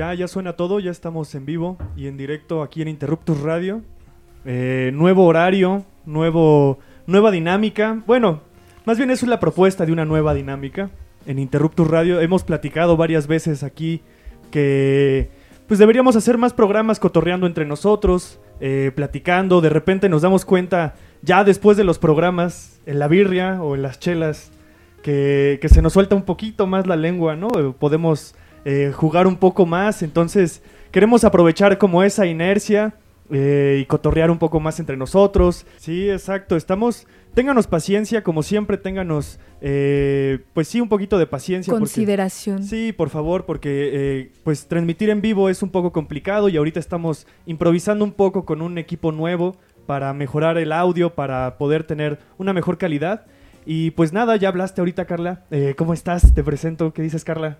Ya, ya suena todo, ya estamos en vivo y en directo aquí en Interruptus Radio. Eh, nuevo horario, nuevo, nueva dinámica. Bueno, más bien eso es la propuesta de una nueva dinámica. En Interruptus Radio hemos platicado varias veces aquí que pues deberíamos hacer más programas cotorreando entre nosotros, eh, platicando. De repente nos damos cuenta ya después de los programas, en la birria o en las chelas, que, que se nos suelta un poquito más la lengua, ¿no? Podemos eh, jugar un poco más. Entonces, queremos aprovechar como esa inercia eh, y cotorrear un poco más entre nosotros. Sí, exacto. Estamos. Ténganos paciencia, como siempre, ténganos, eh, pues sí, un poquito de paciencia. porque- Consideración. Sí, por favor, porque pues transmitir en vivo es un poco complicado y ahorita estamos improvisando un poco con un equipo nuevo para mejorar el audio, para poder tener una mejor calidad. Y pues nada, ya hablaste ahorita, Carla. ¿Cómo estás? Te presento. ¿Qué dices, Carla?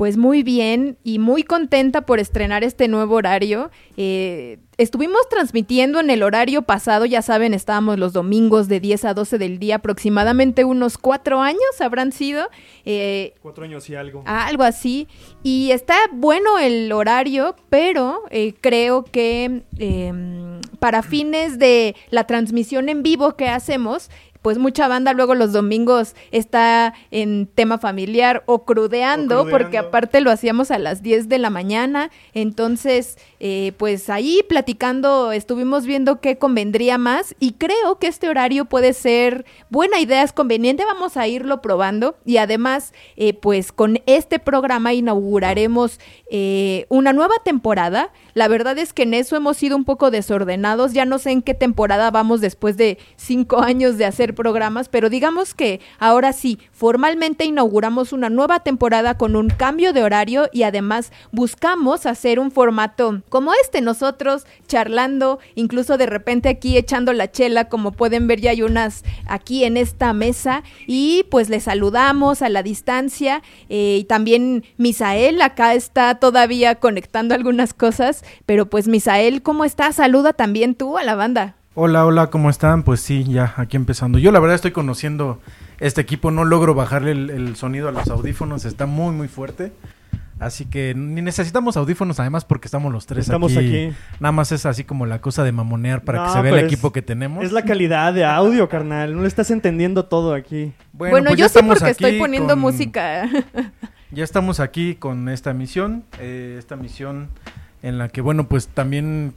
Pues muy bien y muy contenta por estrenar este nuevo horario. Eh, estuvimos transmitiendo en el horario pasado, ya saben, estábamos los domingos de 10 a 12 del día, aproximadamente unos cuatro años habrán sido. Eh, Cuatro años y algo. algo así. Y está bueno el horario, pero eh, creo que eh, para fines de la transmisión en vivo que hacemos, pues mucha banda luego los domingos está en tema familiar o crudeando, O crudeando. porque aparte lo hacíamos a las 10 de la mañana. Entonces, eh, pues ahí platicando estuvimos viendo qué convendría más y creo que este horario puede ser buena idea, es conveniente, vamos a irlo probando y además, eh, pues con este programa inauguraremos eh, una nueva temporada. La verdad es que en eso hemos sido un poco desordenados, ya no sé en qué temporada vamos después de cinco años de hacer programas, pero digamos que ahora sí, formalmente inauguramos una nueva temporada con un cambio de horario y además buscamos hacer un formato como este, nosotros charlando, incluso de repente aquí echando la chela, como pueden ver ya hay unas aquí en esta mesa y pues les saludamos a la distancia eh, y también Misael acá está todavía conectando algunas cosas, pero pues Misael, ¿cómo estás? Saluda también tú a la banda. Hola, hola, ¿cómo están? Pues sí, ya aquí empezando. Yo la verdad estoy conociendo este equipo, no logro bajarle el, el sonido a los audífonos, está muy, muy fuerte. Así que ni necesitamos audífonos además porque estamos los tres Estamos aquí. aquí. Nada más es así como la cosa de mamonear para No, que se vea el es- equipo que tenemos. Es la calidad de audio, carnal. No le estás entendiendo todo aquí. Bueno, pues yo ya sí estamos porque estoy aquí poniendo con- música. Ya estamos aquí con esta misión, eh, esta misión en la que, bueno, pues también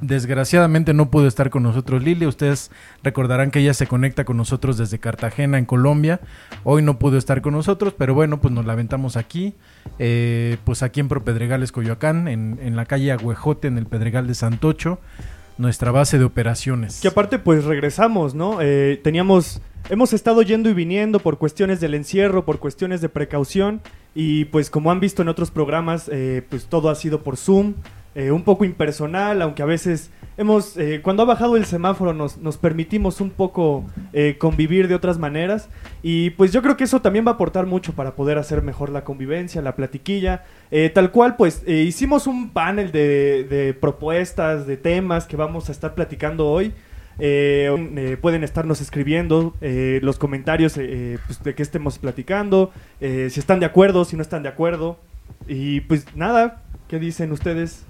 desgraciadamente no pudo estar con nosotros Lili. Ustedes recordarán que ella se conecta con nosotros desde Cartagena, en Colombia. Hoy no pudo estar con nosotros, pero bueno, pues nos la aventamos aquí, eh, pues aquí en Propedregales, Coyoacán, en, en la calle Agüejote, en el Pedregal de Santocho, nuestra base de operaciones. Que aparte, pues regresamos, ¿no? Eh, teníamos. Hemos estado yendo y viniendo por cuestiones del encierro, por cuestiones de precaución. Y pues, como han visto en otros programas, eh, pues todo ha sido por Zoom. Eh, un poco impersonal, aunque a veces hemos. eh, cuando ha bajado el semáforo, nos, nos permitimos un poco eh, convivir de otras maneras. Y pues yo creo que eso también va a aportar mucho para poder hacer mejor la convivencia, la platiquilla. Tal cual, pues hicimos un panel de, de propuestas, de temas que vamos a estar platicando hoy. Pueden estarnos escribiendo los comentarios pues, de qué estemos platicando, si están de acuerdo, si no están de acuerdo. Y pues nada, ¿qué dicen ustedes?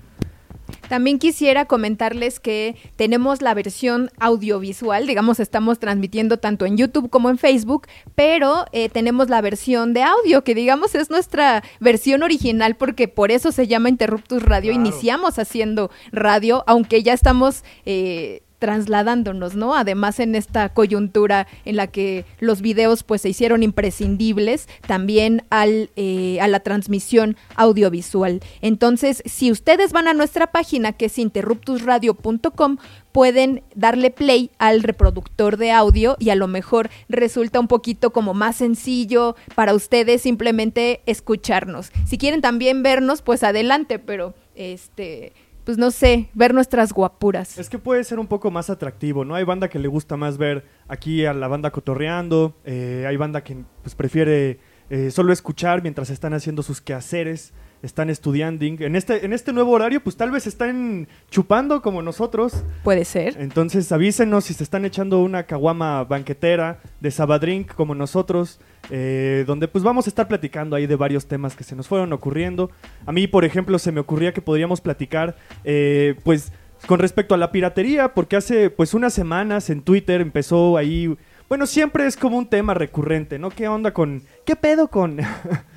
También quisiera comentarles que tenemos la versión audiovisual, digamos, estamos transmitiendo tanto en YouTube como en Facebook, pero eh, tenemos la versión de audio, que digamos es nuestra versión original, porque por eso se llama Interruptus Radio. Claro. Iniciamos haciendo radio, aunque ya estamos... eh, trasladándonos, ¿no? Además en esta coyuntura en la que los videos pues se hicieron imprescindibles también al, eh, a la transmisión audiovisual. Entonces, si ustedes van a nuestra página que es interruptusradio.com, pueden darle play al reproductor de audio y a lo mejor resulta un poquito como más sencillo para ustedes simplemente escucharnos. Si quieren también vernos, pues adelante, pero este pues no sé, ver nuestras guapuras. Es que puede ser un poco más atractivo, ¿no? Hay banda que le gusta más ver aquí a la banda cotorreando, eh, hay banda que pues prefiere eh, solo escuchar mientras están haciendo sus quehaceres están estudiando. En este, en este nuevo horario, pues tal vez están chupando como nosotros. Puede ser. Entonces avísenos si se están echando una caguama banquetera de Sabadrink como nosotros, eh, donde pues vamos a estar platicando ahí de varios temas que se nos fueron ocurriendo. A mí, por ejemplo, se me ocurría que podríamos platicar, eh, pues con respecto a la piratería, porque hace pues unas semanas en Twitter empezó ahí... Bueno, siempre es como un tema recurrente, ¿no? ¿Qué onda con... ¿Qué pedo con...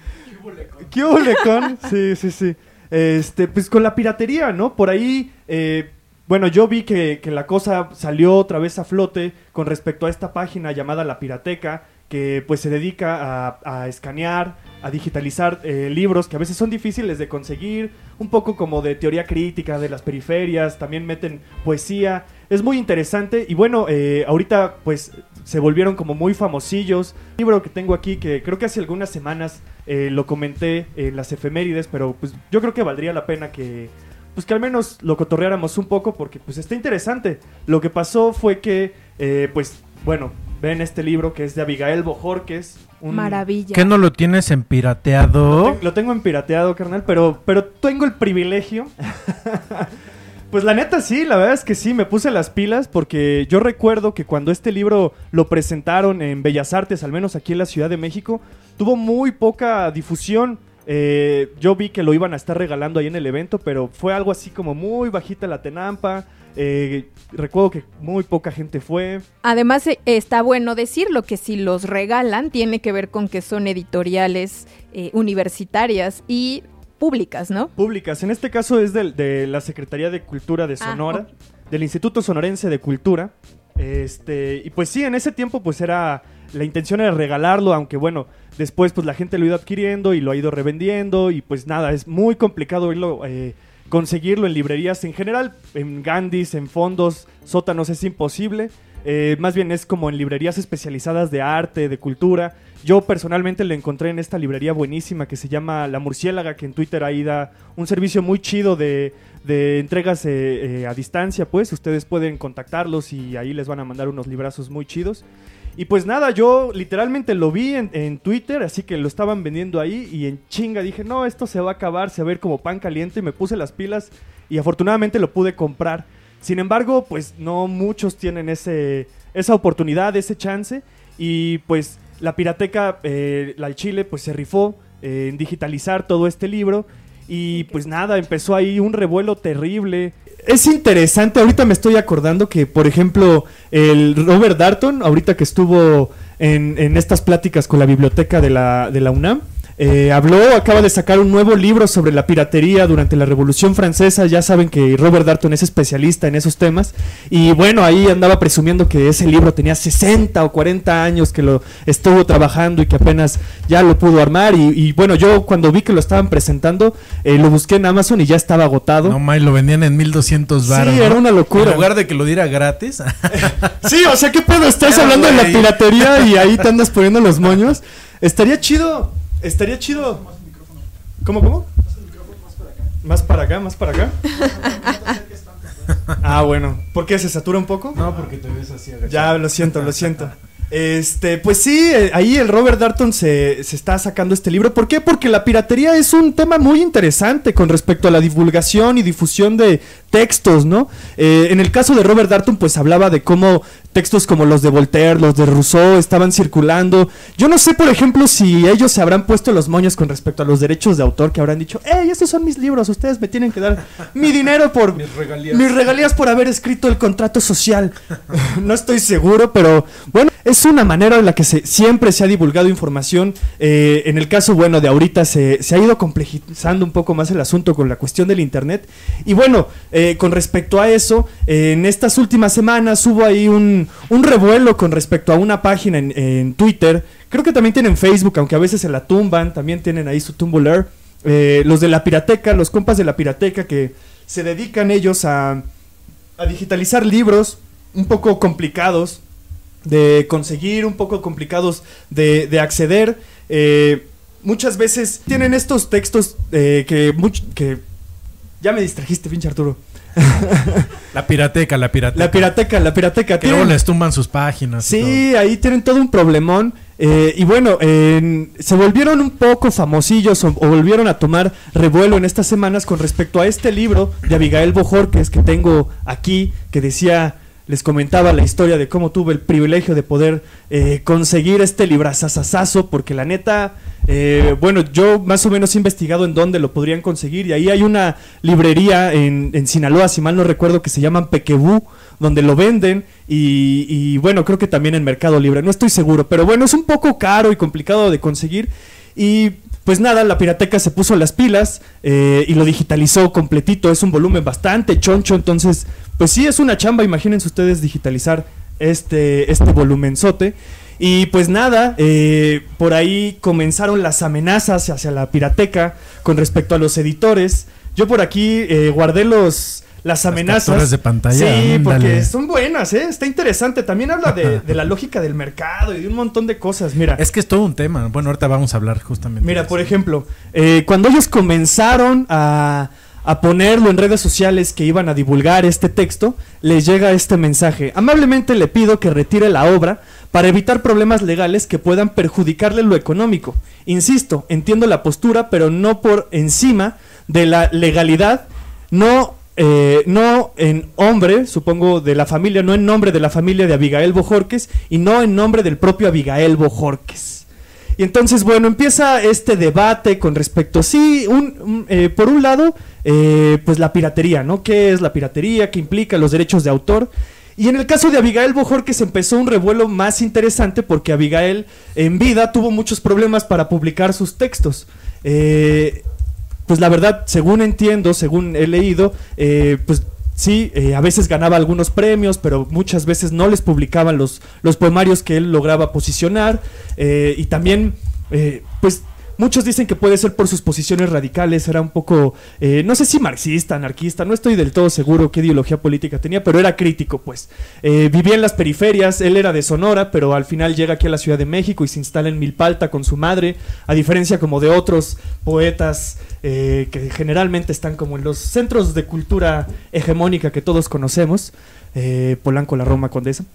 ¿Qué? Sí, sí, sí. Este, pues con la piratería, ¿no? Por ahí, eh, bueno, yo vi que, la cosa salió otra vez a flote con respecto a esta página llamada La Pirateca, que pues se dedica a, escanear, a digitalizar eh, libros que a veces son difíciles de conseguir, un poco como de teoría crítica de las periferias, también meten poesía, es muy interesante y bueno, eh, ahorita pues se volvieron como muy famosillos. Un libro que tengo aquí que creo que hace algunas semanas eh, lo comenté en las efemérides, pero pues yo creo que valdría la pena que pues que al menos lo cotorreáramos un poco porque pues está interesante. Lo que pasó fue que pues bueno, ven este libro que es de Abigail Bojorques. Un... Maravilla. ¿Qué no lo tienes en pirateado? Lo, tengo en pirateado, carnal, pero, pero tengo el privilegio Pues la neta sí, la verdad es que sí, me puse las pilas porque yo recuerdo que cuando este libro lo presentaron en Bellas Artes, al menos aquí en la Ciudad de México, tuvo muy poca difusión. Eh, yo vi que lo iban a estar regalando ahí en el evento, pero fue algo así como muy bajita la tenampa. Eh, recuerdo que muy poca gente fue. Además, eh, está bueno decirlo que si los regalan, tiene que ver con que son editoriales universitarias y públicas, ¿no? Públicas. En este caso es de, la Secretaría de Cultura de ah, Sonora, del Instituto Sonorense de Cultura. Este, y pues sí, en ese tiempo pues era la intención era regalarlo, aunque bueno, después pues la gente lo ha ido adquiriendo y lo ha ido revendiendo y pues nada, es muy complicado eh, conseguirlo en librerías en general, en Gandhis, en fondos, sótanos es imposible. Eh, más bien es como en librerías especializadas de arte, de cultura. Yo personalmente le encontré en esta librería buenísima que se llama La Murciélaga, que en Twitter ahí da un servicio muy chido de, entregas eh, eh, a distancia, pues ustedes pueden contactarlos y ahí les van a mandar unos librazos muy chidos. Y pues nada, yo literalmente lo vi en, en, Twitter, así que lo estaban vendiendo ahí y en chinga dije, no, esto se va a acabar, se va a ver como pan caliente y me puse las pilas y afortunadamente lo pude comprar. Sin embargo, pues no muchos tienen ese, esa oportunidad, ese chance. Y pues la Pirateca, eh, la Chile, pues se rifó en digitalizar todo este libro. Y pues nada, empezó ahí un revuelo terrible. Es interesante, ahorita me estoy acordando que, por ejemplo, el Robert Darton, ahorita que estuvo en, en estas pláticas con la biblioteca de la, de la UNAM, eh, habló, acaba de sacar un nuevo libro sobre la piratería durante la Revolución Francesa. Ya saben que Robert Darton es especialista en esos temas. Y bueno, ahí andaba presumiendo que ese libro tenía 60 o 40 años que lo estuvo trabajando y que apenas ya lo pudo armar. Y, bueno, yo cuando vi que lo estaban presentando, eh, lo busqué en Amazon y ya estaba agotado. No, May, lo vendían en 1200 baros. Sí, era una locura. En lugar de que lo diera gratis. sí, o sea, ¿qué pedo? Estás hablando de la piratería y ahí te andas poniendo los moños. Estaría chido Estaría chido. ¿Cómo, cómo? Más para acá, más para acá. ah, bueno. ¿Por qué se satura un poco? No, porque te ves así Ya, lo siento, lo siento. Este, pues sí, eh, ahí el Robert Darton se, se, está sacando este libro. ¿Por qué? Porque la piratería es un tema muy interesante con respecto a la divulgación y difusión de textos, ¿no? Eh, en el caso de Robert Darton, pues hablaba de cómo textos como los de Voltaire, los de Rousseau estaban circulando. Yo no sé, por ejemplo, si ellos se habrán puesto los moños con respecto a los derechos de autor, que habrán dicho, ¡Ey, estos son mis libros! Ustedes me tienen que dar mi dinero por... mis regalías. Mis regalías por haber escrito el contrato social. no estoy seguro, pero bueno. Es una manera en la que se, siempre se ha divulgado información. Eh, en el caso, bueno, de ahorita se, ha ido complejizando un poco más el asunto con la cuestión del Internet. Y bueno, eh, con respecto a eso, eh, en estas últimas semanas hubo ahí un, un revuelo con respecto a una página en, en, Twitter. Creo que también tienen Facebook, aunque a veces se la tumban, también tienen ahí su Tumblr. los de la pirateca, los compas de la pirateca que se dedican ellos a, a digitalizar libros un poco complicados de conseguir, un poco complicados de, de acceder. Eh, muchas veces tienen estos textos eh, que, que... Ya me distrajiste, pinche Arturo. La pirateca, la pirateca. La pirateca, la pirateca. Que luego les tumban sus páginas. Sí, ahí tienen todo un problemón. Eh, y bueno, eh, se volvieron un poco famosillos o, o, volvieron a tomar revuelo en estas semanas con respecto a este libro de Abigail Bojorques que tengo aquí, que decía les comentaba la historia de cómo tuve el privilegio de poder eh, conseguir este librazazazazo, porque la neta, eh, bueno, yo más o menos he investigado en dónde lo podrían conseguir, y ahí hay una librería en, en Sinaloa, si mal no recuerdo, que se llaman Pequebú, donde lo venden, y, y bueno, creo que también en Mercado Libre, no estoy seguro, pero bueno, es un poco caro y complicado de conseguir, y pues nada, la pirateca se puso las pilas eh, y lo digitalizó completito. Es un volumen bastante choncho, entonces, pues sí, es una chamba. Imagínense ustedes digitalizar este, este volumenzote. Y pues nada, eh, por ahí comenzaron las amenazas hacia la pirateca con respecto a los editores. Yo por aquí eh, guardé los, las amenazas. Las de pantalla. Sí, ándale. porque son buenas, ¿eh? Está interesante. También habla de, de, la lógica del mercado y de un montón de cosas. Mira. Es que es todo un tema. Bueno, ahorita vamos a hablar justamente. Mira, por ejemplo, eh, cuando ellos comenzaron a, a ponerlo en redes sociales que iban a divulgar este texto, les llega este mensaje. Amablemente le pido que retire la obra para evitar problemas legales que puedan perjudicarle lo económico. Insisto, entiendo la postura, pero no por encima de la legalidad, no eh, no en hombre, supongo, de la familia, no en nombre de la familia de Abigail Bojorques y no en nombre del propio Abigail Bojorques. Y entonces, bueno, empieza este debate con respecto, sí, un, eh, por un lado, eh, pues la piratería, ¿no? ¿Qué es la piratería? ¿Qué implica los derechos de autor? Y en el caso de Abigail Bojorques empezó un revuelo más interesante porque Abigail en vida tuvo muchos problemas para publicar sus textos. Pues la verdad, según entiendo, según he leído, eh, pues sí, eh, a veces ganaba algunos premios, pero muchas veces no les publicaban los, los poemarios que él lograba posicionar. Eh, y también, pues Muchos dicen que puede ser por sus posiciones radicales, era un poco, eh, no sé si marxista, anarquista, no estoy del todo seguro qué ideología política tenía, pero era crítico, pues. Eh, vivía en las periferias, él era de Sonora, pero al final llega aquí a la Ciudad de México y se instala en Milpalta con su madre, a diferencia como de otros poetas eh, que generalmente están como en los centros de cultura hegemónica que todos conocemos, Polanco, la Roma Condesa.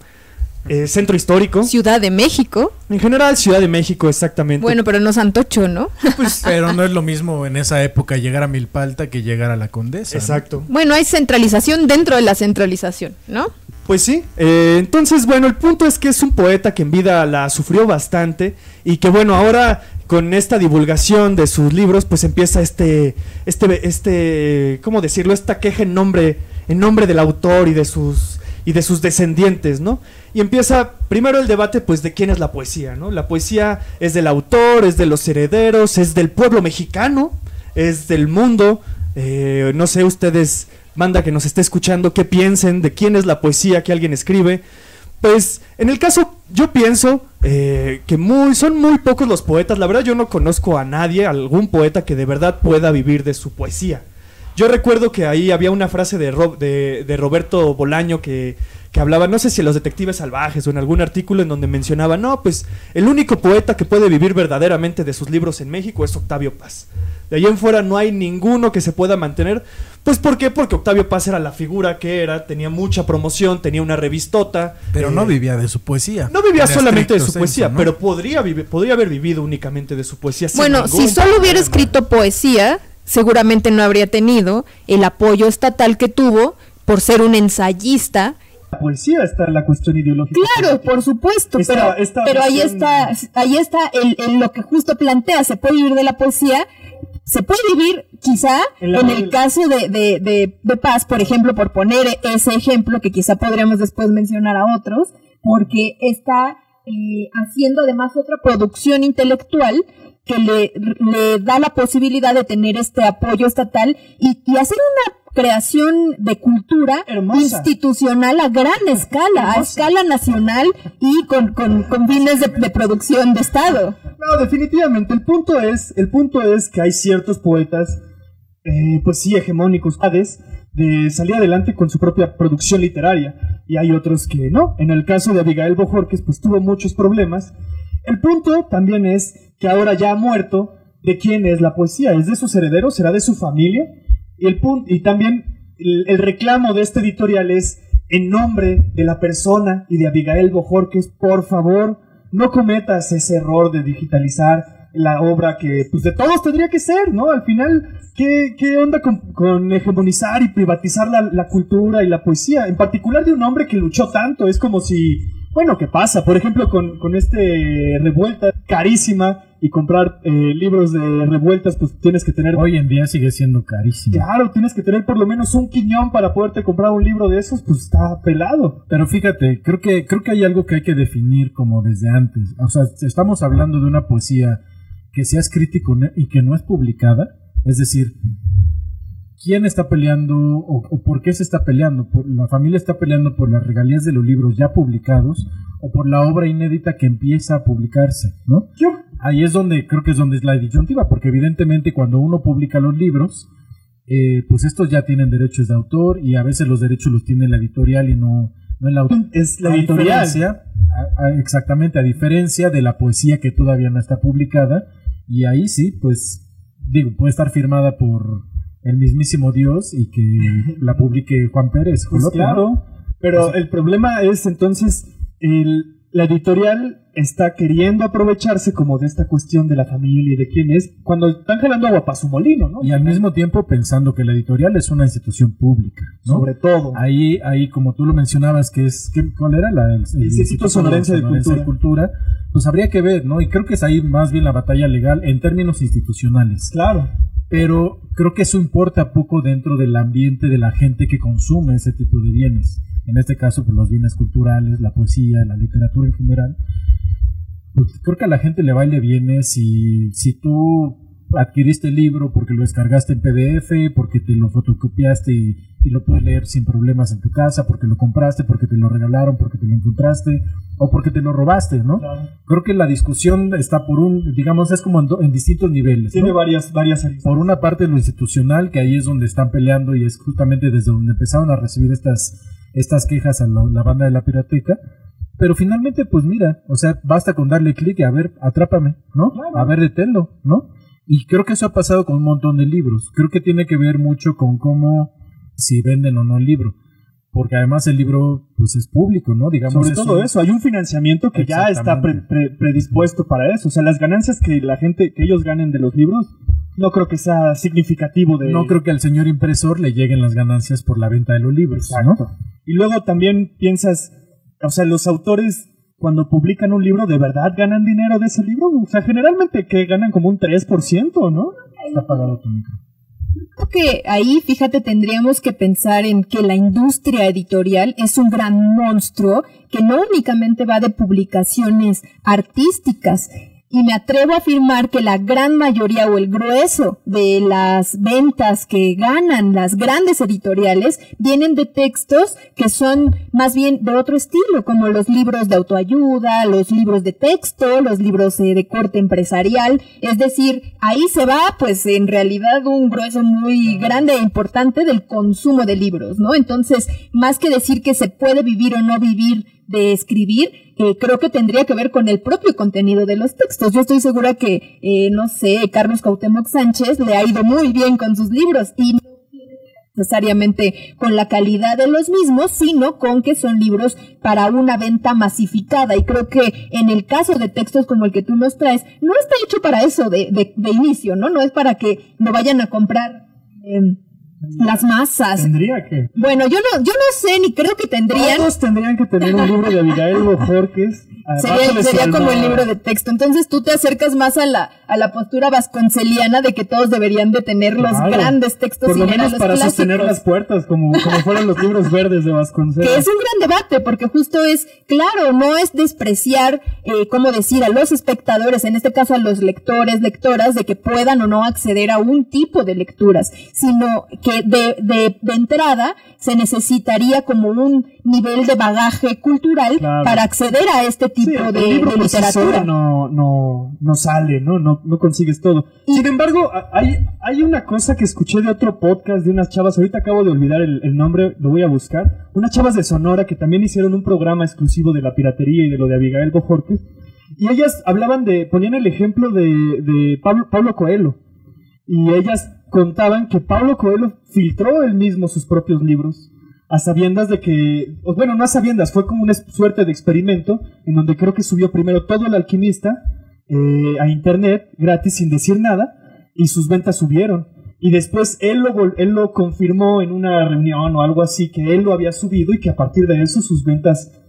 Eh, centro histórico. Ciudad de México. En general, Ciudad de México, exactamente. Bueno, pero no Santocho, ¿no? Pues, pero no es lo mismo en esa época llegar a Milpalta que llegar a la Condesa. Exacto. ¿no? Bueno, hay centralización dentro de la centralización, ¿no? Pues sí. Eh, entonces, bueno, el punto es que es un poeta que en vida la sufrió bastante y que, bueno, ahora con esta divulgación de sus libros, pues empieza este, este, este, ¿cómo decirlo? Esta queja en nombre, en nombre del autor y de sus y de sus descendientes, ¿no? Y empieza primero el debate, pues, de quién es la poesía, ¿no? La poesía es del autor, es de los herederos, es del pueblo mexicano, es del mundo. Eh, no sé, ustedes, manda que nos esté escuchando, qué piensen de quién es la poesía que alguien escribe. Pues, en el caso, yo pienso eh, que muy, son muy pocos los poetas. La verdad, yo no conozco a nadie, algún poeta que de verdad pueda vivir de su poesía. Yo recuerdo que ahí había una frase de, Rob, de, de Roberto Bolaño que, que, hablaba, no sé si en los detectives salvajes o en algún artículo en donde mencionaba, no, pues el único poeta que puede vivir verdaderamente de sus libros en México es Octavio Paz. De ahí en fuera no hay ninguno que se pueda mantener. Pues ¿por qué? Porque Octavio Paz era la figura que era, tenía mucha promoción, tenía una revistota. Pero eh, no vivía de su poesía. No vivía solamente de su poesía, pero podría, podría haber vivido únicamente de su poesía. Bueno, si solo hubiera escrito poesía, seguramente no habría tenido el apoyo estatal que tuvo por ser un ensayista. La poesía está en la cuestión ideológica. Claro, por supuesto, esta, pero, esta pero ahí está, ahí está el, el, lo que justo plantea, se puede vivir de la poesía, se puede vivir quizá en, en el caso de, de, de, de, Paz, por ejemplo, por poner ese ejemplo que quizá podríamos después mencionar a otros, porque está eh, haciendo además otra producción intelectual que le, le, da la posibilidad de tener este apoyo estatal y, y hacer una creación de cultura institucional a gran escala, a escala nacional y con, con, con fines de, de, producción de Estado. No, definitivamente. El punto es, el punto es que hay ciertos poetas, eh, pues sí, hegemónicos, de salir adelante con su propia producción literaria. Y hay otros que no. En el caso de Abigail Bojorques, pues tuvo muchos problemas. El punto también es que ahora ya ha muerto, ¿de quién es la poesía? ¿Es de sus herederos? ¿Será de su familia? Y, el punto, y también el, reclamo de este editorial es, en nombre de la persona y de Abigail Bojorques, por favor, no cometas ese error de digitalizar la obra que, pues de todos tendría que ser, ¿no? Al final, ¿qué, qué onda con, hegemonizar y privatizar la, la, cultura y la poesía? En particular de un hombre que luchó tanto, es como si, bueno, ¿qué pasa? Por ejemplo, con, con este revuelta carísima y comprar eh, libros de revueltas, pues tienes que tener... Hoy en día sigue siendo carísimo. Claro, tienes que tener por lo menos un quiñón para poderte comprar un libro de esos, pues está pelado. Pero fíjate, creo que, creo que hay algo que hay que definir como desde antes. O sea, estamos hablando de una poesía que se ha escrito y que no es publicada. Es decir, quién está peleando o, por qué se está peleando. ¿La familia está peleando por las regalías de los libros ya publicados o por la obra inédita que empieza a publicarse? ¿no? Ahí es donde creo que es donde es la disyuntiva, porque evidentemente cuando uno publica los libros, eh, pues estos ya tienen derechos de autor y a veces los derechos los tiene la editorial y no, no el autor. Es la editorial. exactamente, a diferencia de la poesía que todavía no está publicada y ahí sí, pues digo, puede estar firmada por el mismísimo Dios y que la publique Juan Pérez. Pues claro, pero el problema es entonces el, la editorial está queriendo aprovecharse como de esta cuestión de la familia y de quién es, cuando están jalando agua para su molino, ¿no? Y al mismo tiempo pensando que la editorial es una institución pública, ¿no? Sobre todo. Ahí, ahí como tú lo mencionabas, que es, ¿cuál era? La, el, Instituto Sonorense de, de Cultura. Pues habría que ver, ¿no? Y creo que es ahí más bien la batalla legal en términos institucionales. Claro pero creo que eso importa poco dentro del ambiente de la gente que consume ese tipo de bienes. En este caso, pues, los bienes culturales, la poesía, la literatura en general. Pues, creo que a la gente le vale bienes si, si tú adquiriste el libro porque lo descargaste en PDF, porque te lo fotocopiaste y, lo puedes leer sin problemas en tu casa, porque lo compraste, porque te lo regalaron, porque te lo encontraste o porque te lo robaste, ¿no? Creo que la discusión está por un, digamos, es como en, distintos niveles. Tiene varias, varias Por una parte lo institucional, que ahí es donde están peleando y es justamente desde donde empezaron a recibir estas, estas quejas a la banda de la pirateca. Pero finalmente, pues mira, o sea, basta con darle clic y a ver, atrápame, ¿no? A ver, deténlo, ¿no? Y creo que eso ha pasado con un montón de libros. Creo que tiene que ver mucho con cómo si venden o no el libro. Porque además el libro pues es público, ¿no? Digamos Sobre todo eso, hay un financiamiento que ya está predispuesto para eso. O sea, las ganancias que la gente, que ellos ganen de los libros, no creo que sea significativo de... No creo que al señor impresor le lleguen las ganancias por la venta de los libros, Exacto. Y luego también piensas, o sea, los autores cuando publican un libro, ¿de verdad ganan dinero de ese libro? O sea, generalmente que ganan como un 3%, ¿no? Está pagado tu micro. Creo que ahí, fíjate, tendríamos que pensar en que la industria editorial es un gran monstruo que no únicamente va de publicaciones artísticas, y me atrevo a afirmar que la gran mayoría o el grueso de las ventas que ganan las grandes editoriales vienen de textos que son más bien de otro estilo, como los libros de autoayuda, los libros de texto, los libros eh, de corte empresarial. Es decir, ahí se va pues en realidad un grueso muy grande e importante del consumo de libros, ¿no? Entonces, más que decir que se puede vivir o no vivir de escribir, eh, creo que tendría que ver con el propio contenido de los textos. Yo estoy segura que, eh, no sé, Carlos Cautemoc Sánchez le ha ido muy bien con sus libros y no necesariamente con la calidad de los mismos, sino con que son libros para una venta masificada. Y creo que en el caso de textos como el que tú nos traes, no está hecho para eso de, de, inicio, ¿no? No es para que no vayan a comprar. Em, las masas. Tendría que. Bueno, yo no, yo no sé ni creo que tendrían. Todos tendrían que tener un libro de Abigail Bojorquez. Sería, sería como el libro de texto. Entonces tú te acercas más a la, a la postura vasconceliana de que todos deberían de tener los grandes textos Por lo menos para clásicos. sostener las puertas, como, como fueran los libros verdes de Vasconcelos. Que es un gran debate, porque justo es, claro, no es despreciar, eh, como decir, a los espectadores, en este caso a los lectores, lectoras, de que puedan o no acceder a un tipo de lecturas, sino que de, de, de entrada se necesitaría como un nivel de bagaje cultural Claro. para acceder a este Sí, tipo el de, libro literatura. no, no, no sale, ¿no? No, no consigues todo. Sin embargo, hay, hay una cosa que escuché de otro podcast de unas chavas, ahorita acabo de olvidar el, el nombre, lo voy a buscar. Unas chavas de Sonora que también hicieron un programa exclusivo de la piratería y de lo de Abigail Bojorquez. Y ellas hablaban de, ponían el ejemplo de, de Pablo, Pablo Coelho. Y ellas contaban que Pablo Coelho filtró él mismo sus propios libros a sabiendas de que, bueno, no a sabiendas, fue como una suerte de experimento en donde creo que subió primero todo el alquimista eh, a internet gratis sin decir nada y sus ventas subieron. Y después él lo, él lo confirmó en una reunión o algo así, que él lo había subido y que a partir de eso sus ventas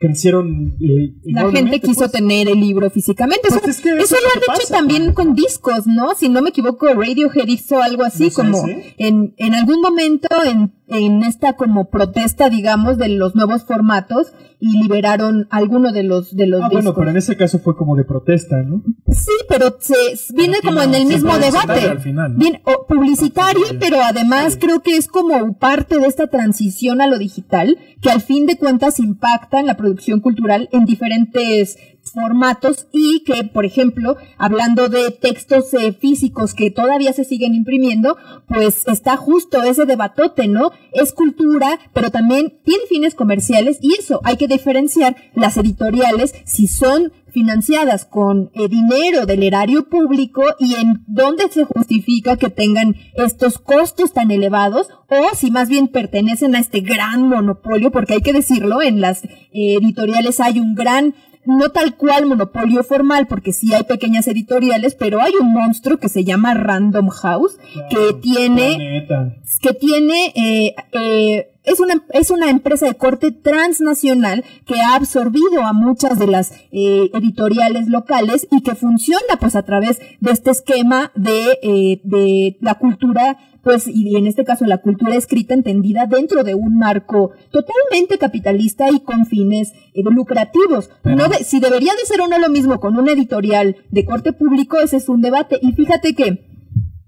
crecieron. eh, La gente enormemente, quiso pues. tener el libro físicamente. Pues eso es que eso eso es lo han hecho pasa, también pues. con discos, ¿no? Si no me equivoco, Radiohead hizo algo así, No sé, como ¿sí? en, en algún momento en, en esta como protesta, digamos, de los nuevos formatos y liberaron alguno de los de los Ah, bueno, pero en ese caso fue como de protesta, ¿no? Sí, pero se, viene como en el mismo debate. al final, ¿no? Bien, o publicitario, pero además creo que es como parte de esta transición a lo digital, que al fin de cuentas impacta en la producción cultural en diferentes formatos y que, por ejemplo, hablando de textos eh, físicos que todavía se siguen imprimiendo, pues está justo ese debatote, ¿no? Es cultura, pero también tiene fines comerciales y eso, hay que diferenciar las editoriales si son financiadas con eh, dinero del erario público y en dónde se justifica que tengan estos costos tan elevados o si más bien pertenecen a este gran monopolio, porque hay que decirlo, en las eh, editoriales hay un gran no tal cual monopolio formal, porque sí hay pequeñas editoriales, pero hay un monstruo que se llama Random House, que tiene La neta. que tiene eh, eh, es una es una empresa de corte transnacional que ha absorbido a muchas de las eh, editoriales locales y que funciona pues a través de este esquema de eh, de la cultura pues y en este caso la cultura escrita entendida dentro de un marco totalmente capitalista y con fines eh, lucrativos. No de- si debería de ser o no lo mismo con una editorial de corte público, ese es un debate. Y fíjate que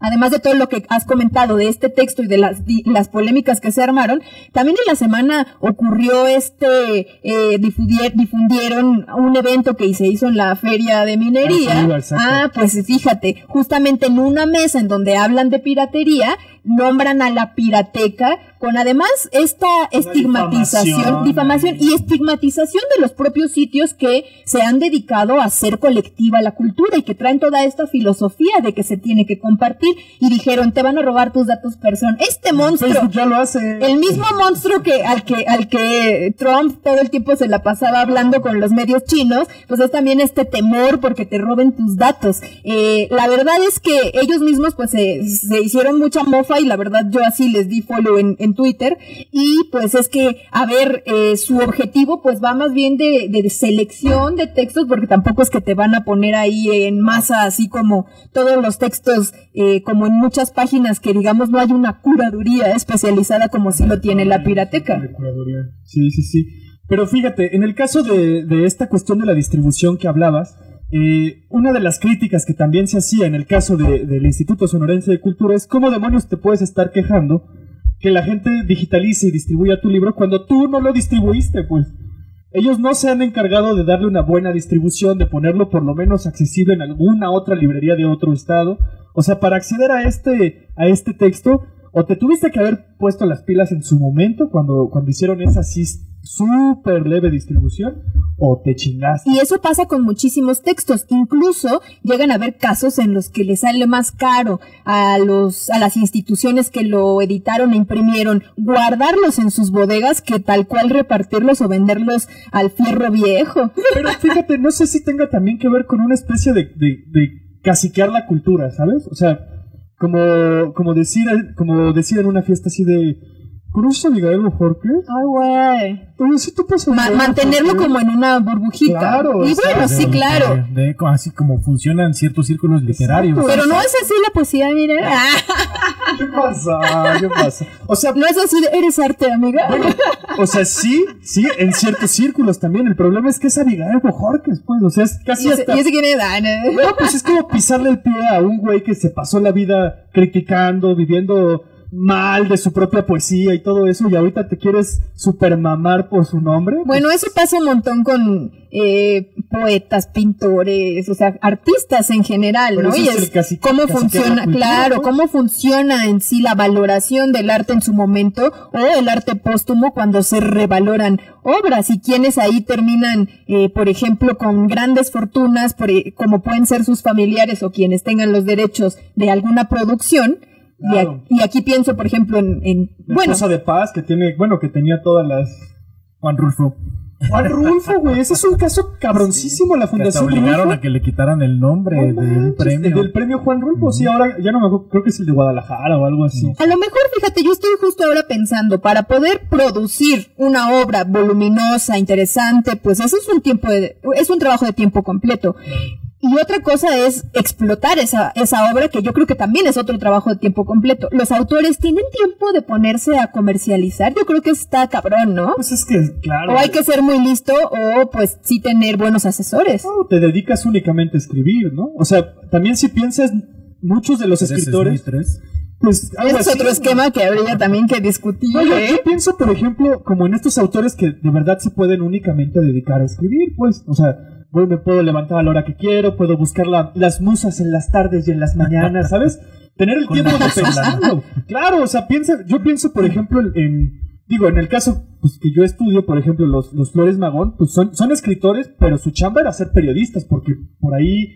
Además de todo lo que has comentado de este texto y de las, las polémicas que se armaron, también en la semana ocurrió este, eh, difundier- difundieron un evento que se hizo en la feria de minería. Ah, sí. Ah, pues fíjate, justamente en una mesa en donde hablan de piratería, nombran a la pirateca con además esta estigmatización, difamación. difamación y estigmatización de los propios sitios que se han dedicado a hacer colectiva la cultura y que traen toda esta filosofía de que se tiene que compartir y dijeron te van a robar tus datos personales. Este monstruo, Facebook ya lo hace. el mismo monstruo que al que al que Trump todo el tiempo se la pasaba hablando con los medios chinos, pues es también este temor porque te roben tus datos. Eh, la verdad es que ellos mismos pues se, se hicieron mucha mofa y la verdad yo así les di follow en, en Twitter y pues es que a ver eh, su objetivo pues va más bien de, de selección de textos porque tampoco es que te van a poner ahí en masa así como todos los textos eh, como en muchas páginas que digamos no hay una curaduría especializada como si lo tiene la pirateca. De curaduría. Sí, sí, sí. Pero fíjate, en el caso de, de esta cuestión de la distribución que hablabas, eh, una de las críticas que también se hacía en el caso de- del Instituto Sonorense de Cultura es cómo demonios te puedes estar quejando que la gente digitalice y distribuya tu libro cuando tú no lo distribuiste, pues. Ellos no se han encargado de darle una buena distribución, de ponerlo por lo menos accesible en alguna otra librería de otro estado. O sea, para acceder a este, a este texto, o te tuviste que haber puesto las pilas en su momento cuando, cuando hicieron esa súper leve distribución, o te chingaste. Y eso pasa con muchísimos textos. Incluso llegan a haber casos en los que le sale más caro a los a las instituciones que lo editaron e imprimieron guardarlos en sus bodegas que tal cual repartirlos o venderlos al fierro viejo. Pero fíjate, no sé si tenga también que ver con una especie de, de, de caciquear la cultura, ¿sabes? O sea, como, como decir, como decir en una fiesta así de, ¿conoces a Abigail Jorge? Ay, güey. Oye, sí tú pasas Ma- mantenerlo como en una burbujita. Claro, y bueno, sí, claro. De- de- así como funcionan ciertos círculos literarios. Pero no es así la poesía, mira. ¿Qué pasa? ¿Qué pasa? O sea, no es así de, eres arte, amiga. o sea, sí, sí, en ciertos círculos también. El problema es que es Abigail Bojorquez, pues, o sea, es casi y ese, hasta... y ese quién es, Ah, no. No, pues es como pisarle el pie a un güey que se pasó la vida criticando, viviendo mal de su propia poesía y todo eso, y ahorita te quieres supermamar por su nombre. Bueno, eso pasa un montón con eh, poetas, pintores, o sea, artistas en general, Pero ¿no? Y es casi- cómo casi funciona, cultura, claro, ¿no? cómo funciona en sí la valoración del arte en su momento o el arte póstumo cuando se revaloran obras y quienes ahí terminan, eh, por ejemplo, con grandes fortunas, por, eh, como pueden ser sus familiares o quienes tengan los derechos de alguna producción. Y, a- Claro. y aquí pienso, por ejemplo, en, en- La bueno, Cosa de Paz, que tiene, bueno, que tenía todas las... Juan Rulfo. Juan Rulfo, güey, ese es un caso cabroncísimo, la Que Fundación obligaron Rulfo. a que le quitaran el nombre No de un manches, premio. Del premio Juan Rulfo, sí, ahora ya no me acuerdo, creo que es el de Guadalajara o algo así. A lo mejor, fíjate, yo estoy justo ahora pensando, para poder producir una obra voluminosa, interesante, pues eso es un tiempo de, es un trabajo de tiempo completo. Y otra cosa es explotar esa, esa obra, que yo creo que también es otro trabajo de tiempo completo. Los autores tienen tiempo de ponerse a comercializar, yo creo que está cabrón, ¿no? Pues es que, claro. O hay que ser muy listo, o pues sí tener buenos asesores. no, te dedicas únicamente a escribir, ¿no? O sea, también si piensas, muchos de los escritores, pues algo es así, otro ¿no? esquema que habría también que discutir. No, yo, ¿eh? yo pienso, por ejemplo, como en estos autores que de verdad se pueden únicamente dedicar a escribir, pues, o sea, bueno, me puedo levantar a la hora que quiero, puedo buscar la- las musas en las tardes y en las mañanas, ¿sabes? Tener el tiempo de pensarlo. Claro, o sea, piensa, yo pienso, por ejemplo, en, en- digo, en el caso pues, que yo estudio, por ejemplo, los, los Flores Magón, pues son, son escritores, pero su chamba era ser periodistas, porque por ahí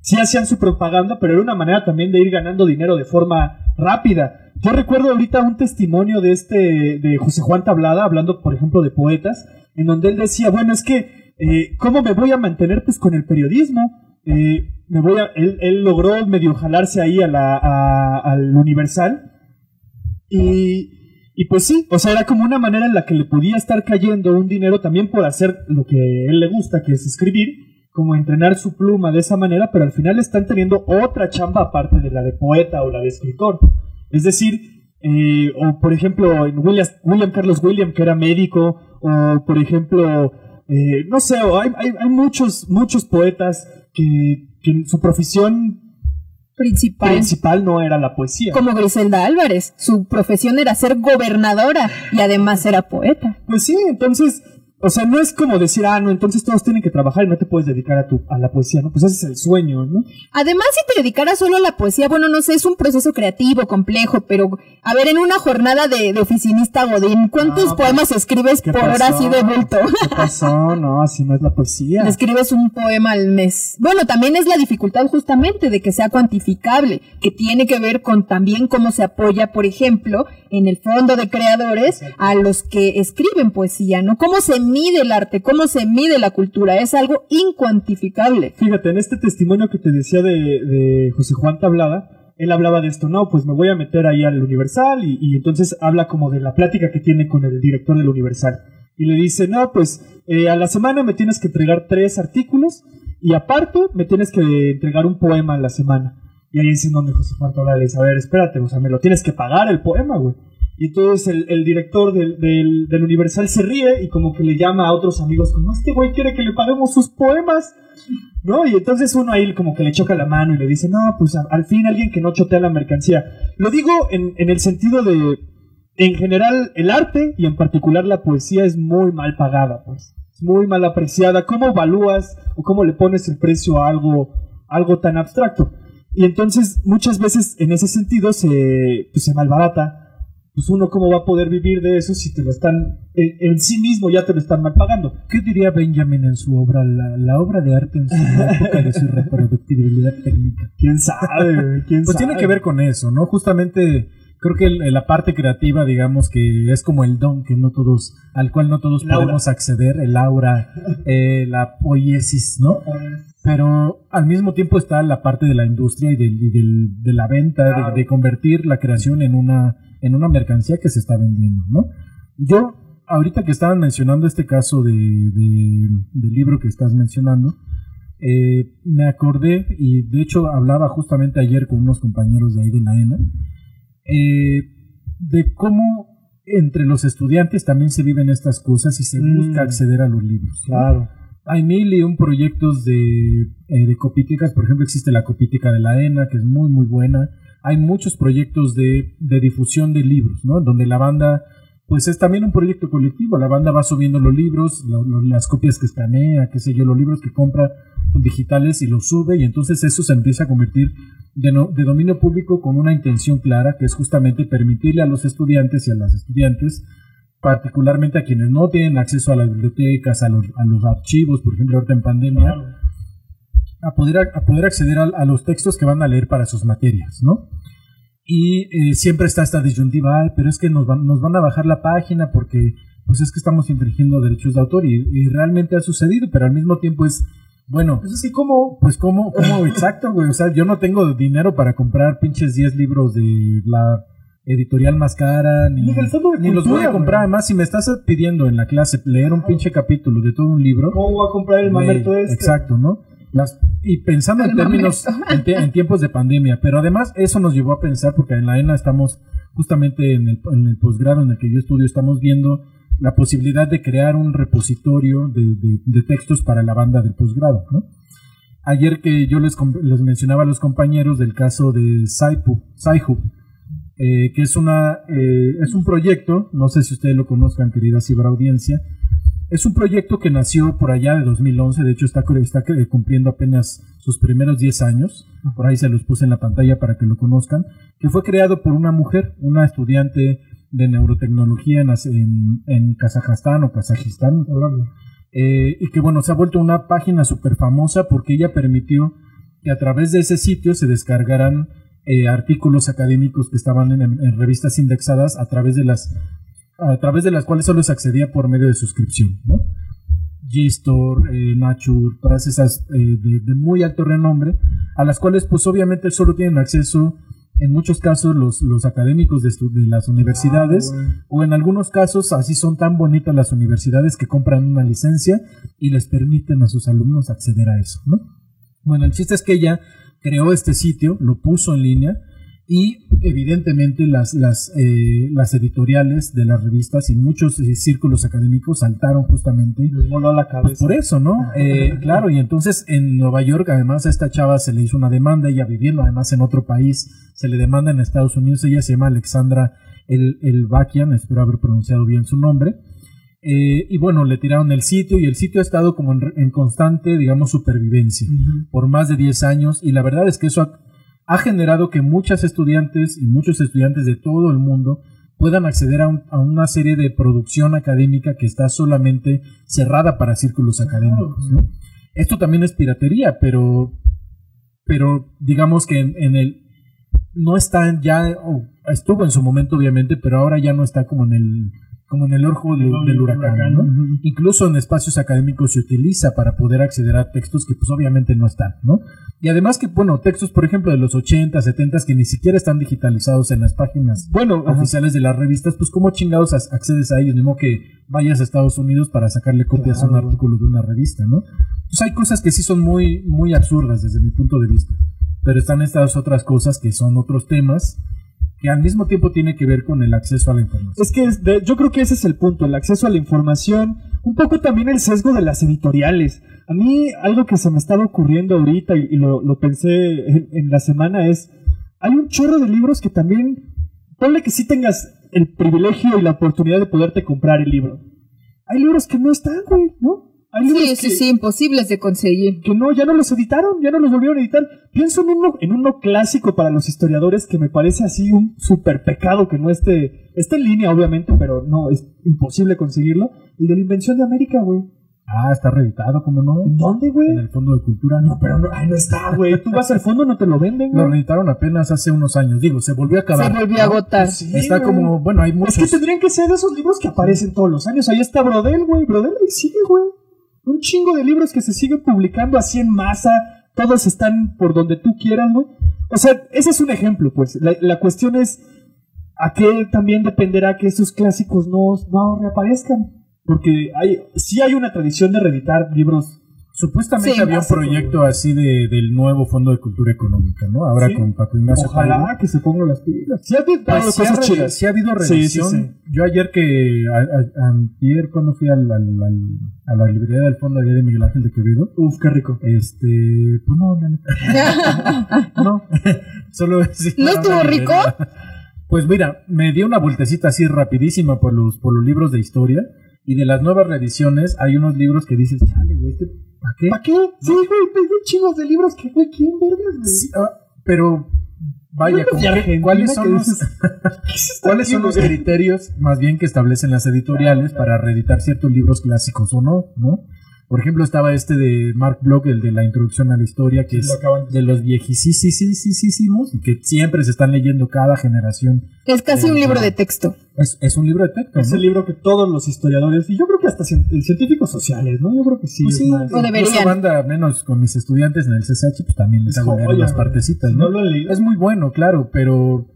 sí hacían su propaganda, pero era una manera también de ir ganando dinero de forma rápida. Yo recuerdo ahorita un testimonio de este, de José Juan Tablada, hablando, por ejemplo, de poetas, en donde él decía, bueno, es que, eh, ¿cómo me voy a mantener pues con el periodismo? Eh, me voy él, logró medio jalarse ahí a la, al Universal, y, y pues sí, o sea, era como una manera en la que le podía estar cayendo un dinero también por hacer lo que él le gusta, que es escribir, como entrenar su pluma de esa manera, pero al final están teniendo otra chamba aparte de la de poeta o la de escritor. Es decir, eh, o por ejemplo, en William, William Carlos William, que era médico, o por ejemplo, eh, no sé, hay, hay, hay muchos, muchos poetas que, que su profesión Principal. principal no era la poesía. como Griselda Álvarez. Su profesión era ser gobernadora y además era poeta. Pues sí, entonces, o sea, no es como decir, ah, no, entonces todos tienen que trabajar y no te puedes dedicar a, tu, a la poesía, ¿no? Pues ese es el sueño, ¿no? Además, si te dedicaras solo a la poesía, bueno, no sé, es un proceso creativo, complejo, pero a ver, en una jornada de, de oficinista Godín, ¿cuántos No, poemas escribes ¿Qué por hora así de bulto? ¿Qué pasó? No, así no es la poesía. Escribes un poema al mes. Bueno, también es la dificultad justamente de que sea cuantificable, que tiene que ver con también cómo se apoya, por ejemplo, en el fondo de creadores a los que escriben poesía, ¿no? ¿Cómo se mide el arte? ¿Cómo se mide la cultura? Es algo incuantificable. Fíjate, en este testimonio que te decía de, José Juan Tablada, él hablaba de esto, no, pues me voy a meter ahí al Universal y, entonces habla como de la plática que tiene con el director del Universal. Y le dice, no, pues eh, a la semana me tienes que entregar tres artículos y aparte me tienes que entregar un poema a la semana. Y ahí es en donde José Juan Tablada le dice, a ver, espérate, o sea, me lo tienes que pagar el poema, güey. Y entonces el, el director del, del, Universal se ríe y como que le llama a otros amigos como, este güey quiere que le paguemos sus poemas. ¿No? Y entonces uno ahí como que le choca la mano y le dice, no, pues al fin alguien que no chotea la mercancía. Lo digo en, en el sentido de, en general, el arte y en particular la poesía es muy mal pagada, pues. Es muy mal apreciada. ¿Cómo evalúas o cómo le pones el precio a algo, algo tan abstracto? Y entonces muchas veces en ese sentido se, pues, se malbarata. Pues uno cómo va a poder vivir de eso si te lo están, en, en sí mismo ya te lo están mal pagando. ¿Qué diría Benjamin en su obra, la, la obra de arte en su época de su reproductibilidad técnica? ¿Quién sabe? ¿Quién Pues sabe? tiene que ver con eso, ¿no? Justamente creo que el- la parte creativa, digamos, que es como el don que no todos, al cual no todos El aura. podemos acceder, el aura, eh, la poiesis, ¿no? Pero al mismo tiempo está la parte de la industria y, del- y del- de la venta, de- de, convertir la creación en una, en una mercancía que se está vendiendo, ¿no? Yo, ahorita que estaban mencionando este caso de, de- del libro que estás mencionando, eh, me acordé, y de hecho hablaba justamente ayer con unos compañeros de ahí de la ENA, eh, de cómo entre los estudiantes también se viven estas cosas y se Mm. busca acceder a los libros. ¿no? Claro. Hay mil y un proyectos de, eh, de copíticas, por ejemplo existe la copítica de la ENA, que es muy muy buena. Hay muchos proyectos de, de difusión de libros, ¿no? Donde la banda, pues es también un proyecto colectivo, la banda va subiendo los libros, lo- las copias que escanea, qué sé yo, los libros que compra digitales y los sube y entonces eso se empieza a convertir de, no- de dominio público con una intención clara, que es justamente permitirle a los estudiantes y a las estudiantes particularmente a quienes no tienen acceso a las bibliotecas, a los, a los archivos, por ejemplo, ahorita en pandemia, a poder, a poder acceder a, a los textos que van a leer para sus materias, ¿no? Y eh, siempre está esta disyuntiva, "Ay, pero es que nos van, nos van a bajar la página porque pues es que estamos infringiendo derechos de autor y, y realmente ha sucedido, pero al mismo tiempo es, bueno, Pues así como... pues cómo, cómo, exacto, güey, o sea, yo no tengo dinero para comprar pinches 10 libros de la editorial más cara, ni, Ni de ni los voy Cultura, a comprar. güey. Además, si me estás pidiendo en la clase leer un pinche capítulo de todo un libro, ¿Cómo voy a comprar el mamerto este? exacto, ¿no? Las, y pensando en términos, en, te- en tiempos de pandemia, pero además eso nos llevó a pensar, porque en la ENA estamos justamente en el, en el posgrado en el que yo estudio, estamos viendo la posibilidad de crear un repositorio de, de- de textos para la banda del posgrado, ¿no? Ayer que yo les, les mencionaba a los compañeros del caso de Saipu, Saihu, eh, que es, una, eh, es un proyecto, no sé si ustedes lo conozcan, querida ciberaudiencia, es un proyecto que nació por allá de 2011, de hecho está, está cumpliendo apenas sus primeros 10 años, por ahí se los puse en la pantalla para que lo conozcan, que fue creado por una mujer, una estudiante de neurotecnología en, en, en Kazajstán o Kazajistán, eh, y que bueno, se ha vuelto una página súper famosa porque ella permitió que a través de ese sitio se descargaran eh, artículos académicos que estaban en, en revistas indexadas a través de las a través de las cuales solo se accedía por medio de suscripción, ¿no? Gstore, eh, Nature, todas esas eh, de, de muy alto renombre, a las cuales pues obviamente solo tienen acceso en muchos casos los, los académicos de, de las universidades o en algunos casos así son tan bonitas las universidades que compran una licencia y les permiten a sus alumnos acceder a eso, ¿no? Bueno, el chiste es que ella creó este sitio, lo puso en línea y evidentemente las, las, eh, las editoriales de las revistas y muchos eh, círculos académicos saltaron justamente Les voló la pues cabeza. por eso, ¿no? Eh, claro, y entonces en Nueva York además a esta chava se le hizo una demanda, ella viviendo además en otro país, se le demanda en Estados Unidos, ella se llama Alexandra El, El Bakian, espero haber pronunciado bien su nombre. Eh, y bueno, le tiraron el sitio y el sitio ha estado como en, en constante, digamos, supervivencia por más de 10 años y la verdad es que eso ha, ha generado que muchas estudiantes y muchos estudiantes de todo el mundo puedan acceder a, un- a una serie de producción académica que está solamente cerrada para círculos académicos. ¿no? Esto también es piratería, pero, pero digamos que en, en el no está ya o estuvo en su momento obviamente, pero ahora ya no está como en el como en el ojo del, del huracán, ¿no? Incluso en espacios académicos se utiliza para poder acceder a textos que pues obviamente no están, ¿no? Y además que, bueno, textos, por ejemplo, de los 80, 70 que ni siquiera están digitalizados en las páginas Bueno, ajá. oficiales de las revistas, pues cómo chingados ac- accedes a ellos, ni modo que vayas a Estados Unidos para sacarle copias a un Claro. artículo de una revista, ¿no? Pues hay cosas que sí son muy, muy absurdas desde mi punto de vista, pero están estas otras cosas que son otros temas que al mismo tiempo tiene que ver con el acceso a la información. Es que es de- yo creo que ese es el punto, el acceso a la información, un poco también el sesgo de las editoriales. A mí algo que se me estaba ocurriendo ahorita y, lo pensé en, en la semana es, hay un chorro de libros que también, ponle que sí tengas el privilegio y la oportunidad de poderte comprar el libro. Hay libros que no están, güey, ¿no? Hay libros Sí, sí, que- sí, imposibles de conseguir. que no, ya no los editaron, ya no los volvieron a editar. Pienso en uno, en uno clásico para los historiadores que me parece así un super pecado que no esté, esté en línea obviamente, pero no, es imposible conseguirlo. El de la invención de América, güey. Ah, está reeditado, ¿cómo no? ¿En dónde, güey? En el Fondo de Cultura. No, pero no, ay, no está, güey. Tú vas al fondo, no te lo venden, Lo güey. reeditaron apenas hace unos años. Digo, se volvió a acabar. Se volvió a agotar. Sí, Está güey. como, bueno, hay Es muchos. que tendrían que ser de esos libros que aparecen todos los años. Ahí está Brodel, güey. Brodel ahí sigue, güey. Un chingo de libros que se siguen publicando así en masa. Todos están por donde tú quieras, güey. O sea, ese es un ejemplo, pues. La, la cuestión es a qué también dependerá que esos clásicos no, no reaparezcan. Porque hay, sí hay una tradición de reeditar libros. Supuestamente Sí, había un proyecto así de, del nuevo Fondo de Cultura Económica, ¿no? Ahora Sí. con Paco Ignacio Ojalá que se pongan las pilas. Sí ha editado Pues sí, cosas chidas. sí ha habido Sí, sí, revisión. sí. Yo ayer que, a- a- antier cuando fui al, al- al- a la librería del Fondo allá de Miguel Ángel de Quevedo, Uf, qué rico. este, pues no, neta. no, solo sí, ¿No estuvo rico? Pues mira, me di una vueltecita así rapidísima por los, por los libros de historia y de las nuevas reediciones hay unos libros que dices, chale, güey, este, ¿para qué? ¿Para qué? Sí, güey, hay chingos de libros que, güey, ¿quién vergas, güey? Sí, ah, pero vaya, como que- ¿cuáles que son los, dices, ¿Qué es esta ¿cuáles son los criterios más bien que establecen las editoriales para reeditar ciertos libros clásicos o no? ¿no? Por ejemplo, estaba este de Mark Bloch, el de la introducción a la historia, que Sí, es lo de- los viejísimos y que siempre se están leyendo cada generación. Es casi un libro de texto. Es, es un libro de texto, Es ¿no? el libro que todos los historiadores, y yo creo que hasta cien- científicos sociales, ¿no? Yo creo que sí. Pues es sí, más- O deberían. banda, menos con mis estudiantes en el CSH, pues también les Es hago leer güey. partecitas, ¿no? no lo han leído. Es muy bueno, claro, pero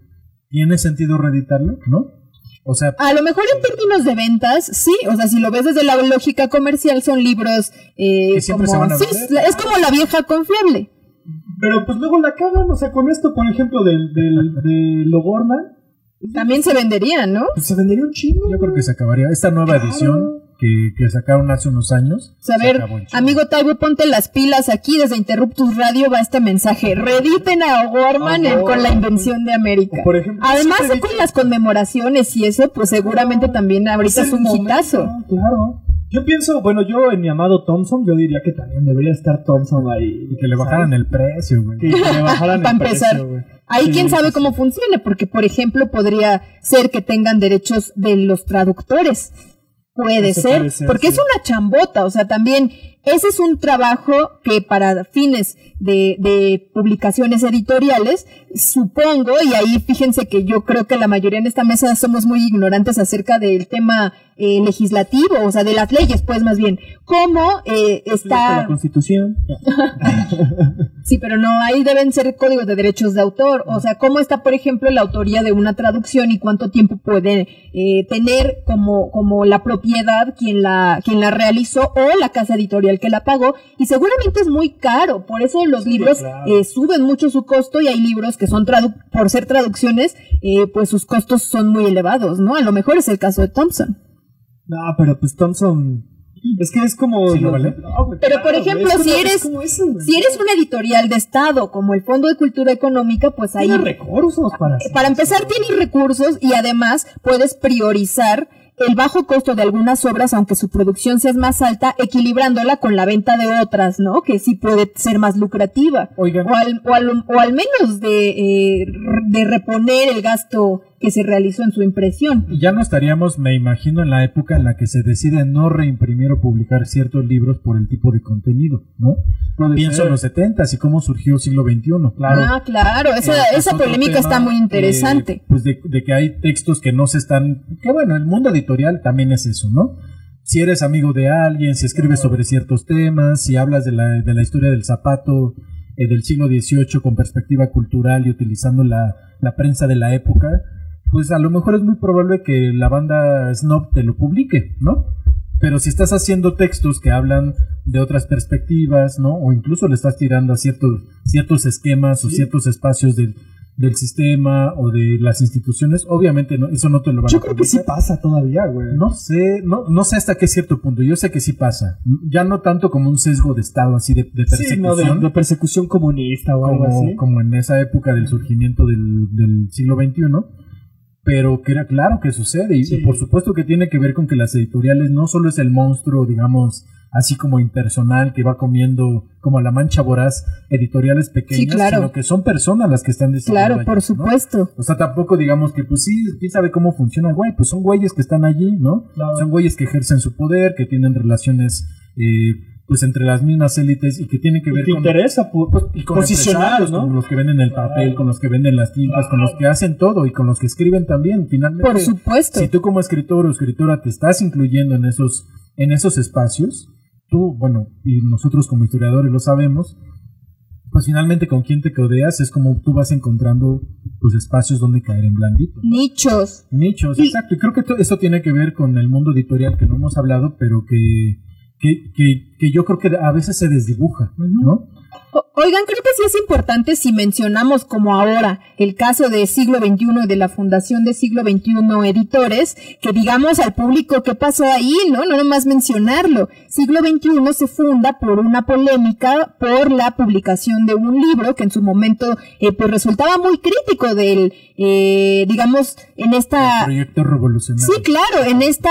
¿tiene sentido reeditarlo? ¿No? O sea, A lo mejor en términos de ventas, sí. O sea, si lo ves desde la lógica comercial, son libros eh, Que siempre como... se van a sí, es como la vieja confiable. Pero pues luego la cagan, o sea, con esto, por ejemplo, del, del, de Logorna, También se venderían, ¿no? pues se vendería un chingo. yo creo que se acabaría. Esta nueva Claro. edición que, que sacaron hace unos años. O sea, a ver, amigo Taibo, ponte las pilas aquí desde Interruptus Radio va este mensaje. Rediten a O'Gorman en- con la invención de América. O por ejemplo, Además, con las conmemoraciones y eso, pues seguramente también ahorita es un hitazo. Claro. Yo pienso, bueno, yo en mi amado Thompson, yo diría que también debería estar Thompson ahí. Y que le bajaran el precio, güey. Que le bajaran Pa' el empezar. precio, güey. Ahí Sí, quién sabe cómo funcione, porque por ejemplo podría ser que tengan derechos de los traductores. Puede ser, puede ser, porque sí. es una chambota, o sea, también ese es un trabajo que para fines de, de publicaciones editoriales, supongo, y ahí fíjense que yo creo que la mayoría en esta mesa somos muy ignorantes acerca del tema eh, legislativo, o sea, de las leyes, pues más bien, cómo eh, La está... constitución. Sí, pero no, ahí deben ser códigos de derechos de autor. O sea, cómo está, por ejemplo, la autoría de una traducción y cuánto tiempo puede eh, tener como, como la propiedad quien la, quien la realizó o la casa editorial que la pagó. Y seguramente es muy caro. Por eso los libros claro. eh, suben mucho su costo y hay libros que son, tradu por ser traducciones, eh, pues sus costos son muy elevados, ¿no? A lo mejor es el caso de Thompson. No, pero pues Thompson. Es que es como. Sí, ¿no vale? No, Pero, por claro, ejemplo, güey, es si eres- es eso. Si eres una editorial de Estado, como el Fondo de Cultura Económica, pues ahí Tiene recursos para. hacer Para empezar, eso. tienes recursos y además puedes priorizar el bajo costo de algunas obras, aunque su producción sea más alta, equilibrándola con la venta de otras, ¿no? Que sí puede ser más lucrativa. Oigan, O al, o al, o al menos de, eh, de reponer el gasto que se realizó en su impresión. ya no estaríamos, me imagino, en la época en la que se decide no reimprimir o publicar ciertos libros por el tipo de contenido, ¿no? Puede Pienso ser. en los 70 y cómo surgió siglo XXI. Claro. Ah, claro, esa, Eh, es esa otro polémica tema, está muy eh, interesante. pues de, de que hay textos que no se están. Que bueno, el mundo editorial también es eso, ¿no? Si eres amigo de alguien, si escribes sobre ciertos temas, si hablas de la, de la historia del zapato eh, del siglo XVIII con perspectiva cultural y utilizando la, la prensa de la época, pues a lo mejor es muy probable que la banda Snob te lo publique, ¿no? Pero si estás haciendo textos que hablan de otras perspectivas, ¿no? O incluso le estás tirando a ciertos, ciertos esquemas o ciertos espacios del, del sistema o de las instituciones, obviamente no, eso no te lo van Yo a creo que sí pasa todavía, güey. No sé, no, no sé hasta qué cierto punto. Yo sé que sí pasa. Ya no tanto como un sesgo de Estado así de, de Sí, no, de, persecución. de persecución comunista o algo como, así. como en esa época del surgimiento del, del siglo XXI, pero que era claro que sucede y, Sí. por supuesto que tiene que ver con que las editoriales no solo es el monstruo, digamos, así como impersonal que va comiendo como la mancha voraz editoriales pequeñas, claro. sino que son personas las que están decidiendo Claro, allí, por ¿no? supuesto. O sea, tampoco digamos que, pues sí, quién sabe cómo funciona, güey, pues son güeyes que están allí, ¿no? Claro. Son güeyes que ejercen su poder, que tienen relaciones eh, pues entre las mismas élites y que tiene que ver Te con, interesa po- y con posicionarlos, empresarios, con ¿no? los que venden el papel, con los que venden las tintas, con los que hacen todo y con los que escriben también. Finalmente, Por supuesto. si tú como escritor o escritora te estás incluyendo en esos, en esos espacios, tú, bueno, y nosotros como historiadores lo sabemos, pues finalmente con quien te codeas es como tú vas encontrando pues espacios donde caer en blandito. Nichos. Nichos, Y- exacto. Y creo que to- esto tiene que ver con el mundo editorial que no hemos hablado, pero que, que, que, que yo creo que a veces se desdibuja, ¿no? O- Oigan, creo que sí es importante si mencionamos como ahora el caso de Siglo XXI y de la Fundación de Siglo XXI Editores, que digamos al público qué pasó ahí, ¿no? No nomás mencionarlo. Siglo XXI se funda por una polémica por la publicación de un libro que en su momento eh, pues resultaba muy crítico del, eh, digamos, en esta... El proyecto revolucionario. Sí, claro, en este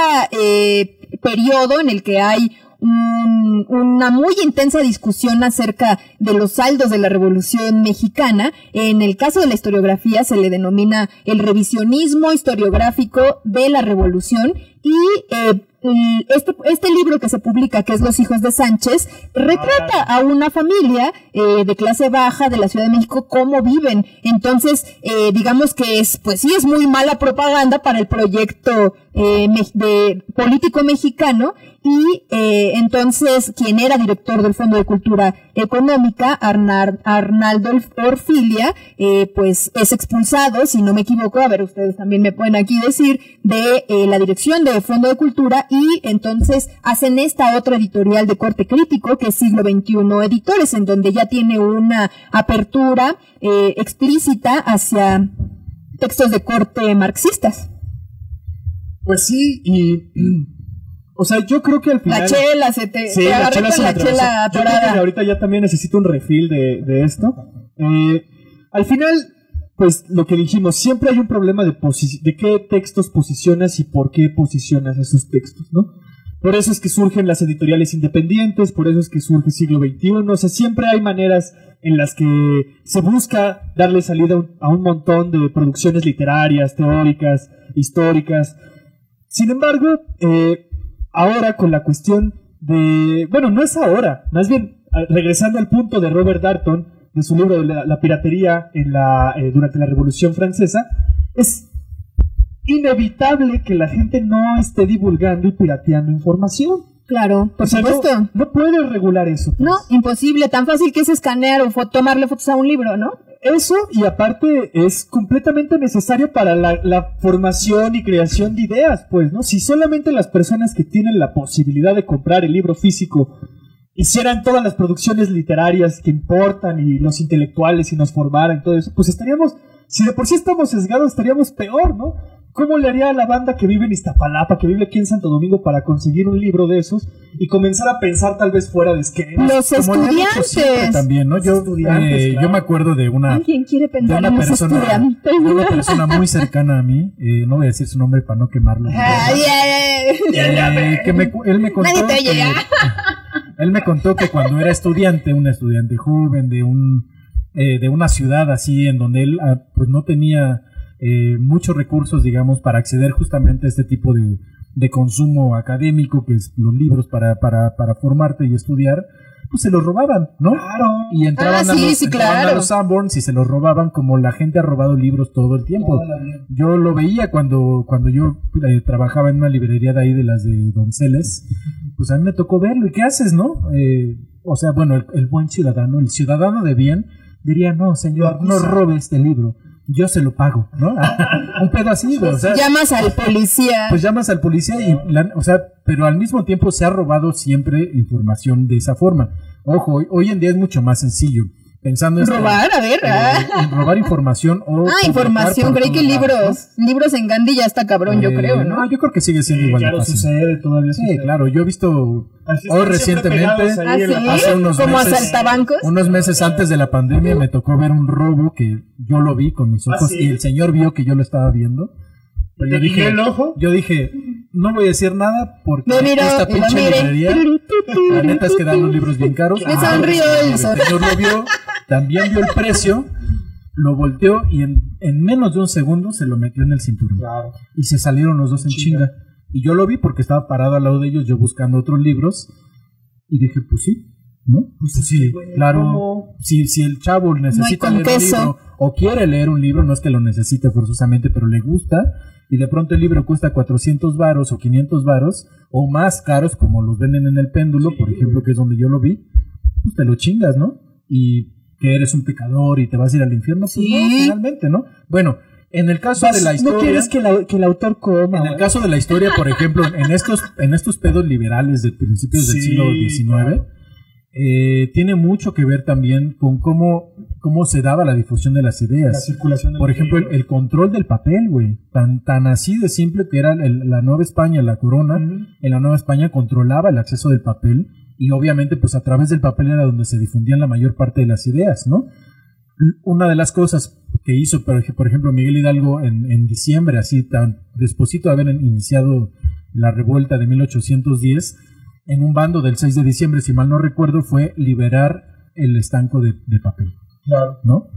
periodo en el que hay un- una muy intensa discusión acerca de los saldos de la Revolución Mexicana. En el caso de la historiografía se le denomina el revisionismo historiográfico de la Revolución y eh, este, este libro que se publica, que es Los hijos de Sánchez, retrata a una familia eh, de clase baja de la Ciudad de México, cómo viven. Entonces, eh, digamos que es, pues sí, es muy mala propaganda para el proyecto eh, de político mexicano. Y eh, entonces, quien era director del Fondo de Cultura Económica, Arnaldo Orfilia, eh, pues es expulsado, si no me equivoco, a ver, ustedes también me pueden aquí decir, de eh, la dirección del Fondo de Cultura y entonces hacen esta otra editorial de corte crítico, que es Siglo XXI Editores, en donde ya tiene una apertura eh, explícita hacia textos de corte marxistas. Pues sí, y. O sea, yo creo que al final. La chela, se te, Sí, te la chela con se me la atravesó. chela Yo creo que atorada. ahorita ya también necesito un refill de, de esto. Eh, al final, pues lo que dijimos, siempre hay un problema de, de qué textos posicionas y por qué posicionas esos textos, ¿no? Por eso es que surgen las editoriales independientes, por eso es que surge siglo XXI, o sea, siempre hay maneras en las que se busca darle salida a un montón de producciones literarias, teóricas, históricas. Sin embargo, eh, ahora con la cuestión de... Bueno, no es ahora, más bien regresando al punto de Robert Darton, de su libro de la, la piratería en la, eh, durante la Revolución Francesa, es inevitable que la gente no esté divulgando y pirateando información. Claro, por O sea, no- supuesto. No, puedes regular eso. pues. No, imposible, tan fácil que es escanear o fo- tomarle fotos a un libro, ¿no? Eso, y aparte, es completamente necesario para la, la formación y creación de ideas, pues, ¿no? Si solamente las personas que tienen la posibilidad de comprar el libro físico hicieran todas las producciones literarias que importan y los intelectuales y nos formaran y todo eso, pues estaríamos, si de por sí estamos sesgados, estaríamos peor, ¿no? ¿Cómo le haría a la banda que vive en Iztapalapa, que vive aquí en Santo Domingo, para conseguir un libro de esos y comenzar a pensar tal vez fuera de esquemas? Los Como estudiantes. también, ¿no? Yo, Estudiantes, eh, claro. yo me acuerdo de una, ¿Alguien quiere de pensar una en persona, estudiantes? de una persona muy cercana a mí, eh, no voy a decir su nombre para no quemarlo. Ay, ay, ay. Eh, que me él me contó Nadie te oye, que- él me contó que cuando era estudiante, un estudiante joven de un eh, de una ciudad así en donde él ah, pues no tenía eh, muchos recursos, digamos, para acceder justamente a este tipo de, de consumo académico, que es los libros para, para, para formarte y estudiar, pues se los robaban, ¿no? Claro. Y entraban, Ah, a, los, sí, entraban claro. a los Sanborns y se los robaban como la gente ha robado libros todo el tiempo. Yo lo veía cuando, cuando yo eh, trabajaba en una librería de ahí de las de Donceles. Pues a mí me tocó verlo. ¿Y qué haces, no? Eh, o sea, bueno, el, el buen ciudadano, el ciudadano de bien, diría, no, señor, no robe este libro. Yo se lo pago, ¿no? Un pedo así, güey, o sea, Llamas al policía. pues llamas al policía y, la- o sea, pero al mismo tiempo se ha robado siempre información de esa forma. Ojo, hoy, hoy en día es mucho más sencillo. Pensando en robar, a ver. eh, ah. en robar información o Ah, información. Creí que todos lados, libros. Libros en Gandhi ya está cabrón, yo Eh, creo, ¿no? yo creo que sigue siendo Sí, igual claro, fácil. sucede, todavía Sí, sucede. claro, yo he visto Así hoy recientemente, ¿Ah, sí? hace unos ¿Como meses, asaltabancos? unos meses antes de la pandemia me tocó ver un robo que yo lo vi con mis ¿Ah, ojos sí? y el señor vio que yo lo estaba viendo. Pero yo ¿Te dije, el ojo? yo dije, no voy a decir nada porque Me miró esta pinche miré. librería, la neta es que dan los libros bien caros. Me sonrió el el sol. señor lo vio, también vio el precio, lo volteó y en, en menos de un segundo se lo metió en el cinturón Claro. y se salieron los dos en chinga. Y yo lo vi porque estaba parado al lado de ellos, yo buscando otros libros. Y dije, pues sí, ¿no? Pues sí, claro. Si, si el chavo necesita con leer un queso. libro o quiere leer un libro, no es que lo necesite forzosamente, pero le gusta, y de pronto el libro cuesta 400 varos o 500 varos, o más caros como los venden en el péndulo, por ejemplo, que es donde yo lo vi, pues te lo chingas, ¿no? Y que eres un pecador y te vas a ir al infierno, pues Sí. no, finalmente, ¿no? Bueno, en el caso de la no historia... quieres que, la- que el autor coma. En el caso de la historia, por ejemplo, en estos, en estos pedos liberales de principios del siglo XIX, eh, tiene mucho que ver también con cómo, cómo se daba la difusión de las La ideas. circulación del Por ejemplo, el, control del papel, güey. Tan, tan así de simple que era el- la Nueva España, la corona. En la Nueva España controlaba el acceso del papel y obviamente pues a través del papel era donde se difundían la mayor parte de las ideas, ¿no? Una de las cosas que hizo, por ej- por ejemplo, Miguel Hidalgo en, en diciembre, así tan desposito de haber iniciado la revuelta de 1810, en un bando del 6 de diciembre, si mal no recuerdo, fue liberar el estanco de, de papel. ¿No?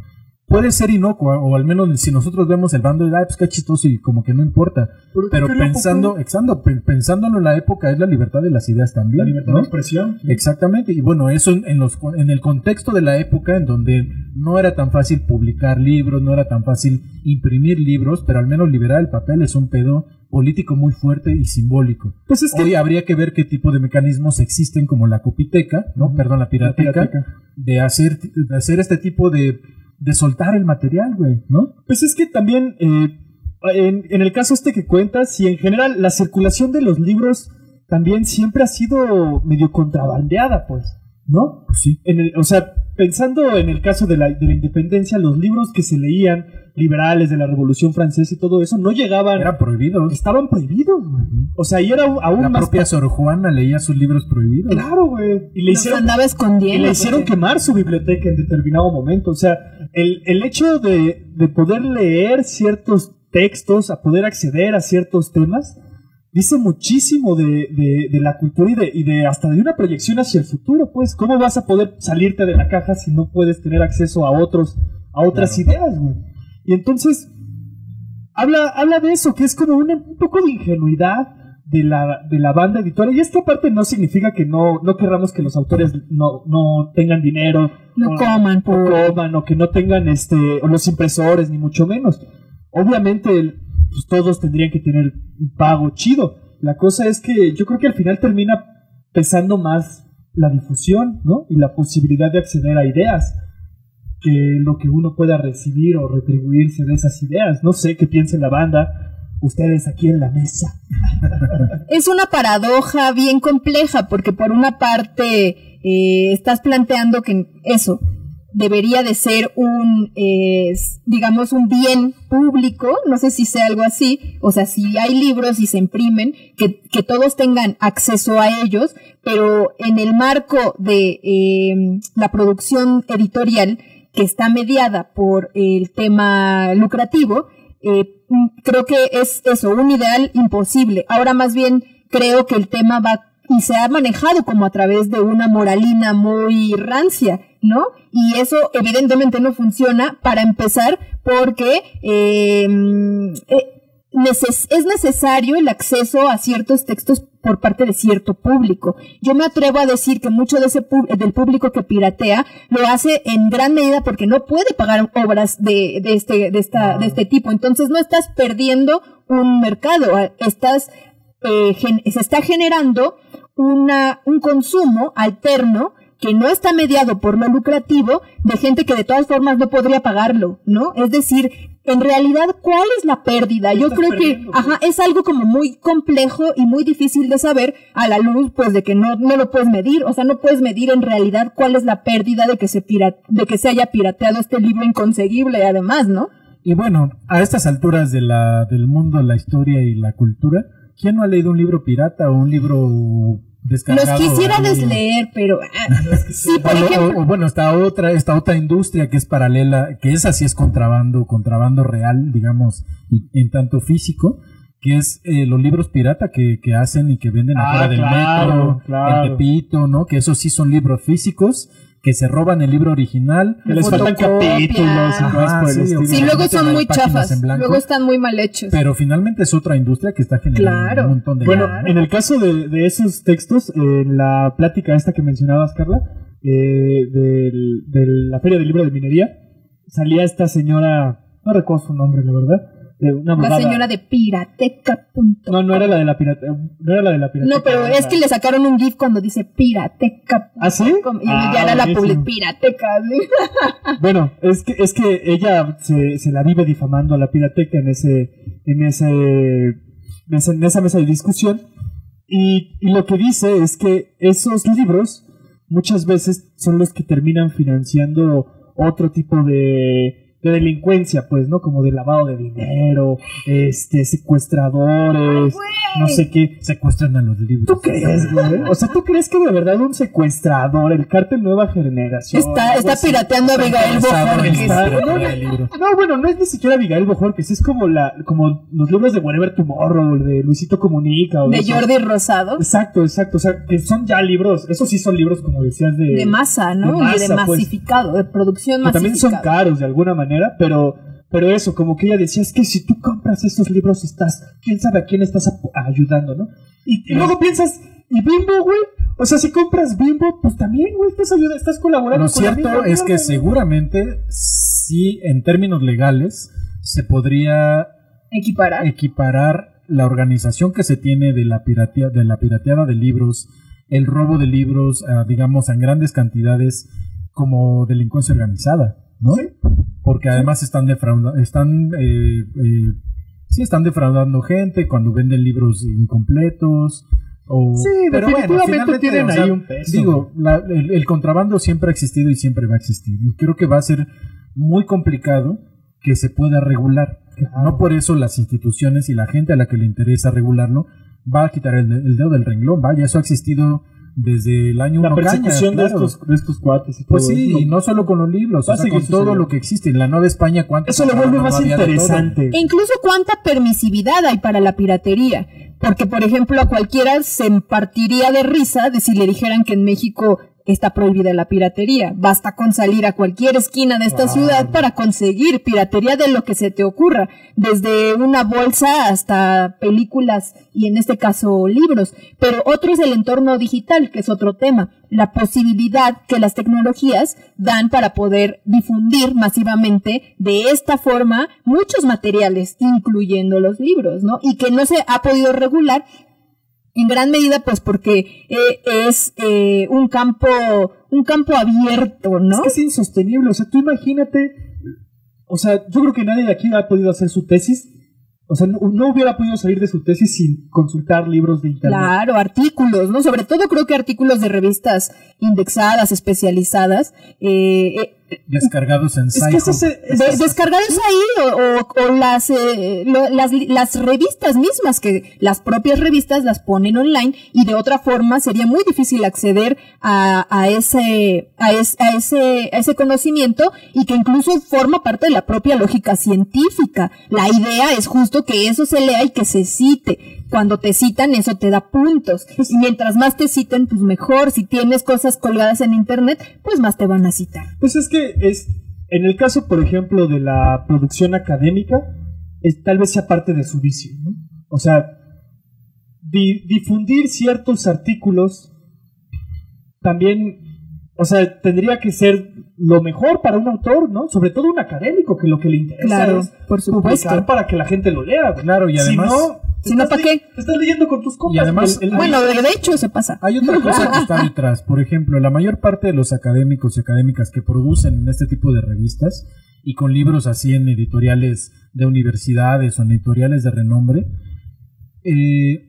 Puede ser inocua, o al menos si nosotros vemos el bando de, ay, pues qué chistoso y como que no importa. Pero loco, pensando, exacto, pensándolo en la época, es la libertad de las ideas también. La libertad ¿no? de expresión. Exactamente, y bueno, eso en, en los, en el contexto de la época en donde no era tan fácil publicar libros, no era tan fácil imprimir libros, pero al menos liberar el papel es un pedo político muy fuerte y simbólico. Pues es que Hoy habría que ver qué tipo de mecanismos existen como la copiteca, no, perdón, la pirateca, pirateca. de hacer de hacer este tipo de de soltar el material, güey, ¿no? Pues es que también, eh, en, en el caso este que cuentas, y en general la circulación de los libros también siempre ha sido medio contrabandeada, pues, ¿no? Pues sí. En el- o sea, pensando en el caso de la, de la independencia, los libros que se leían, liberales de la Revolución Francesa y todo eso, no llegaban, Era prohibido. estaban prohibidos, güey. O sea, y era aún La más... propia Sor Juana leía sus libros prohibidos. Claro, güey. Y le Los hicieron andaba y escondiendo. le hicieron porque- quemar su biblioteca en determinado momento. O sea, el, el hecho de, de poder leer ciertos textos, a poder acceder a ciertos temas, dice muchísimo de, de- de la cultura y de, y de hasta de una proyección hacia el futuro. Pues, ¿cómo vas a poder salirte de la caja si no puedes tener acceso a otros, a otras ideas, güey? Y entonces, habla, habla de eso, que es como una- un poco de ingenuidad de la, de la banda editorial. Y esta parte no significa que no, no querramos que los autores no, no tengan dinero. No o- coman, o por... coman, o que no tengan este, o los impresores, ni mucho menos. Obviamente, el- pues, todos tendrían que tener un pago chido. La cosa es que yo creo que al final termina pesando más la difusión, ¿no? Y la posibilidad de acceder a ideas que lo que uno pueda recibir o retribuirse de esas ideas. No sé qué piensa la banda, ustedes aquí en la mesa. Es una paradoja bien compleja porque por una parte eh, estás planteando que eso debería de ser un, eh, digamos, un bien público, no sé si sea algo así, o sea, si hay libros y se imprimen, que, que todos tengan acceso a ellos, pero en el marco de eh, la producción editorial que está mediada por el tema lucrativo, eh, creo que es eso, un ideal imposible. Ahora más bien creo que el tema va y se ha manejado como a través de una moralina muy rancia, ¿no? Y eso evidentemente no funciona para empezar porque eh, eh, es necesario el acceso a ciertos textos por parte de cierto público. Yo me atrevo a decir que mucho de ese del público que piratea lo hace en gran medida porque no puede pagar obras de, de este de esta de este tipo. Entonces no estás perdiendo un mercado, estás eh, se está generando una un consumo alterno que no está mediado por lo lucrativo de gente que de todas formas no podría pagarlo, ¿no? Es decir, en realidad, ¿cuál es la pérdida? Yo creo que, pues. ajá, es algo como muy complejo y muy difícil de saber a la luz, pues, de que no, no lo puedes medir. O sea, no puedes medir en realidad cuál es la pérdida de que se pira- de que se haya pirateado este libro inconseguible, además, ¿no? Y bueno, a estas alturas de la, del mundo, la historia y la cultura, ¿quién no ha leído un libro pirata o un libro descargado? Los quisiera desleer, pero ah, sí, por O- ejemplo, o bueno, está otra, esta otra industria que es paralela, que esa sí es contrabando, contrabando real, digamos, en tanto físico, que es eh, los libros pirata que, que hacen y que venden Ah, afuera del claro, metro, claro. en Tepito, ¿no? Que esos sí son libros físicos que se roban el libro original. Que les faltan capítulos y cosas por el sí, estilo. Sí, luego son muy chafas. Luego están muy mal hechos. Pero finalmente es otra industria que está generando Claro. un montón de Bueno, lana. en el caso de, de esos textos, en la plática esta que mencionabas, Carla, eh, del- de la Feria del Libro de Minería, salía esta señora, no recuerdo su nombre, la verdad, de una la señora de pirateca. punto No, no era la de la pirata, no era la de la pirata. No, pero es que le sacaron un GIF cuando dice pirateca. ¿Ah, sí? Y Ah, ya era la public pirateca. ¿sí? Bueno, es que, es que ella se, se la vive difamando a la pirateca en ese, en ese, en esa, en esa mesa de discusión. Y, y lo que dice es que esos libros muchas veces son los que terminan financiando otro tipo de, de delincuencia, pues, ¿no? Como de lavado de dinero, este, secuestradores, no sé qué. Secuestran a los libros. ¿Tú crees, güey? O sea, ¿tú crees que de verdad un secuestrador, el cártel Nueva Generación... Está, está así, pirateando a Abigail Bojorquez. No, bueno, no es ni siquiera Abigail Bojorquez, es como la, como los libros de Whatever Tomorrow, de Luisito Comunica o De. Jordi Rosado. Exacto, exacto, o sea, que son ya libros, esos sí son libros como decías de... De masa, ¿no? de y de pues. masificado, de producción que también son masificada. caros de alguna manera, pero pero eso, como que ella decía, es que si tú compras esos libros estás, quién sabe a quién estás ayudando, ¿no? Y, y luego piensas, ¿y Bimbo, güey? O sea, si compras Bimbo, pues también, güey, estás ayudando, estás colaborando Lo con cierto es que seguramente, sí, en términos legales, se podría Equiparar. equiparar la organización que se tiene de la, piratea, de la pirateada de libros, el robo de libros, ah, digamos, en grandes cantidades, como delincuencia organizada, ¿no? Porque además están defraudando, están, eh, eh, sí, están defraudando gente cuando venden libros incompletos. O, Sí, pero definitivamente tienen o sea, ahí un peso. Digo, la- el, el contrabando siempre ha existido y siempre va a existir. Y creo que va a ser muy complicado que se pueda regular. No por eso las instituciones y la gente a la que le interesa regularlo va a quitar el, el dedo del renglón. Vaya, eso ha existido desde el año La uno caña, persecución de, claro. estos, de estos cuates y todo Pues sí, eso. y no solo con los libros, o sea, con todo lo que existe. En la Nueva España, ¿cuánto? Eso lo vuelve más interesante. E incluso cuánta permisividad hay para la piratería. Porque, por ejemplo, a cualquiera se partiría de risa de si le dijeran que en México está prohibida la piratería. Basta con salir a cualquier esquina de esta ciudad para conseguir piratería de lo que se te ocurra. Desde una bolsa hasta películas y en este caso libros. Pero otro es el entorno digital, que es otro tema. La posibilidad que las tecnologías dan para poder difundir masivamente de esta forma muchos materiales, incluyendo los libros, ¿no? Y que no se ha podido regular en gran medida pues porque eh, es eh, un campo un campo abierto, ¿no? Es que es insostenible. O sea, tú imagínate. O sea, yo creo que nadie de aquí ha podido hacer su tesis. O sea, no, no hubiera podido salir de su tesis sin consultar libros de internet. Claro, artículos, ¿no? Sobre todo creo que artículos de revistas indexadas, especializadas, eh, eh, Descargados en Es que de- descargados ahí o, o- o las, eh, lo- las, las revistas mismas, que las propias revistas las ponen online y de otra forma sería muy difícil acceder a, a, ese, a, es- a ese, a ese conocimiento y que incluso forma parte de la propia lógica científica. La idea es justo que eso se lea y que se cite. Cuando te citan, eso te da puntos. Y mientras más te citen, pues mejor. Si tienes cosas colgadas en internet, pues más te van a citar. Pues es que es. En el caso, por ejemplo, de la producción académica, es, tal vez sea parte de su vicio, ¿no? O sea, di- difundir ciertos artículos también. O sea, tendría que ser lo mejor para un autor, ¿no? Sobre todo un académico, que lo que le interesa Claro, es por publicar supuesto. para que la gente lo lea. Claro, y además- Si no, Si no, estás ¿pa' qué? Estás leyendo con tus compas. Y además- El- el- Bueno, de hecho se pasa. Hay otra cosa que está detrás. Por ejemplo, la mayor parte de los académicos y académicas que producen este tipo de revistas y con libros así en editoriales de universidades o en editoriales de renombre, eh,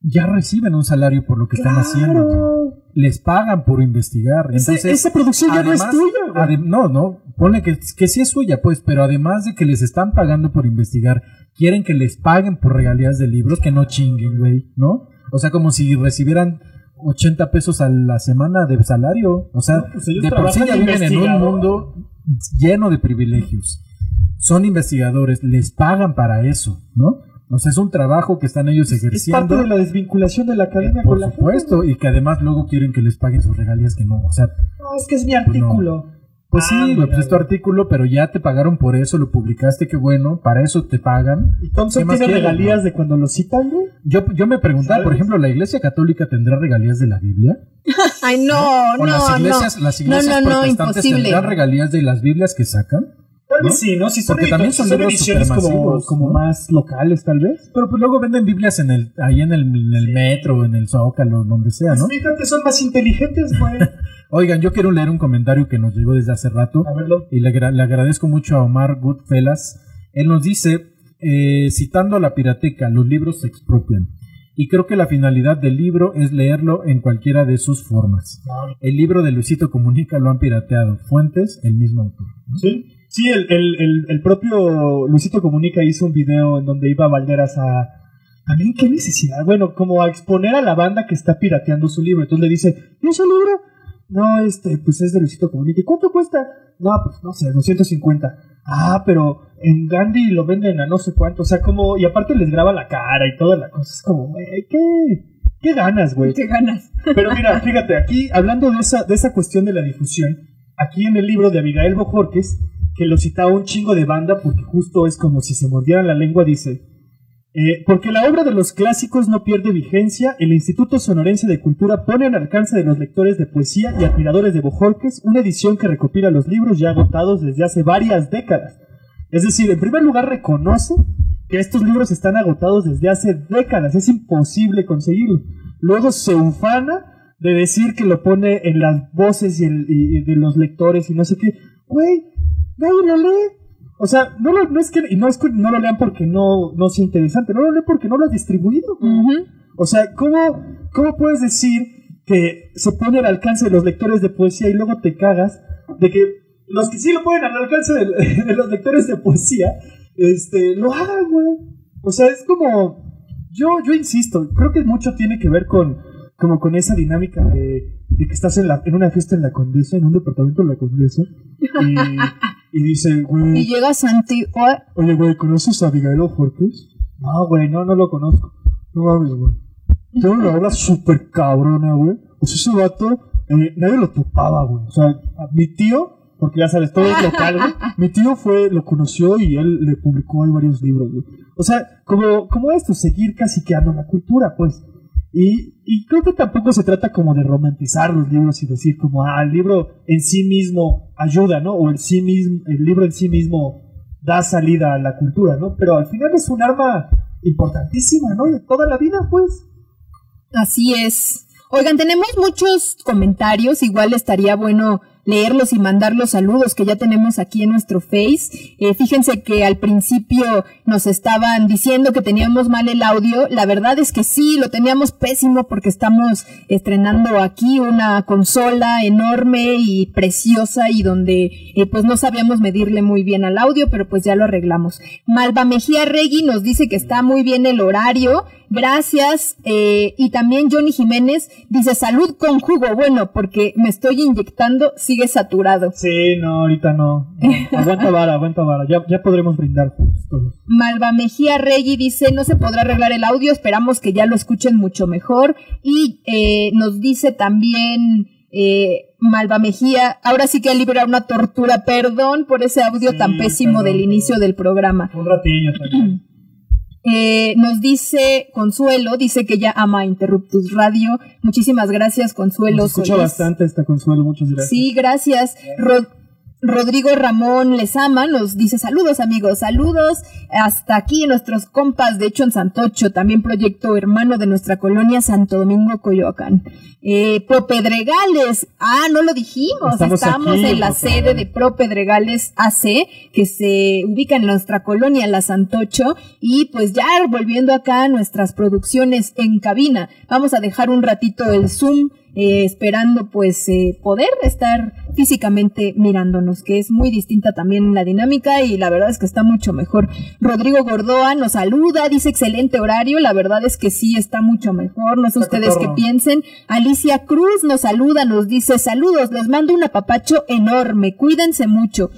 ya reciben un salario por lo que están haciendo. Claro. Les pagan por investigar. Entonces, esa producción ya no es tuya, güey. no, no, ponle que, que sí es suya, pues, pero además de que les están pagando por investigar, quieren que les paguen por regalías de libros, que no chinguen, güey, ¿no? O sea, como si recibieran 80 pesos a la semana de salario. O sea, No, pues de por sí ya viven en un mundo lleno de privilegios. Son investigadores, les pagan para eso, ¿no? O sea, es un trabajo que están ellos Es parte ejerciendo. de la desvinculación de la academia Por con la supuesto, gente. y que además luego quieren que les paguen sus regalías que no. O sea, No, es que es mi artículo. Pues sí, Ah, güey, pues es tu artículo, pero ya te pagaron por eso, lo publicaste, qué bueno, para eso te pagan. ¿Y Thompson ¿Qué más tiene quieren, regalías no? de cuando lo citan, güey? Yo, yo me preguntaba, por ejemplo, ¿la iglesia católica tendrá regalías de la Biblia? Ay, no, ¿O no, las iglesias, no. las iglesias no, no, protestantes imposible. tendrán regalías de las Biblias que sacan? Tal vez ¿No? sí, ¿no? Si son, Porque también son ediciones como, supermasivos, como ¿no? más locales, tal vez. Pero pues luego venden Biblias en el, ahí en el, en el metro, en el Zócalo, donde sea, ¿no? Fíjate, son más inteligentes, güey. Oigan, yo quiero leer un comentario que nos llegó desde hace rato. A verlo. y le, agra- le agradezco mucho a Omar Goodfellas. Él nos dice, eh, citando a la pirateca, los libros se expropian. Y creo que la finalidad del libro es leerlo en cualquiera de sus formas. El libro de Luisito Comunica lo han pirateado. Fuentes, el mismo autor. ¿no? Sí, sí el, el, el, el propio Luisito Comunica hizo un video en donde iba Valderas a... También qué necesidad, bueno, como a exponer a la banda que está pirateando su libro. Entonces le dice, ¿y ese libro? No, este, pues es de Luisito Comunica. ¿Y cuánto cuesta? No, pues no sé, 250. Ah, pero en Gandhi lo venden a no sé cuánto. O sea, como, y aparte les graba la cara y toda la cosa. Es como, ¿qué? ¿Qué ganas, güey? Qué ganas. Pero mira, fíjate, aquí hablando de esa, de esa cuestión de la difusión, aquí en el libro de Abigail Bojorques, que lo citaba un chingo de banda, porque justo es como si se mordieran la lengua, dice, eh, porque la obra de los clásicos no pierde vigencia, el Instituto Sonorense de Cultura pone al alcance de los lectores de poesía y admiradores de Bojorques una edición que recopila los libros ya agotados desde hace varias décadas. Es decir, en primer lugar reconoce que estos libros están agotados desde hace décadas, es imposible conseguirlo. Luego se ufana de decir que lo pone en las voces y, de los lectores y no sé qué. Güey, nadie lo lee. O sea, no, lo- no es que y no es que no lo lean porque no, no sea interesante, no lo leen porque no lo has distribuido. O sea, ¿cómo, ¿cómo puedes decir que se pone al alcance de los lectores de poesía y luego te cagas de que los que sí lo ponen al alcance de, de los lectores de poesía, este, lo hagan, güey? O sea, es como, yo, yo insisto, creo que mucho tiene que ver con, como con esa dinámica de, de que estás en, la, en una fiesta en la Condesa, en un departamento de la Condesa, y, y dice, Y güey, llega Santi, oye, güey, ¿conoces a Abigail Jorques? No, güey, no, no lo conozco. No mames, güey. Tiene una obra súper cabrona, güey. O sea, ese vato, eh, nadie lo topaba, güey. O sea, mi tío, porque ya sabes, todo es local, güey. Mi tío fue, lo conoció y él le publicó ahí varios libros, güey. O sea, como, como esto, seguir caciqueando la cultura, pues. Y, y creo que tampoco se trata como de romantizar los libros y decir como, ah, el libro en sí mismo ayuda, ¿no? O el, sí mismo, el libro en sí mismo da salida a la cultura, ¿no? Pero al final es un arma importantísima, ¿no? De toda la vida, pues. Así es. Oigan, tenemos muchos comentarios, igual estaría bueno leerlos y mandar los saludos que ya tenemos aquí en nuestro Face. Eh, fíjense que al principio nos estaban diciendo que teníamos mal el audio. La verdad es que sí, lo teníamos pésimo porque estamos estrenando aquí una consola enorme y preciosa y donde eh, pues no sabíamos medirle muy bien al audio, pero pues ya lo arreglamos. Malva Mejía Regui nos dice que está muy bien el horario. Gracias. Eh, y también Johnny Jiménez dice salud con jugo. Bueno, porque me estoy inyectando, sigue saturado. Sí, no, ahorita no. No, Aguanta vara, aguanta vara. Ya, ya podremos brindar todos. Malva Mejía Regui dice no se podrá arreglar el audio, esperamos que ya lo escuchen mucho mejor. Y eh, nos dice también eh, Malva Mejía, ahora sí que ha liberado una tortura, perdón por ese audio Sí, tan pésimo perdón, del inicio del programa. Un ratillo también. Eh, nos dice Consuelo, dice que ya ama Interruptus Radio. Muchísimas gracias, Consuelo. Nos escucha Solís. bastante esta consuelo, muchas gracias. Sí, gracias. Ro- Rodrigo Ramón Lezama nos dice saludos amigos, saludos. Hasta aquí nuestros compas de hecho en Santocho, también proyecto hermano de nuestra colonia Santo Domingo Coyoacán. Eh, Pro Pedregales, ah, no lo dijimos, Estamos estamos, aquí, en la sede de Pro Pedregales AC, que se ubica en nuestra colonia, la Santocho, y pues ya volviendo acá a nuestras producciones en cabina, vamos a dejar un ratito el Zoom eh, esperando pues eh, poder estar físicamente mirándonos, que es muy distinta también la dinámica y la verdad es que está mucho mejor. Rodrigo Gordoa nos saluda, dice excelente horario, la verdad es que sí está mucho mejor, no sé ustedes qué piensen. Alicia Cruz nos saluda, nos dice saludos, les mando un apapacho enorme, cuídense mucho.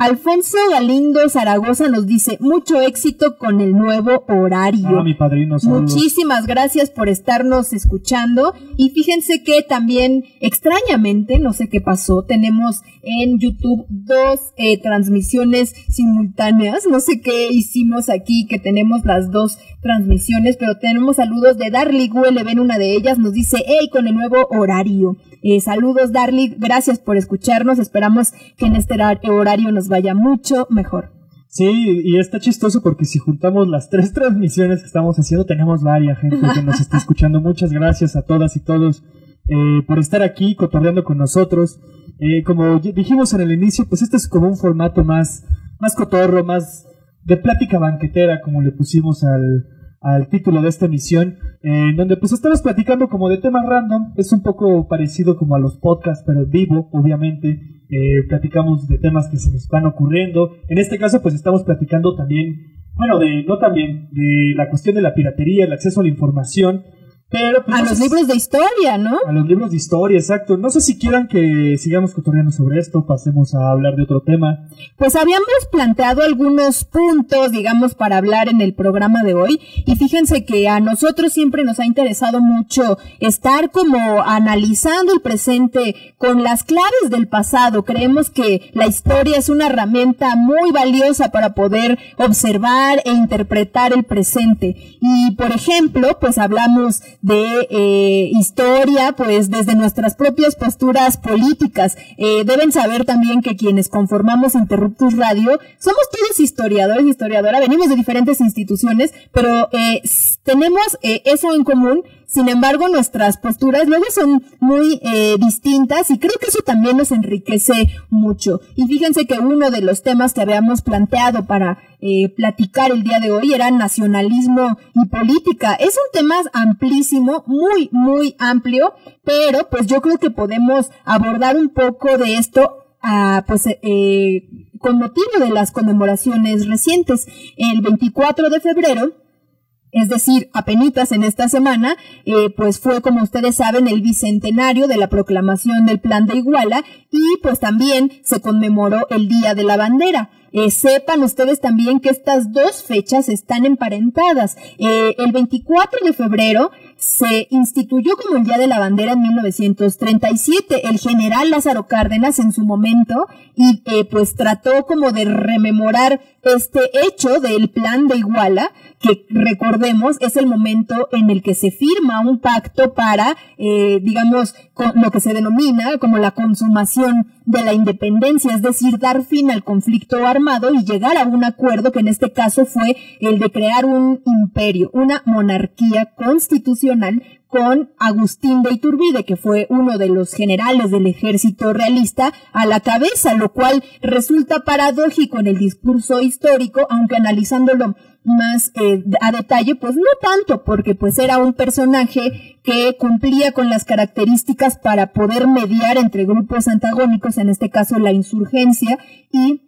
Alfonso Galindo Zaragoza nos dice, mucho éxito con el nuevo horario. Ah, mi padrino. Muchísimas gracias por estarnos escuchando y fíjense que también extrañamente, no sé qué pasó, tenemos en YouTube dos eh, transmisiones simultáneas, no sé qué hicimos aquí que tenemos las dos transmisiones, pero tenemos saludos de Darly ULB en una de ellas, nos dice, hey, con el nuevo horario. Eh, saludos Darly, gracias por escucharnos, esperamos que en este hora- horario nos vaya mucho mejor. Sí, y está chistoso porque si juntamos las tres transmisiones que estamos haciendo, tenemos varias gente que nos está escuchando. Muchas gracias a todas y todos eh, por estar aquí cotorreando con nosotros. Eh, como dijimos en el inicio, pues este es como un formato más, más cotorro, más de plática banquetera, como le pusimos al, al título de esta emisión, en donde pues estamos platicando como de temas random. Es un poco parecido como a los podcasts, pero en vivo, obviamente. Eh, platicamos de temas que se nos van ocurriendo. En este caso, pues estamos platicando también, bueno, de, no también, de la cuestión de la piratería, el acceso a la información, pero pues, A los si- libros de historia, ¿no? a los libros de historia, exacto. No sé si quieran que sigamos cotorreando sobre esto, pasemos a hablar de otro tema. Pues habíamos planteado algunos puntos, digamos, para hablar en el programa de hoy. Y fíjense que a nosotros siempre nos ha interesado mucho estar como analizando el presente con las claves del pasado. Creemos que la historia es una herramienta muy valiosa para poder observar e interpretar el presente. Y, por ejemplo, pues hablamos de eh, historia, pues desde nuestras propias posturas políticas. Eh, deben saber también que quienes conformamos Interruptus Radio somos todos historiadores historiadoras, venimos de diferentes instituciones, pero eh, tenemos eh, eso en común. Sin embargo, nuestras posturas luego son muy eh, distintas y creo que eso también nos enriquece mucho. Y fíjense que uno de los temas que habíamos planteado para eh, platicar el día de hoy era nacionalismo y política. Es un tema amplísimo, muy, muy amplio, pero pues yo creo que podemos abordar un poco de esto ah, pues eh, con motivo de las conmemoraciones recientes. El 24 de febrero es decir, apenitas en esta semana, eh, pues fue, como ustedes saben, el bicentenario de la proclamación del Plan de Iguala y pues también se conmemoró el Día de la Bandera. Eh, sepan ustedes también que estas dos fechas están emparentadas. Eh, el 24 de febrero se instituyó como el Día de la Bandera en 1937. El general Lázaro Cárdenas en su momento y eh, pues trató como de rememorar este hecho del plan de Iguala, que recordemos es el momento en el que se firma un pacto para, eh, digamos, con lo que se denomina como la consumación de la independencia, es decir, dar fin al conflicto armado y llegar a un acuerdo que en este caso fue el de crear un imperio, una monarquía constitucional con Agustín de Iturbide, que fue uno de los generales del ejército realista, a la cabeza, lo cual resulta paradójico en el discurso histórico, aunque analizándolo más eh, a detalle, pues no tanto, porque pues era un personaje que cumplía con las características para poder mediar entre grupos antagónicos, en este caso la insurgencia, y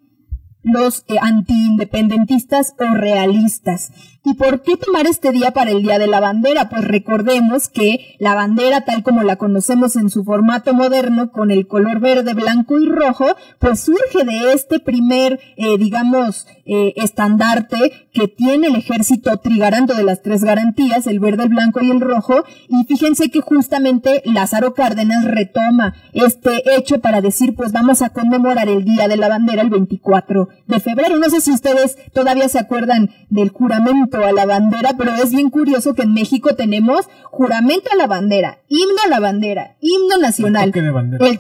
los eh, antiindependentistas o realistas. ¿Y por qué tomar este día para el Día de la Bandera? Pues recordemos que la bandera, tal como la conocemos en su formato moderno, con el color verde, blanco y rojo, pues surge de este primer, eh, digamos, eh, estandarte que tiene el ejército trigarando de las tres garantías, el verde, el blanco y el rojo. Y fíjense que justamente Lázaro Cárdenas retoma este hecho para decir, pues vamos a conmemorar el Día de la Bandera el 24 de febrero. No sé si ustedes todavía se acuerdan del juramento a la bandera, pero es bien curioso que en México tenemos juramento a la bandera, himno a la bandera, himno nacional. Toque de bandera. El-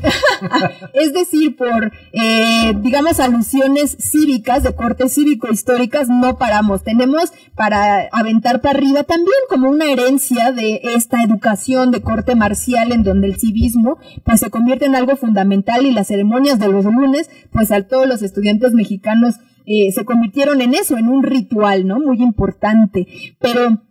es decir, por, eh, digamos, alusiones cívicas, de corte cívico-históricas, no paramos. Tenemos para aventar para arriba también como una herencia de esta educación de corte marcial en donde el civismo pues se convierte en algo fundamental y las ceremonias de los lunes, pues a todos los estudiantes mexicanos eh, se convirtieron en eso, en un ritual, ¿no? Muy importante. Pero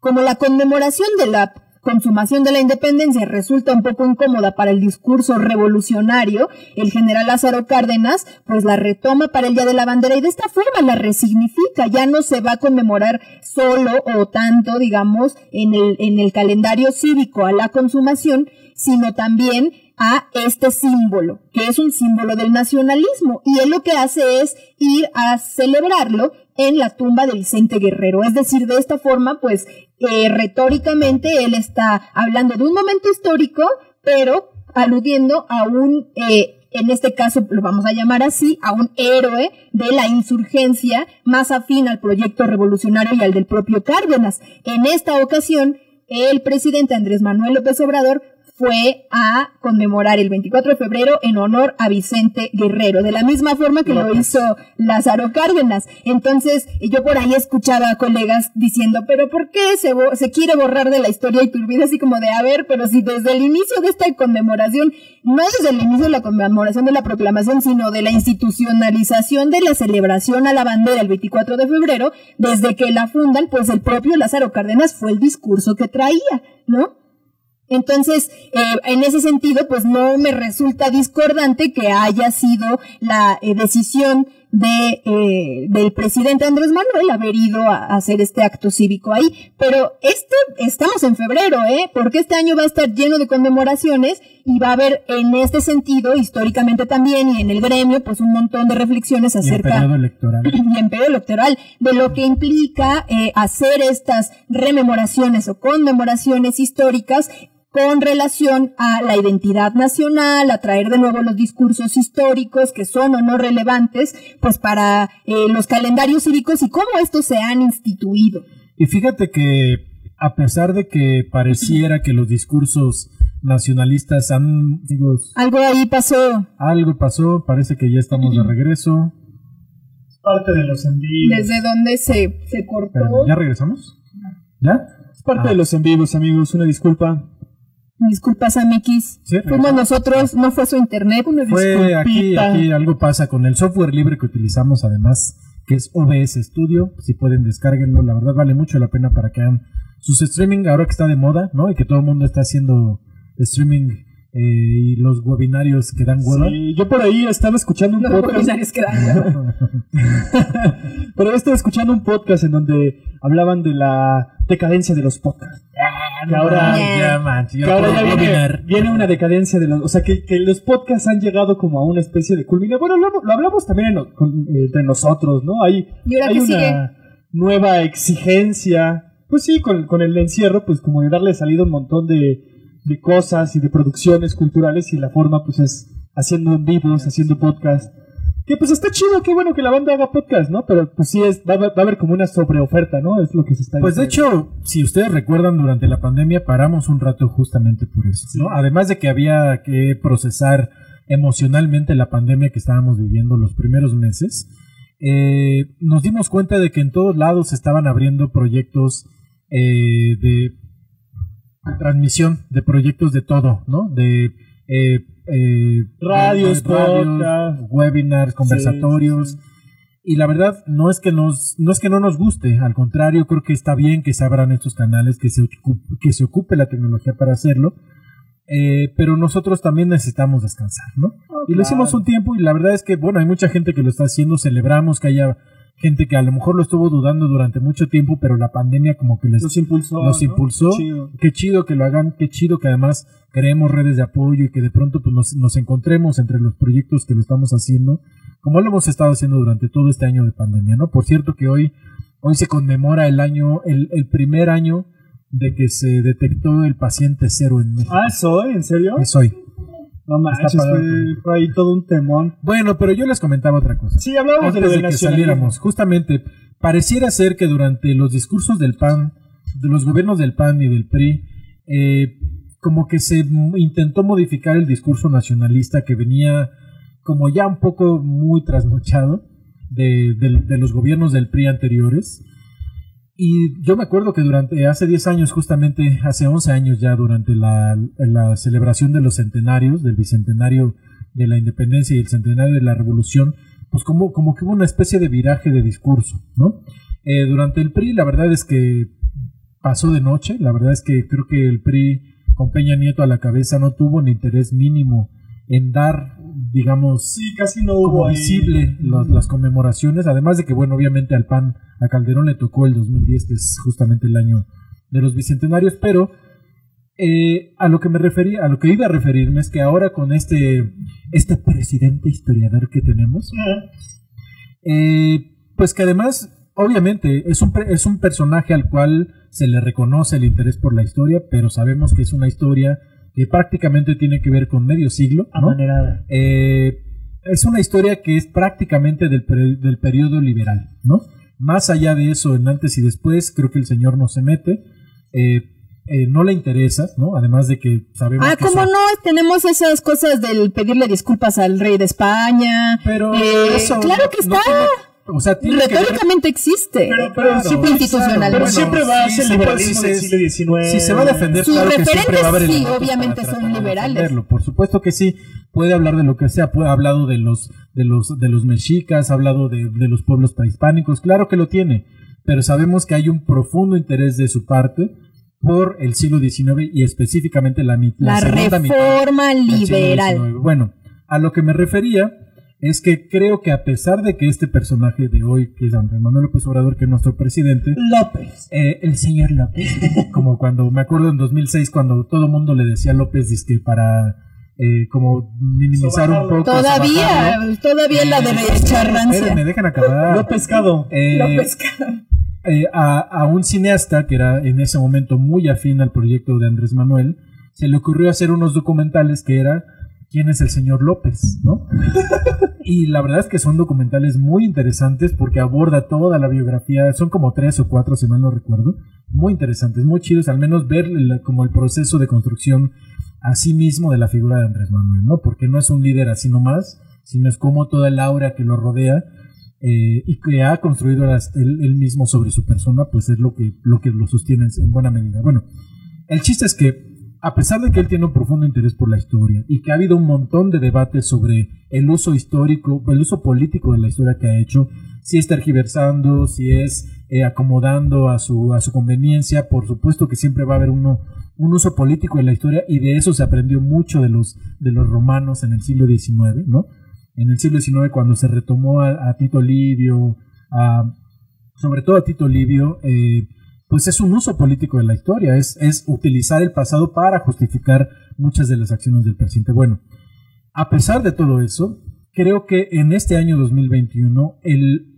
como la conmemoración de la consumación de la independencia resulta un poco incómoda para el discurso revolucionario, el general Lázaro Cárdenas pues la retoma para el Día de la Bandera y de esta forma la resignifica, ya no se va a conmemorar solo o tanto, digamos, en el, en el calendario cívico a la consumación, sino también a este símbolo, que es un símbolo del nacionalismo. Y él lo que hace es ir a celebrarlo en la tumba de Vicente Guerrero. Es decir, de esta forma, pues eh, retóricamente él está hablando de un momento histórico, pero aludiendo a un, eh, en este caso lo vamos a llamar así, a un héroe de la insurgencia más afín al proyecto revolucionario y al del propio Cárdenas. En esta ocasión, el presidente Andrés Manuel López Obrador fue a conmemorar el 24 de febrero en honor a Vicente Guerrero, de la misma forma que lo hizo Lázaro Cárdenas. Entonces, yo por ahí escuchaba a colegas diciendo, pero ¿por qué se, se quiere borrar de la historia y te así como de, a ver, pero si desde el inicio de esta conmemoración, no es desde el inicio de la conmemoración de la proclamación, sino de la institucionalización de la celebración a la bandera el 24 de febrero, desde que la fundan, pues el propio Lázaro Cárdenas fue el discurso que traía, ¿no? Entonces, eh, en ese sentido, pues no me resulta discordante que haya sido la eh, decisión de, eh, del presidente Andrés Manuel haber ido a, hacer este acto cívico ahí. Pero este, estamos en febrero, ¿eh? Porque este año va a estar lleno de conmemoraciones y va a haber en este sentido, históricamente también, y en el gremio, pues un montón de reflexiones acerca... Y en periodo electoral. Y en periodo electoral, de lo que implica hacer estas rememoraciones o conmemoraciones históricas con relación a la identidad nacional, a traer de nuevo los discursos históricos que son o no relevantes, pues para eh, los calendarios cívicos y cómo estos se han instituido. Y fíjate que a pesar de que pareciera que los discursos nacionalistas han... algo ahí pasó. Algo pasó, parece que ya estamos de regreso. Parte de los envíos. ¿Desde dónde se, se cortó? ¿Ya regresamos? ¿Ya? Es parte de Ah. los envíos, amigos, una disculpa. Disculpas a Mikis. Sí, Fuimos nosotros, no fue su internet. Una Fue aquí, aquí algo pasa con el software libre que utilizamos además, que es OBS Studio. Si pueden descárguenlo, la verdad vale mucho la pena para que hagan sus streaming ahora que está de moda, ¿no? Y que todo el mundo está haciendo streaming eh, y los webinarios que dan hueva. Sí, yo por ahí estaba escuchando un No, podcast. que dan. Pero estaba escuchando un podcast en donde hablaban de la decadencia de los podcasts. Que ahora, Ya. que ahora ya viene, viene una decadencia de los... O sea, que, que los podcasts han llegado como a una especie de culminación. Bueno, lo, lo hablamos también en- con- eh, entre nosotros, ¿no? Hay, ¿Y ahora hay una sigue? nueva exigencia. Pues sí, con, con el encierro, pues como de darle salida un montón de, de cosas y de producciones culturales y la forma pues es haciendo en vivos, haciendo podcast. Que pues está chido, qué bueno que la banda haga podcast, ¿¿no? Pero pues sí, es, va, a- va a haber como una sobreoferta, ¿no? Es lo que se está Pues de hecho, si ustedes recuerdan, durante la pandemia paramos un rato justamente por eso, ¿no? Además de que había que procesar emocionalmente la pandemia que estábamos viviendo los primeros meses, eh, nos dimos cuenta de que en todos lados se estaban abriendo proyectos eh, de transmisión, de proyectos de todo, ¿no? De eh, eh, Radios, de radios, podcast. webinars, conversatorios. Sí, sí, Y la verdad no es que nos no es que no nos guste, al contrario, creo que está bien que se abran estos canales, que se ocupe, que se ocupe la tecnología para hacerlo. eh, pero nosotros también necesitamos descansar, ¿no? y lo hicimos un tiempo y la verdad es que, bueno, hay mucha gente que lo está haciendo, celebramos que haya gente que a lo mejor lo estuvo dudando durante mucho tiempo, pero la pandemia como que les Los impulsó. los ¿no? impulsó. Chido. Qué chido que lo hagan, qué chido que además creemos redes de apoyo y que de pronto pues, nos, nos encontremos entre los proyectos que lo estamos haciendo, como lo hemos estado haciendo durante todo este año de pandemia, ¿no? Por cierto que hoy, hoy se conmemora el año, el, el primer año de que se detectó el paciente cero en México. Ah, ¿soy? ¿En serio? Es hoy. No manches, Está padre. fue, fue ahí todo un temón. Bueno, pero yo les comentaba otra cosa. Sí, hablábamos de lo antes de que saliéramos, justamente, pareciera ser que durante los discursos del PAN, de los gobiernos del PAN y del PRI, eh, como que se intentó modificar el discurso nacionalista que venía como ya un poco muy trasnochado de- de los gobiernos del PRI anteriores. Y yo me acuerdo que durante hace 10 años, justamente hace 11 años ya, durante la, la celebración de los centenarios, del bicentenario de la independencia y el centenario de la revolución, pues como, como que hubo una especie de viraje de discurso, ¿no? Eh, durante el PRI, la verdad es que pasó de noche. La verdad es que creo que el PRI con Peña Nieto a la cabeza no tuvo un interés mínimo en dar, digamos, Sí, casi no hubo visible las, las conmemoraciones, además de que, bueno, obviamente al PAN, a Calderón le tocó el 2010, que es justamente el año de los bicentenarios, pero eh, a lo que me refería, a lo que iba a referirme es que ahora con este, este presidente historiador que tenemos, eh, pues que además, obviamente, es un, es un personaje al cual se le reconoce el interés por la historia, pero sabemos que es una historia que prácticamente tiene que ver con medio siglo, ¿no? Amanerada. Eh, es una historia que es prácticamente del, pre- del periodo liberal, ¿no? Más allá de eso, en antes y después, creo que el señor no se mete. eh, eh, no le interesa, ¿no? Además de que sabemos Ah, que ¿cómo son- no? Tenemos esas cosas del pedirle disculpas al rey de España. Pero Eh, eso claro que no está. tiene- o sea, tiene que ver- Retóricamente existe. Pero, pero Claro, siempre, pero siempre va a ser liberalismo sí del se- siglo XIX. Si se va a defender, Sus claro que siempre va a haber sí, obviamente son liberales. Por supuesto que sí. Puede hablar de lo que sea. Ha hablado de los, de los, de los mexicas, ha hablado de, de los pueblos prehispánicos. Claro que lo tiene. Pero sabemos que hay un profundo interés de su parte por el siglo XIX y específicamente la, la La segunda mitad reforma del siglo liberal. XIX. Bueno, a lo que me refería es que creo que a pesar de que este personaje de hoy, que es Andrés Manuel López Obrador, que es nuestro presidente, López. eh, el señor López, como cuando me acuerdo en 2006 cuando todo el mundo le decía López dizque para eh, como minimizar un poco. Todavía, todavía la de echar rancia. Espérenme, dejan acabar. Lo pescado. Eh, López. eh, a, a un cineasta que era en ese momento muy afín al proyecto de Andrés Manuel, se le ocurrió hacer unos documentales que era ¿Quién es el señor López? ¿no? y la verdad es que son documentales muy interesantes porque aborda toda la biografía, son como tres o cuatro si mal no recuerdo, muy interesantes, muy chidos, al menos ver como el proceso de construcción a sí mismo de la figura de Andrés Manuel, ¿no? Porque no es un líder así nomás, sino es como toda el aura que lo rodea eh, y que ha construido las- él, él mismo sobre su persona, pues es lo que lo, que lo sostiene en buena medida. Bueno, el chiste es que, a pesar de que él tiene un profundo interés por la historia y que ha habido un montón de debates sobre el uso histórico, el uso político de la historia que ha hecho, si es tergiversando, si es eh, acomodando a su, a su conveniencia, por supuesto que siempre va a haber uno, un uso político de la historia y de eso se aprendió mucho de los, de los romanos en el siglo XIX, ¿no? En el siglo XIX cuando se retomó a, Tito Livio, sobre todo a Tito Livio, eh, pues es un uso político de la historia, es, es utilizar el pasado para justificar muchas de las acciones del presidente. Bueno, a pesar de todo eso, creo que en este año 2021 el,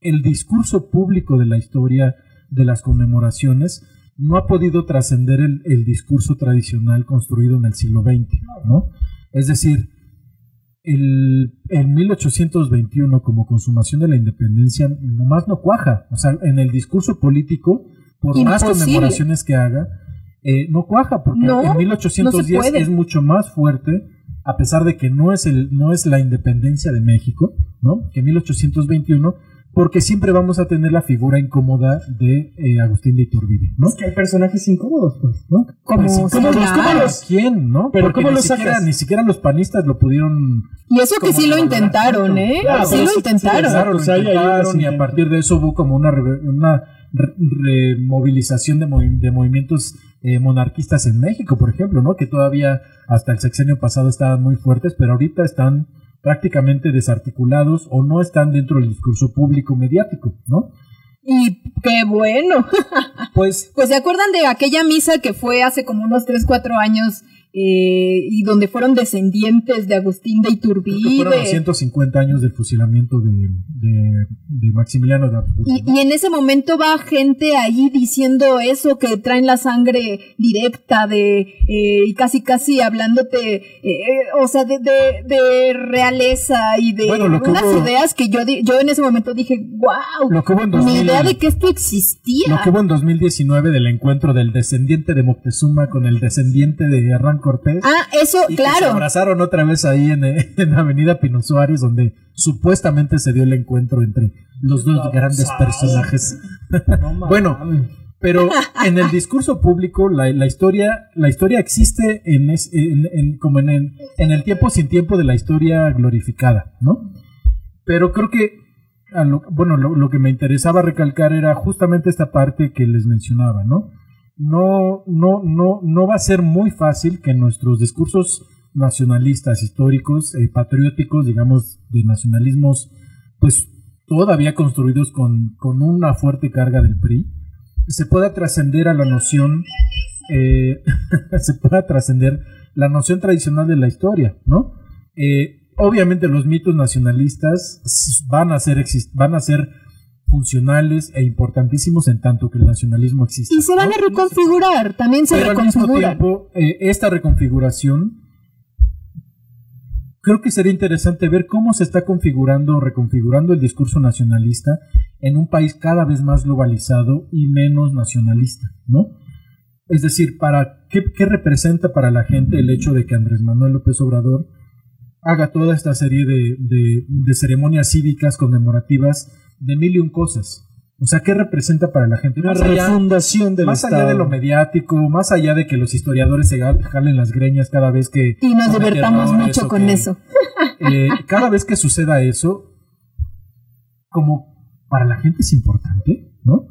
el discurso público de la historia de las conmemoraciones no ha podido trascender el, el discurso tradicional construido en el siglo XX, ¿no? Es decir, el, en 1821 como consumación de la independencia nomás no cuaja. O sea, en el discurso político, por más conmemoraciones que haga, eh, no cuaja, porque No, en no 1810 se puede. es mucho más fuerte, a pesar de que no es, el, no es la independencia de México, ¿no? Que 1821, porque siempre vamos a tener la figura incómoda de eh, Agustín de Iturbide, ¿no? Es que hay personajes incómodos, pues, ¿no? Como Pues, similar. ¿cómo los- cómo los- ¿Quién, no? Pero Porque ¿cómo ni lo siquiera, sacas? ni siquiera los panistas lo pudieron Y eso que sí lo intentaron. ¿eh? Claro, sí lo sí, intentaron. exacto. lo pues, intentaron y a partir de eso hubo como una, una removilización de, movi- de movimientos eh, monarquistas en México, por ejemplo, ¿no? Que todavía hasta el sexenio pasado estaban muy fuertes, pero ahorita están prácticamente desarticulados o no están dentro del discurso público mediático, ¿no? Y qué bueno. Pues Pues se acuerdan de aquella misa que fue hace como unos 3, 4 años eh, y donde fueron descendientes de Agustín de que fueron los Iturbide. 150 años del fusilamiento de, de- de Maximiliano de Habsburgo. Y, y en ese momento va gente ahí diciendo eso, que traen la sangre directa de, eh, y casi casi hablándote, eh, o sea, de, de, de realeza y de Bueno, unas hubo- ideas que yo, yo en ese momento dije, wow, Lo que hubo en ni 2000 idea de que esto existía. Lo que hubo en 2019 del encuentro del descendiente de Moctezuma con el descendiente de Hernán Cortés. Ah, eso, y que se claro. abrazaron otra vez ahí en, en Avenida Pino Suárez, donde supuestamente se dio el encuentro entre los dos grandes personajes. bueno, pero en el discurso público la, la historia la historia existe en, es- en- en- como en el, en el tiempo sin tiempo de la historia glorificada, ¿no? Pero creo que a lo- bueno lo, lo que me interesaba recalcar era justamente esta parte que les mencionaba, ¿no? No, no, no, no va a ser muy fácil que nuestros discursos nacionalistas, históricos, eh, patrióticos, digamos, de nacionalismos, pues todavía construidos con, con una fuerte carga del PRI, se pueda trascender a la noción, eh, se pueda trascender la noción tradicional de la historia, ¿no? Eh, obviamente los mitos nacionalistas van a ser, van a ser funcionales e importantísimos en tanto que el nacionalismo existe. Y se van a reconfigurar, también se Pero al mismo tiempo, eh, esta reconfiguración, creo que sería interesante ver cómo se está configurando o reconfigurando el discurso nacionalista en un país cada vez más globalizado y menos nacionalista, ¿no? Es decir, para ¿qué, qué representa para la gente el hecho de que Andrés Manuel López Obrador haga toda esta serie de, de- de ceremonias cívicas conmemorativas de mil y un cosas? O sea, ¿qué representa para la gente? Una Más allá- refundación del más Estado. allá de lo mediático, más allá de que los historiadores se jalen las greñas cada vez que... Y nos divertamos mucho con que- eso. eh, cada vez que suceda eso, como para la gente es importante, ¿no?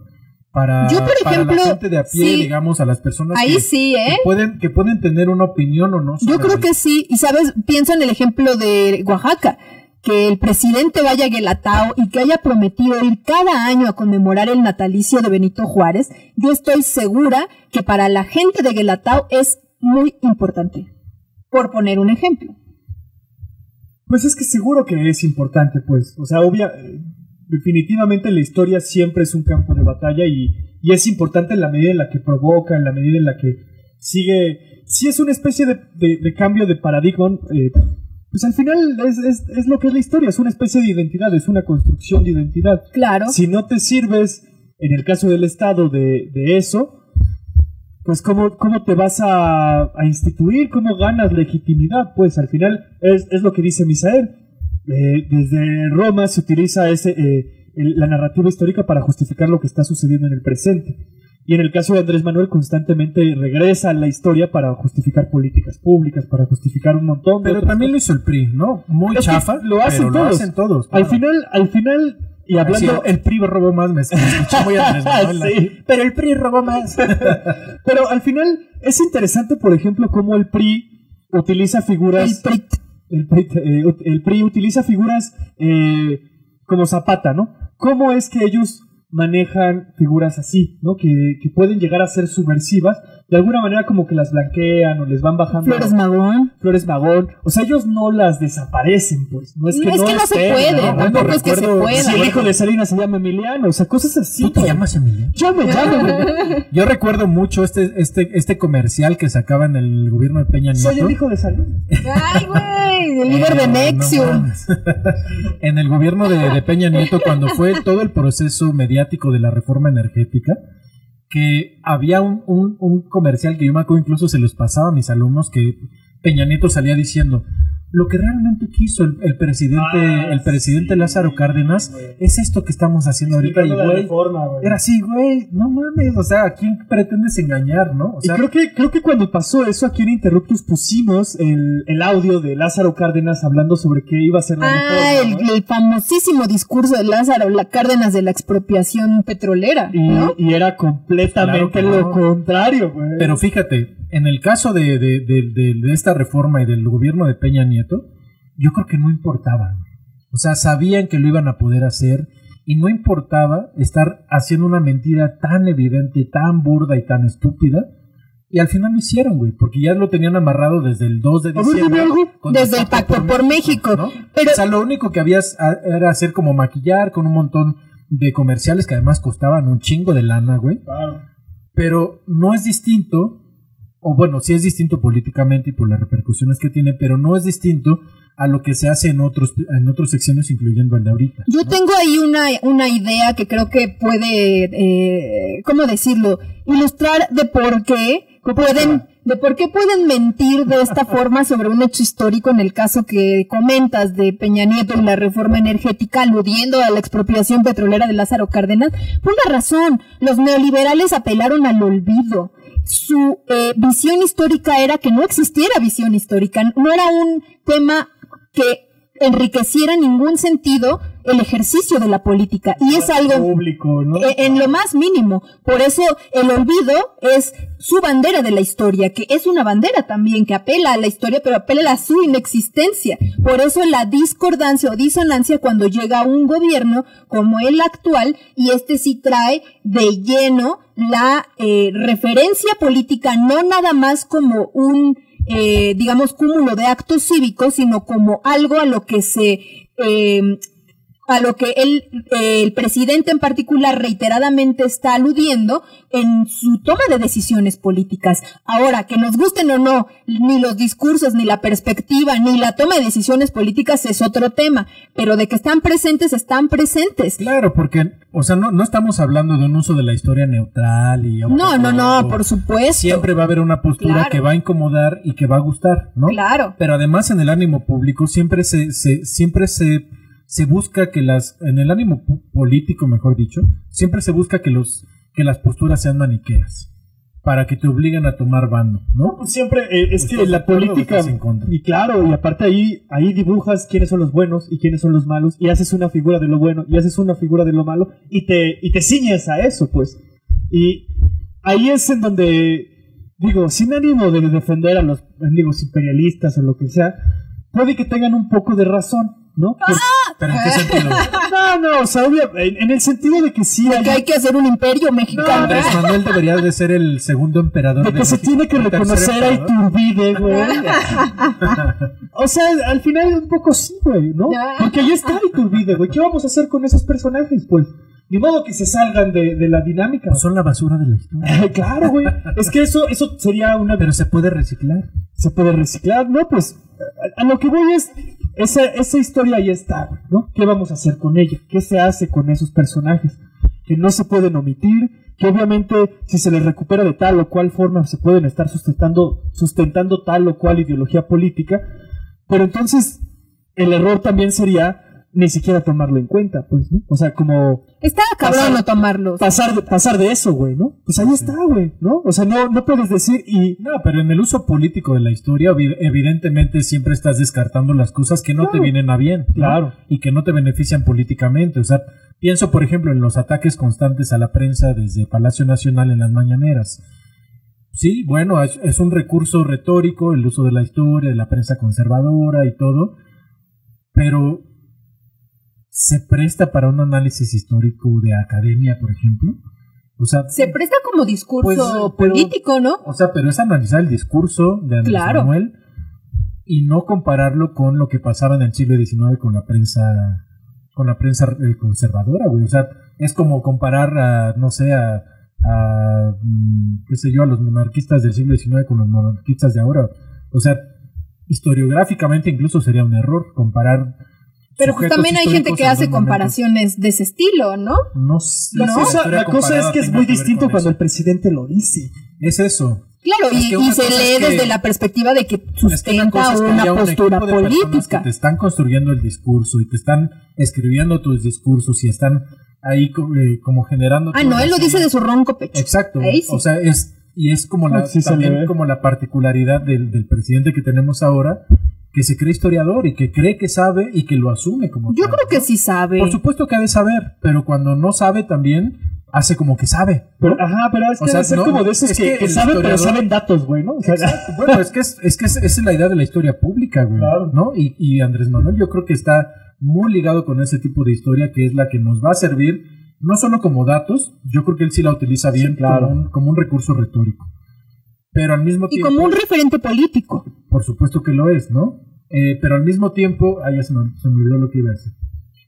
Para, Yo, por para ejemplo, la gente de a pie, sí. digamos, a las personas Ahí que, sí, que ¿eh? pueden, que pueden tener una opinión o no. Yo creo que sí. Y sabes, pienso en el ejemplo de Oaxaca. Que el presidente vaya a Guelatao y que haya prometido ir cada año a conmemorar el natalicio de Benito Juárez, yo estoy segura que para la gente de Guelatao es muy importante. Por poner un ejemplo. Pues es que seguro que es importante, pues. O sea, obvia, eh, definitivamente la historia siempre es un campo de batalla y, y es importante en la medida en la que provoca, en la medida en la que sigue. Si es una especie de, de- de cambio de paradigma, eh, pues al final es, es, es lo que es la historia, es una especie de identidad, es una construcción de identidad. Claro. Si no te sirves, en el caso del Estado, de, de eso, pues ¿cómo, cómo te vas a, a instituir, cómo ganas legitimidad, pues al final es, es lo que dice Misael. Eh, desde Roma se utiliza ese, eh, el- la narrativa histórica para justificar lo que está sucediendo en el presente. Y en el caso de Andrés Manuel constantemente regresa a la historia para justificar políticas públicas, para justificar un montón de Pero también lo hizo el PRI, ¿no? Muy Es chafa, lo hacen pero todos. lo hacen todos. Al final, al final, y hablando... El PRI robó más, me, escuché muy Andrés Manuel. Sí. Pero el PRI robó más. Pero al final es interesante, por ejemplo, cómo el PRI utiliza El figuras. PRI. El PRI, eh, el PRI utiliza figuras eh, como Zapata, ¿no? ¿Cómo es que ellos manejan figuras así, ¿no? Que, que pueden llegar a ser subversivas, de alguna manera como que las blanquean o les van bajando Flores Magón. Flores Magón, o sea, ellos no las desaparecen, pues, no es que No, es no, que no se puede, ¿no? tampoco es que se pueda. Si el hijo de Salinas se llama Emiliano, o sea, cosas así. ¿Tú te pues. llamas Emiliano? Yo recuerdo mucho este, este, este comercial que sacaba en el gobierno de Peña Nieto. Soy el hijo de Salinas. Ay, güey, el líder de Eh, Nexium. en el gobierno de, de Peña Nieto, cuando fue todo el proceso mediático de la reforma energética, que había un, un- comercial que yo me acuerdo incluso se los pasaba a mis alumnos que Peña Nieto salía diciendo lo que realmente quiso el, el presidente Ah, el presidente sí, Lázaro Cárdenas es esto que estamos haciendo ahorita y güey era así güey no mames o sea a quién pretendes engañar no o Y sea creo que, creo que cuando pasó eso aquí en Interruptus pusimos el, el audio de Lázaro Cárdenas hablando sobre qué iba a ser la Ah, reforma. el, ¿no? el famosísimo discurso de Lázaro, la Cárdenas de la expropiación petrolera, y, ¿no? y era completamente Claro lo no. contrario, güey. Pero fíjate, en el caso de, de, de- de- de esta reforma y del gobierno de Peña Nieto, yo creo que no importaba. O sea, sabían que lo iban a poder hacer y no importaba estar haciendo una mentira tan evidente, tan burda y tan estúpida. Y al final lo hicieron, güey, porque ya lo tenían amarrado desde el 2 de diciembre. Desde el Pacto por México. ¿no? Pero O sea, lo único que había era hacer como maquillar con un montón de comerciales que además costaban un chingo de lana, güey Claro. pero no es distinto, o bueno, sí es distinto políticamente y por las repercusiones que tiene, pero no es distinto a lo que se hace en otros en otros secciones, incluyendo el de ahorita. yo tengo ahí una, una idea que creo que puede, eh, ¿cómo decirlo? Ilustrar de por qué pueden, de por qué pueden mentir de esta forma sobre un hecho histórico en el caso que comentas de Peña Nieto y la reforma energética aludiendo a la expropiación petrolera de Lázaro Cárdenas. Por una razón, los neoliberales apelaron al olvido. Su eh, visión histórica era que no existiera visión histórica, no era un tema que enriqueciera en ningún sentido el ejercicio de la política. Y es algo público, ¿no? eh, en lo más mínimo. Por eso el olvido es su bandera de la historia, que es una bandera también que apela a la historia, pero apela a su inexistencia. Por eso la discordancia o disonancia cuando llega un gobierno como el actual y este sí trae de lleno la eh, referencia política, no nada más como un, eh, digamos, cúmulo de actos cívicos, sino como algo a lo que se eh, a lo que él, eh, el presidente en particular reiteradamente está aludiendo en su toma de decisiones políticas. Ahora, que nos gusten o no, ni los discursos, ni la perspectiva, ni la toma de decisiones políticas es otro tema, pero de que están presentes, están presentes. Claro, porque, o sea, no, no estamos hablando de un uso de la historia neutral y... No, no, no, por supuesto. Siempre va a haber una postura Claro. que va a incomodar y que va a gustar, ¿no? Claro. Pero además en el ánimo público siempre se, se siempre se, se busca que las, en el ánimo pu- político, mejor dicho, siempre se busca que los, que las posturas sean maniqueas. Para que te obliguen a tomar bando, ¿no? Pues siempre eh, es que ¿Estás de la política estás en contra? y claro y aparte ahí ahí dibujas quiénes son los buenos y quiénes son los malos y haces una figura de lo bueno y haces una figura de lo malo y te y te ciñes a eso pues y ahí es en donde digo sin ánimo de defender a los amigos imperialistas o lo que sea puede que tengan un poco de razón ¿no? Por- Pero en qué sentido? no, no, o sea, en, en el sentido de que sí hay, Que hay que hacer un imperio mexicano. Andrés Manuel debería de ser el segundo emperador. de que se México, tiene que reconocer a. Iturbide, güey. O sea, al final un poco sí, güey, ¿no? Porque ya está Iturbide, güey. ¿Qué vamos a hacer con esos personajes, pues? Ni modo que se salgan de, de la dinámica. Son la basura de la historia. claro, güey. Es que eso, eso sería una... Pero se puede reciclar. Se puede reciclar, ¿no? Pues a, a lo que voy es... Esa, esa historia ahí está, ¿no? ¿Qué vamos a hacer con ella? ¿Qué se hace con esos personajes? Que no se pueden omitir, que obviamente si se les recupera de tal o cual forma se pueden estar sustentando, sustentando tal o cual ideología política, pero entonces el error también sería ni siquiera tomarlo en cuenta, pues, ¿no? O sea, como Está cabrón Pasar- no tomarlos. pasar de, pasar de eso, güey, ¿no? Pues ahí está, güey, ¿no? O sea, no, no puedes decir y... No, pero en el uso político de la historia, evi- evidentemente siempre estás descartando las cosas que no te vienen a bien. ¿no? Claro. Y que no te benefician políticamente. O sea, pienso, por ejemplo, en los ataques constantes a la prensa desde Palacio Nacional en las mañaneras. Sí, bueno, es, es un recurso retórico, el uso de la historia, de la prensa conservadora y todo, pero se presta para un análisis histórico de academia, por ejemplo. O sea, Se presta como discurso Pues, pero- político, ¿no? o sea, pero es analizar el discurso de Andrés Claro. Manuel y no compararlo con lo que pasaba en el siglo XIX con la prensa con la prensa eh, conservadora, güey. O sea, es como comparar a, no sé, a, a, mm, qué sé yo, a los monarquistas del siglo XIX con los monarquistas de ahora. O sea, historiográficamente incluso sería un error comparar. Pero pues también hay gente que hace comparaciones de ese estilo, ¿no? No sé La, si cosa, la cosa es que es muy que distinto cuando el presidente lo dice. Es eso. Claro, Es y, que y una se lee es que- desde la perspectiva de que Es que una sustenta es que una haya un postura personas política. Que te están construyendo el discurso y te están escribiendo tus discursos y están ahí eh, como generando. Ah, no, él lo dice de su ronco pecho. Exacto. Sí. O sea, es y es como la Ah, sí también como la particularidad del, del presidente que tenemos ahora que se cree historiador y que cree que sabe y que lo asume como Yo tal, creo que ¿no? sí sabe. Por supuesto que ha de saber, pero cuando no sabe también hace como que sabe. Pero, ajá, pero es que O sea, ser no, como de esos es que, que que saben, pero saben datos, güey, ¿no? O sea, Bueno, es que es, es que es, esa es la idea de la historia pública, güey, Claro. ¿no? Y, y Andrés Manuel yo creo que está muy ligado con ese tipo de historia que es la que nos va a servir no solo como datos, yo creo que él sí la utiliza bien claro. como, un, como un recurso retórico. Pero al mismo y tiempo, como un referente político. por supuesto que lo es, ¿no? Eh, pero al mismo tiempo, ah, ya se me, se me olvidó lo que iba a decir.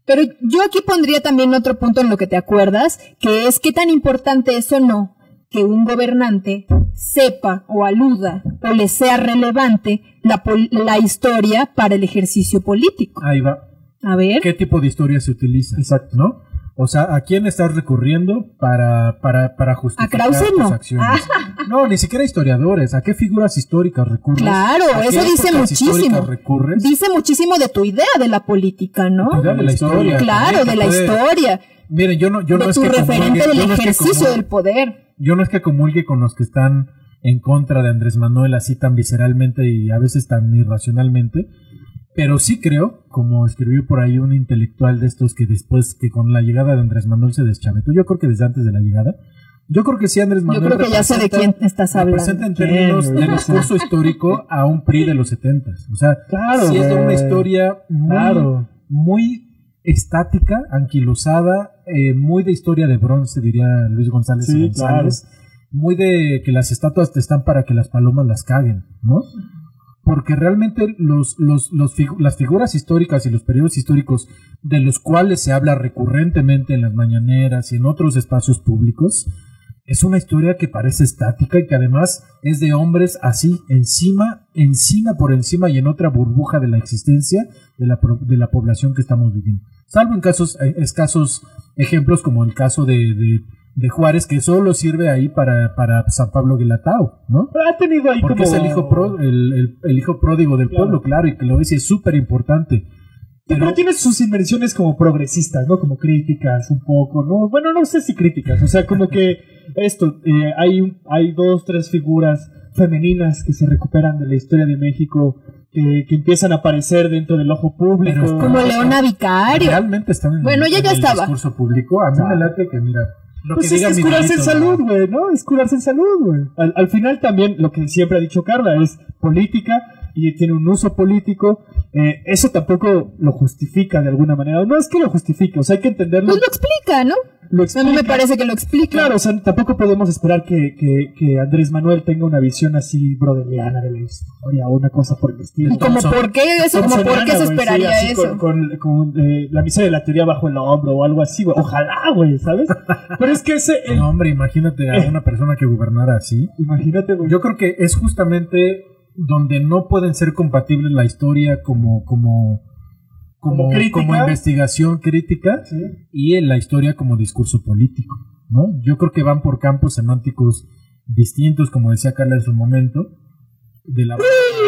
Pero yo aquí pondría también otro punto en lo que te acuerdas, que es qué tan importante es o no que un gobernante sepa o aluda o le sea relevante la, la historia para el ejercicio político. Ahí va. A ver. ¿Qué tipo de historia se utiliza? Exacto, ¿no? O sea, ¿a quién estás recurriendo para, para, para justificar Krause tus acciones? No, ni siquiera historiadores. ¿A qué figuras históricas recurres? Claro, ¿A qué eso dice muchísimo. recurres? Dice muchísimo de tu idea de la política, ¿no? Tu idea de la historia. Claro, también, de la historia, Miren, yo no, yo de no es tu que referente comulgue- del yo no es que ejercicio comulgue- del poder. yo no es que comulgue con los que están en contra de Andrés Manuel así tan visceralmente y a veces tan irracionalmente. Pero sí creo, como escribió por ahí un intelectual de estos que después, que con la llegada de Andrés Manuel se deschavetó, yo creo que desde antes de la llegada, yo creo que sí Andrés Yo Manuel creo que ya sé de representa- quién estás hablando. representa en términos ¿Quién, del discurso histórico a un PRI de los 70 O sea, Claro, sí es de una historia muy, Claro. muy estática, anquilosada, eh, muy de historia de bronce, diría Luis González Sí, González. Muy de que las estatuas te están para que las palomas las caguen, ¿no? Porque realmente los, los, las figuras históricas y los periodos históricos de los cuales se habla recurrentemente en las mañaneras y en otros espacios públicos, es una historia que parece estática y que además es de hombres así, encima, encima por encima y en otra burbuja de la existencia de la, de la población que estamos viviendo. Salvo en casos, eh, escasos ejemplos como el caso de, de Juárez, que solo sirve ahí para, para San Pablo Guelatao, ¿no? Pero ha tenido ahí Porque como... es el hijo, pro- el, el- el hijo pródigo del Claro. pueblo, claro, y que lo dice es súper importante. Pero tiene sus inversiones como progresistas, ¿no? Como críticas un poco, ¿no? Bueno, no sé si críticas, o sea, como que esto, eh, hay, un- hay dos, tres figuras femeninas que se recuperan de la historia de México, que, que empiezan a aparecer dentro del ojo público. Pero- Como Leona Vicario. Realmente están en, Bueno, ella en ya el estaba. discurso público. A mí me late que, mira, lo Pues que es curarse en salud, güey, ¿no? Es curarse en salud, güey. Al, al final también lo que siempre ha dicho Carla es política y tiene un uso político. Eh, eso tampoco lo justifica de alguna manera. No es que lo justifique, o sea, hay que entenderlo. Pues lo explica, ¿no? Lo A mí me parece que lo explica. Claro, o sea, tampoco podemos esperar que, que, que Andrés Manuel tenga una visión así brodeliana de la historia o una cosa por el estilo. ¿Y como Thompson- por qué eso? ¿Como por qué se esperaría sí, así eso? Con, con- con, eh, la miseria de la teoría bajo el hombro o algo así, güey. Ojalá, güey, ¿sabes? Pero es que ese... el- No, hombre, imagínate a una persona que gobernara así. imagínate, güey. Yo creo que es justamente donde no pueden ser compatibles la historia como como como, Como crítica. como investigación crítica Sí. y en la historia como discurso político, ¿no? Yo creo que van por campos semánticos distintos, como decía Carla en su momento, de la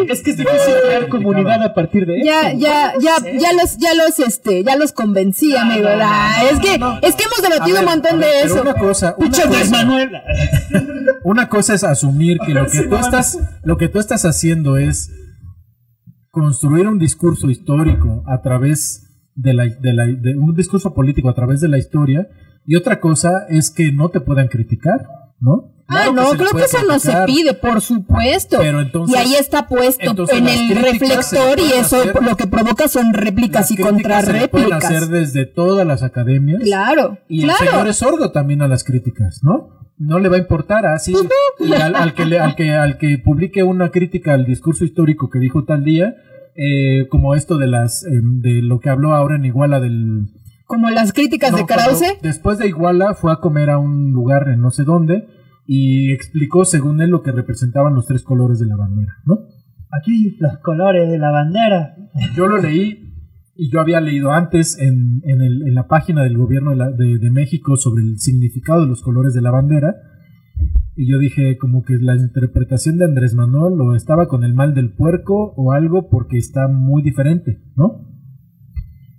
Es que es difícil crear comunidad a partir de Ya, eso. ya, ya, ya los, ya los, este, ya los convencí, amigo. Ah, es que, es que hemos debatido ver, un montón ver, de eso. Una cosa, una cosa- Manuel. Una cosa es asumir que lo que tú no, estás, lo que tú estás haciendo es construir un discurso histórico a través de la, de la- de un discurso político a través de la historia y otra cosa es que no te puedan criticar, ¿no? Ah, no, creo que eso no se pide, por supuesto. Pero entonces- y ahí está puesto en el reflector y eso hacer- lo que provoca son réplicas y le pueden contrarréplicas. hacer desde todas las academias. Claro, Y el claro. señor es sordo también a las críticas, ¿no? No le va a importar así. Y al, al que le- al, que, al que publique una crítica al discurso histórico que dijo tal día, eh, como esto de las eh, de lo que habló ahora en Iguala del... Como las críticas No, de Krause. después de Iguala fue a comer a un lugar en no sé dónde y explicó según él lo que representaban los tres colores de la bandera, ¿no? Aquí los colores de la bandera. Yo lo leí y yo había leído antes en, en, el- en la página del gobierno de, de- México sobre el significado de los colores de la bandera. Y yo dije como que la interpretación de Andrés Manuel o estaba con el mal del puerco o algo porque está muy diferente, ¿no?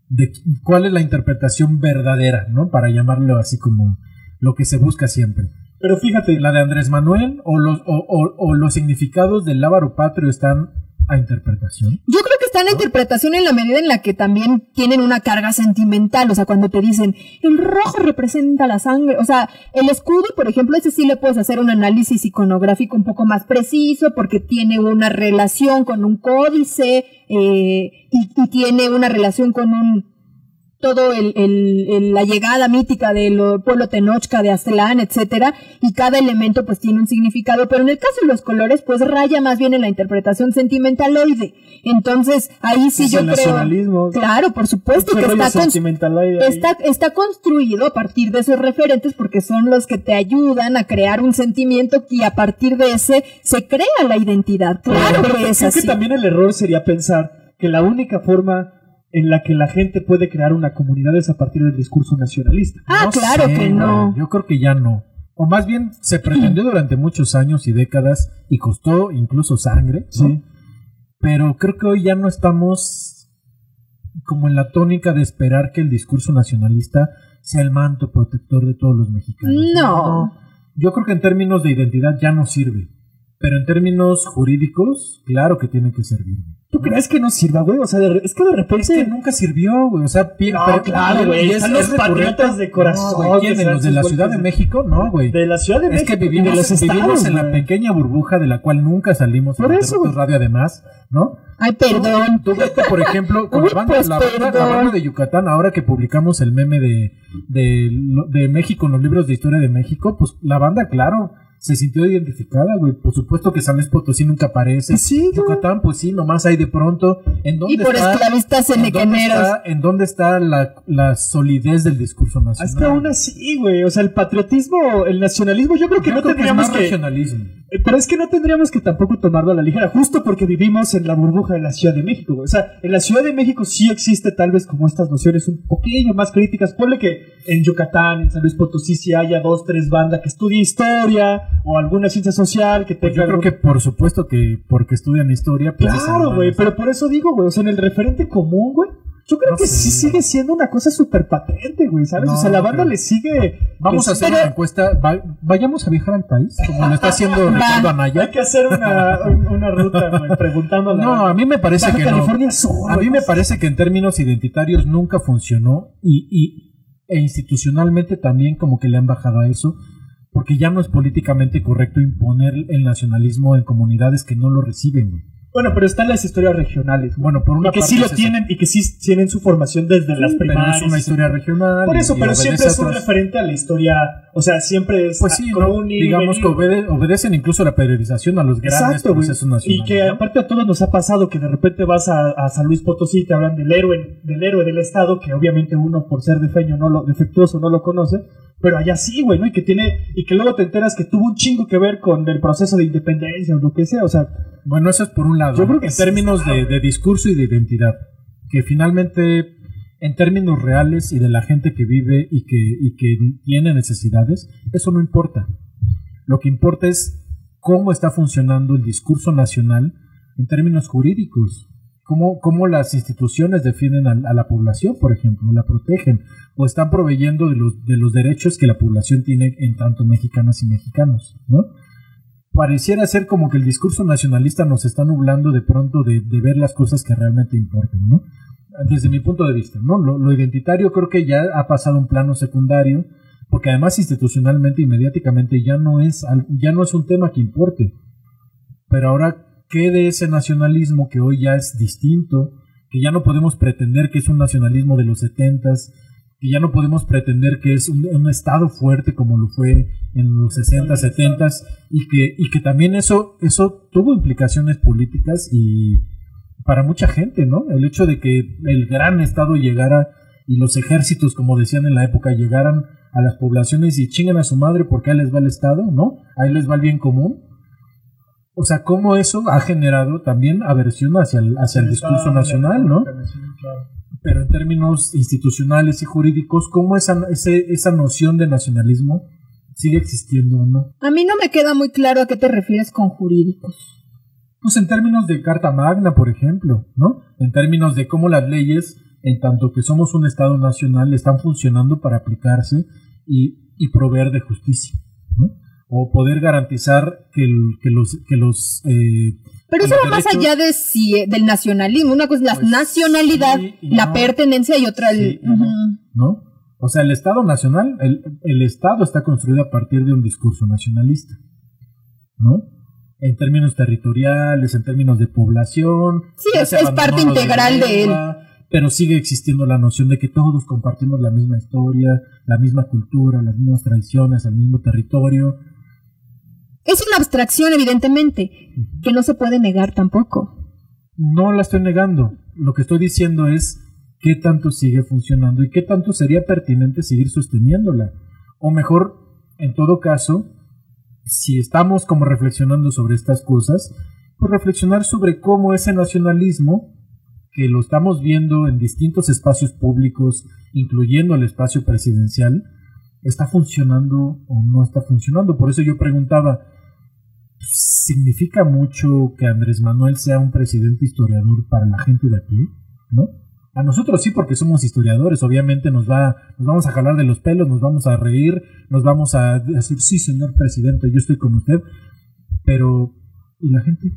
De cuál es la interpretación verdadera, ¿no? Para llamarlo así como lo que se busca siempre. Pero fíjate, La de Andrés Manuel o los, o, o- o los significados del lábaro patrio están a interpretación. Yo creo que está en la interpretación en la medida en la que también tienen una carga sentimental. O sea, cuando te dicen, el rojo representa la sangre. O sea, el escudo, por ejemplo, ese sí le puedes hacer un análisis iconográfico un poco más preciso porque tiene una relación con un códice eh, y, y tiene una relación con un todo el, el- el- la llegada mítica del pueblo Tenochca de Aztlán, etcétera, y cada elemento pues tiene un significado, pero en el caso de los colores pues raya más bien en la interpretación sentimentaloide. Entonces, ahí sí Es yo el creo nacionalismo. Claro, por supuesto que está, está está construido a partir de esos referentes porque son los que te ayudan a crear un sentimiento y a partir de ese se crea la identidad. Claro Pero que creo es que también el error sería pensar que la única forma en la que la gente puede crear una comunidad es a partir del discurso nacionalista. Ah, No claro sé, que no. Yo creo que ya no. O más bien se pretendió durante muchos años y décadas y costó incluso sangre, ¿no? Sí. Pero creo que hoy ya no estamos como en la tónica de esperar que el discurso nacionalista sea el manto protector de todos los mexicanos. No. Yo creo que en términos de identidad ya no sirve. Pero en términos jurídicos, claro que tiene que servir. ¿Tú crees que no sirva, güey? O sea, de- es que de repente... Es que nunca sirvió, güey. O sea, pi- No, pero- claro, güey. es- Están es los patriotas de corazón. No, güey, ¿quiénes? que ¿Los de la Ciudad de México? No, güey. De la Ciudad de Es México. que y de vivimos, los vivimos estados, en la pequeña burbuja de la cual nunca salimos Por eso, Radio además, ¿no? Ay, perdón. Tú vete, por ejemplo, con Uy, la, banda, pues, la, banda, la banda de Yucatán, ahora que publicamos el meme de, de, de México en los libros de historia de México, pues la banda, claro, se sintió identificada, güey. Por supuesto que San Luis Potosí nunca aparece. Pues sí. Yucatán, pues sí, nomás hay de pronto. ¿En dónde Y por está, esclavistas en dónde está, en dónde está la, la solidez del discurso nacional? Es que aún así, güey. O sea, el patriotismo, el nacionalismo, yo creo que Yo no creo que es tendríamos más que. regionalismo. Eh, Pero es que no tendríamos que tampoco tomarlo a la ligera, justo porque vivimos en la burbuja de la Ciudad de México. güey. O sea, en la Ciudad de México sí existe tal vez como estas nociones un poquillo más críticas. Ponle que en Yucatán, en San Luis Potosí, sí haya dos, tres bandas que estudien historia o alguna ciencia social que Pues tenga. yo creo algún- que por supuesto que porque estudian historia, pues Claro, güey, pero por eso digo, güey, o sea, en el referente común, güey, yo creo No que sé. sí sigue siendo una cosa súper patente, güey, ¿sabes? No, o sea, la banda le sigue... Vamos a pues, hacer una encuesta. va- vayamos a viajar al país, como lo está haciendo Ricardo Hay Anaya. que hacer una, un- una ruta, güey, la No, a mí me parece Baja que no. California Sur, A mí me parece que en términos identitarios nunca funcionó y, y- e institucionalmente también como que le han bajado a eso, porque ya no es políticamente correcto imponer el nacionalismo en comunidades que no lo reciben. Bueno, pero están las historias regionales, Bueno, por una y que parte sí lo es eso. tienen y que sí tienen su formación desde las pero primarias. es una historia regional. Por y- eso, y pero siempre es un otras- referente a la historia, o sea, siempre es Pues sí, ¿no? y digamos que obede- obedecen incluso la periodización a los grandes Exacto, procesos Y nacionales. que ¿no? aparte a todos nos ha pasado que de repente vas a, a San Luis Potosí y te hablan del héroe, del héroe del estado, que obviamente uno por ser defeño no lo, defectuoso no lo conoce, pero allá sí, güey, ¿no? Y que tiene, y que luego te enteras que tuvo un chingo que ver con el proceso de independencia o lo que sea, o sea, Bueno, eso es por un lado. Yo ¿no? creo que en sí términos de, de discurso y de identidad. Que finalmente, en términos reales y de la gente que vive y que, y que tiene necesidades, eso no importa. Lo que importa es cómo está funcionando el discurso nacional en términos jurídicos. Cómo, cómo las instituciones defienden a, a la población, por ejemplo, la protegen o están proveyendo de los, de los derechos que la población tiene en tanto mexicanas y mexicanos, ¿no? Pareciera ser como que el discurso nacionalista nos está nublando de pronto de, ver las cosas que realmente importan, ¿no? Desde mi punto de vista, ¿no? Lo, lo identitario creo que ya ha pasado a un plano secundario, porque además institucionalmente y mediáticamente ya no es, ya no es un tema que importe. Pero ahora, ¿qué de ese nacionalismo que hoy ya es distinto? Que ya no podemos pretender que es un nacionalismo de los setentas, que ya no podemos pretender que es un, un Estado fuerte como lo fue en los 60, 70 y que, y que también eso, eso tuvo implicaciones políticas y para mucha gente, ¿no? El hecho de que el gran Estado llegara y los ejércitos, como decían en la época, llegaran a las poblaciones y chingan a su madre porque ahí les va el Estado, ¿no? Ahí les va el bien común. O sea, cómo eso ha generado también aversión hacia el, hacia el discurso nacional, ¿no? Pero en términos institucionales y jurídicos, ¿cómo esa, ese- esa noción de nacionalismo sigue existiendo o no? A mí no me queda muy claro a qué te refieres con jurídicos. Pues en términos de Carta Magna, por ejemplo, ¿no? En términos de cómo las leyes, en tanto que somos un Estado nacional, están funcionando para aplicarse y, y proveer de justicia, ¿no? O poder garantizar que, el- que los, que los eh, Pero eso va más allá de si, del nacionalismo. Una cosa es la Pues, nacionalidad, sí la no. pertenencia y otra el... Sí no. O sea, el Estado nacional, el, el Estado está construido a partir de un discurso nacionalista, ¿no? En términos territoriales, en términos de población. Sí, es- es parte lo de integral de él. Pero sigue existiendo la noción de que todos compartimos la misma historia, la misma cultura, las mismas tradiciones, el mismo territorio. Es una abstracción, evidentemente, que no se puede negar tampoco. No la estoy negando. Lo que estoy diciendo es qué tanto sigue funcionando y qué tanto sería pertinente seguir sosteniéndola. O mejor, en todo caso, si estamos como reflexionando sobre estas cosas, pues reflexionar sobre cómo ese nacionalismo, que lo estamos viendo en distintos espacios públicos, incluyendo el espacio presidencial, está funcionando o no está funcionando. Por eso yo preguntaba, ¿significa mucho que Andrés Manuel sea un presidente historiador para la gente de aquí? ¿No? A nosotros sí, porque somos historiadores, obviamente nos va, nos vamos a jalar de los pelos, nos vamos a reír, nos vamos a decir, sí, señor presidente, yo estoy con usted, pero ¿Y la gente?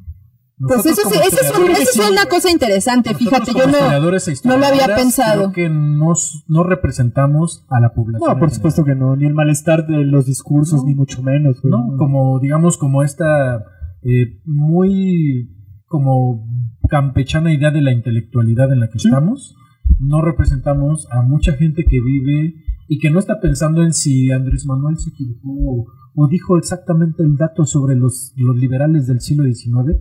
Pues eso, sí- eso, es, un- eso es una cosa interesante, fíjate, yo no, e no lo había pensado. Creo que nos, no representamos a la población. No, por supuesto que no. Ni el malestar de los discursos, ni mucho menos. güey. ¿no? Como, digamos, como esta eh, muy como campechana idea de la intelectualidad en la que Sí. estamos. No representamos a mucha gente que vive y que no está pensando en si Andrés Manuel se equivocó o, o dijo exactamente el dato sobre los, los liberales del siglo XIX.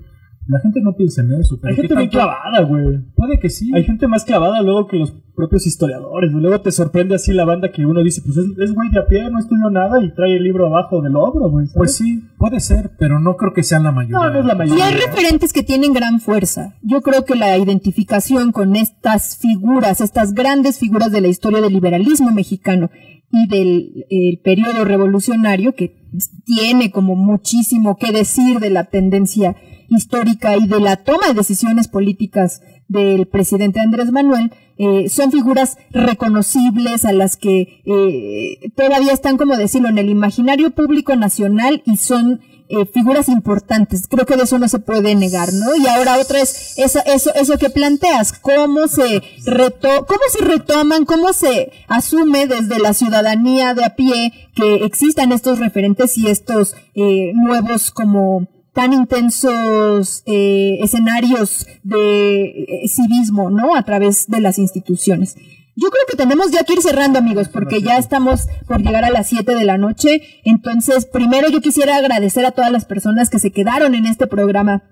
La gente no piensa en eso. pero Hay ¿qué gente bien clavada, güey. Puede que sí. Hay gente más clavada luego que los propios historiadores. Luego te sorprende así la banda que uno dice, pues es, es güey de a pie, no estudió nada y trae el libro abajo del hombro, güey. ¿sabes? Pues sí, puede ser, pero no creo que sean la mayoría. No, no es la Y mayoría. hay referentes que tienen gran fuerza. Yo creo que la identificación con estas figuras, estas grandes figuras de la historia del liberalismo mexicano y del el periodo revolucionario, que tiene como muchísimo que decir de la tendencia histórica y de la toma de decisiones políticas del presidente Andrés Manuel, eh, son figuras reconocibles a las que eh, todavía están, como decirlo, en el imaginario público nacional y son eh, figuras importantes. Creo que de eso no se puede negar, ¿no? Y ahora otra es eso, eso, que planteas, cómo se reto, cómo se retoman, cómo se asume desde la ciudadanía de a pie que existan estos referentes y estos eh, nuevos como tan intensos eh, escenarios de eh, civismo, ¿no? A través de las instituciones. Yo creo que tenemos ya que ir cerrando, amigos, porque ya estamos por llegar a las 7 de la noche. Entonces, primero yo quisiera agradecer a todas las personas que se quedaron en este programa,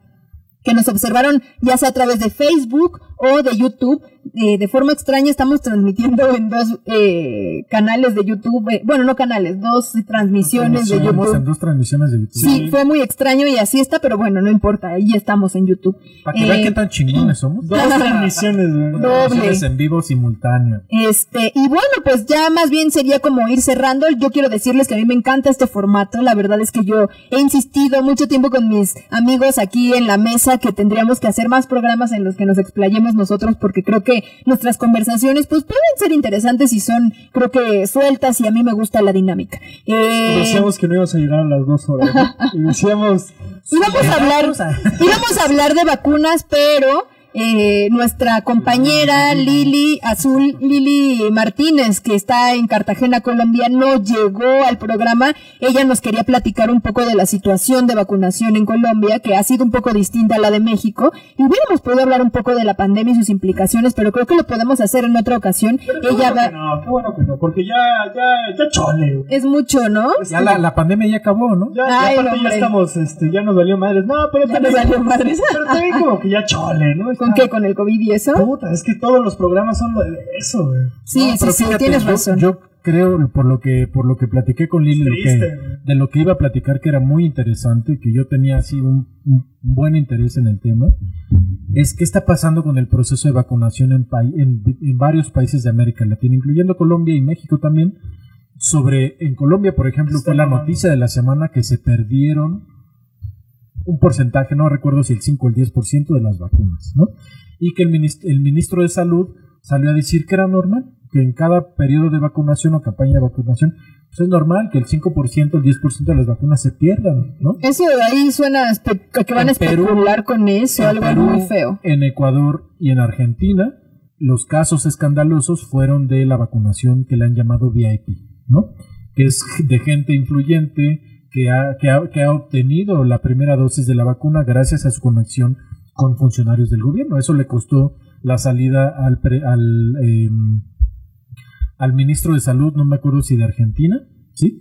que nos observaron ya sea a través de Facebook o de YouTube. Eh, de forma extraña estamos transmitiendo en dos eh, canales de YouTube, eh, bueno, no canales, dos transmisiones de Estamos en YouTube. dos transmisiones de YouTube. Sí, fue muy extraño y así está, pero bueno, no importa, ahí estamos en YouTube. Para que vean Eh, qué tan chingones somos. Dos transmisiones, güey. Doble. Transmisiones en vivo simultáneo. Este, y bueno, pues ya más bien sería como ir cerrando. Yo quiero decirles que a mí me encanta este formato. La verdad es que yo he insistido mucho tiempo con mis amigos aquí en la mesa que tendríamos que hacer más programas en los que nos explayemos nosotros porque creo que nuestras conversaciones pues pueden ser interesantes y son, creo que sueltas y a mí me gusta la dinámica. Eh, Decíamos que no íbamos a llegar a las dos horas. ¿no? Y decíamos, íbamos a hablar, íbamos a hablar de vacunas, pero eh, nuestra compañera Lili Azul, Lili Martínez, que está en Cartagena, Colombia, no llegó al programa. Ella nos quería platicar un poco de la situación de vacunación en Colombia, que ha sido un poco distinta a la de México. Y hubiéramos podido hablar un poco de la pandemia y sus implicaciones, pero creo que lo podemos hacer en otra ocasión. pero qué Ella bueno que va, no, qué bueno que no, porque ya, ya, ya chole, es mucho, ¿no? Ya la, la pandemia ya acabó, ¿no? Ya, ya Ay, aparte ya hombre. estamos, este, ya nos valió madres. No, pero Ya también, nos valió madres. pero también como que ya chole, ¿no? ¿Con qué? ¿Con el COVID y eso? Puta, es que todos los programas son de eso, güey. Sí, No, sí, sí, fíjate, tienes yo- razón. Yo creo, por lo que por lo que platiqué con Lili, de lo que iba a platicar, que era muy interesante, que yo tenía así un, un buen interés en el tema, es qué está pasando con el proceso de vacunación en, en, en varios países de América Latina, incluyendo Colombia y México también. Sobre, en Colombia, por ejemplo, Está fue la noticia de la semana que se perdieron un porcentaje, no recuerdo si el 5 o el 10% de las vacunas, ¿no? Y que el ministro, el ministro de Salud salió a decir que era normal, que en cada periodo de vacunación o campaña de vacunación, pues es normal que el 5%, el 10% de las vacunas se pierdan, ¿no? Eso de ahí suena que van a En Perú- especular con eso, algo Perú, muy feo. En Ecuador y en Argentina, los casos escandalosos fueron de la vacunación que le han llamado VIP, ¿no? Que es de gente influyente que ha, que ha, que ha obtenido la primera dosis de la vacuna gracias a su conexión con funcionarios del gobierno. Eso le costó la salida al, pre- al, em, al ministro de Salud, no me acuerdo si de Argentina, ¿sí?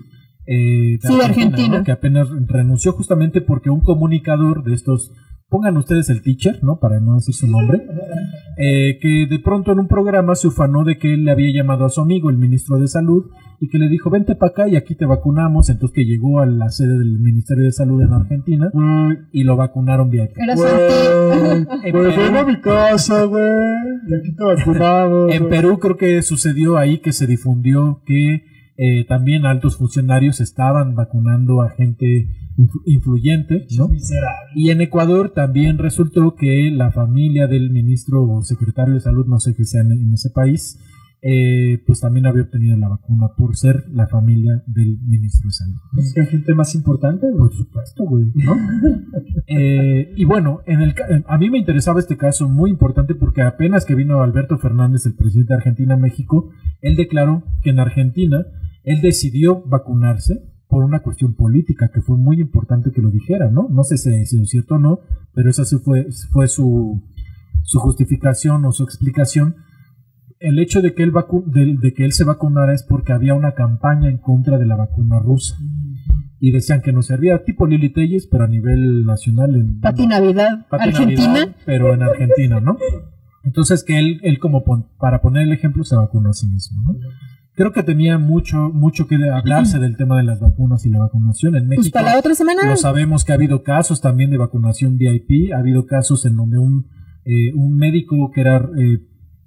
Eh, Sí, de Argentina. ¿no? Que apenas renunció justamente porque un comunicador de estos, pongan ustedes el teacher, ¿no? Para no decir su nombre, eh, que de pronto en un programa se ufanó de que él le había llamado a su amigo, el ministro de Salud, y que le dijo, vente para acá y aquí te vacunamos. Entonces que llegó a la sede del Ministerio de Salud en Argentina y lo vacunaron suerte. güey, ven a mi casa, güey. Y aquí te vacunamos. En. Perú creo que sucedió ahí que se difundió que eh, también altos funcionarios estaban vacunando a gente influyente, ¿no? Y en Ecuador también resultó que la familia del ministro o secretario de salud, no sé qué sea en, en ese país, eh, pues también había obtenido la vacuna por ser la familia del ministro de Salud. Es que hay gente más importante. Por supuesto, güey, ¿no? Eh, y bueno, en el, a mí me interesaba este caso muy importante porque apenas que vino Alberto Fernández, el presidente de Argentina a México, él declaró que en Argentina él decidió vacunarse por una cuestión política, que fue muy importante que lo dijera, ¿no? No sé si, si es cierto o no, pero esa sí fue, fue su, su justificación o su explicación. El hecho de que, él vacu- de, de que él se vacunara es porque había una campaña en contra de la vacuna rusa. Y decían que no servía tipo Lili Telles, pero a nivel nacional. En, Pati Navidad, Pati Argentina. Navidad, pero en Argentina, ¿no? Entonces que él, él como pon- para poner el ejemplo, se vacunó a sí mismo, ¿no? Creo que tenía mucho, mucho que hablarse del tema de las vacunas y la vacunación en Pues México. para la otra semana. Lo sabemos que ha habido casos también de vacunación VIP, ha habido casos en donde un, eh, un médico que era eh,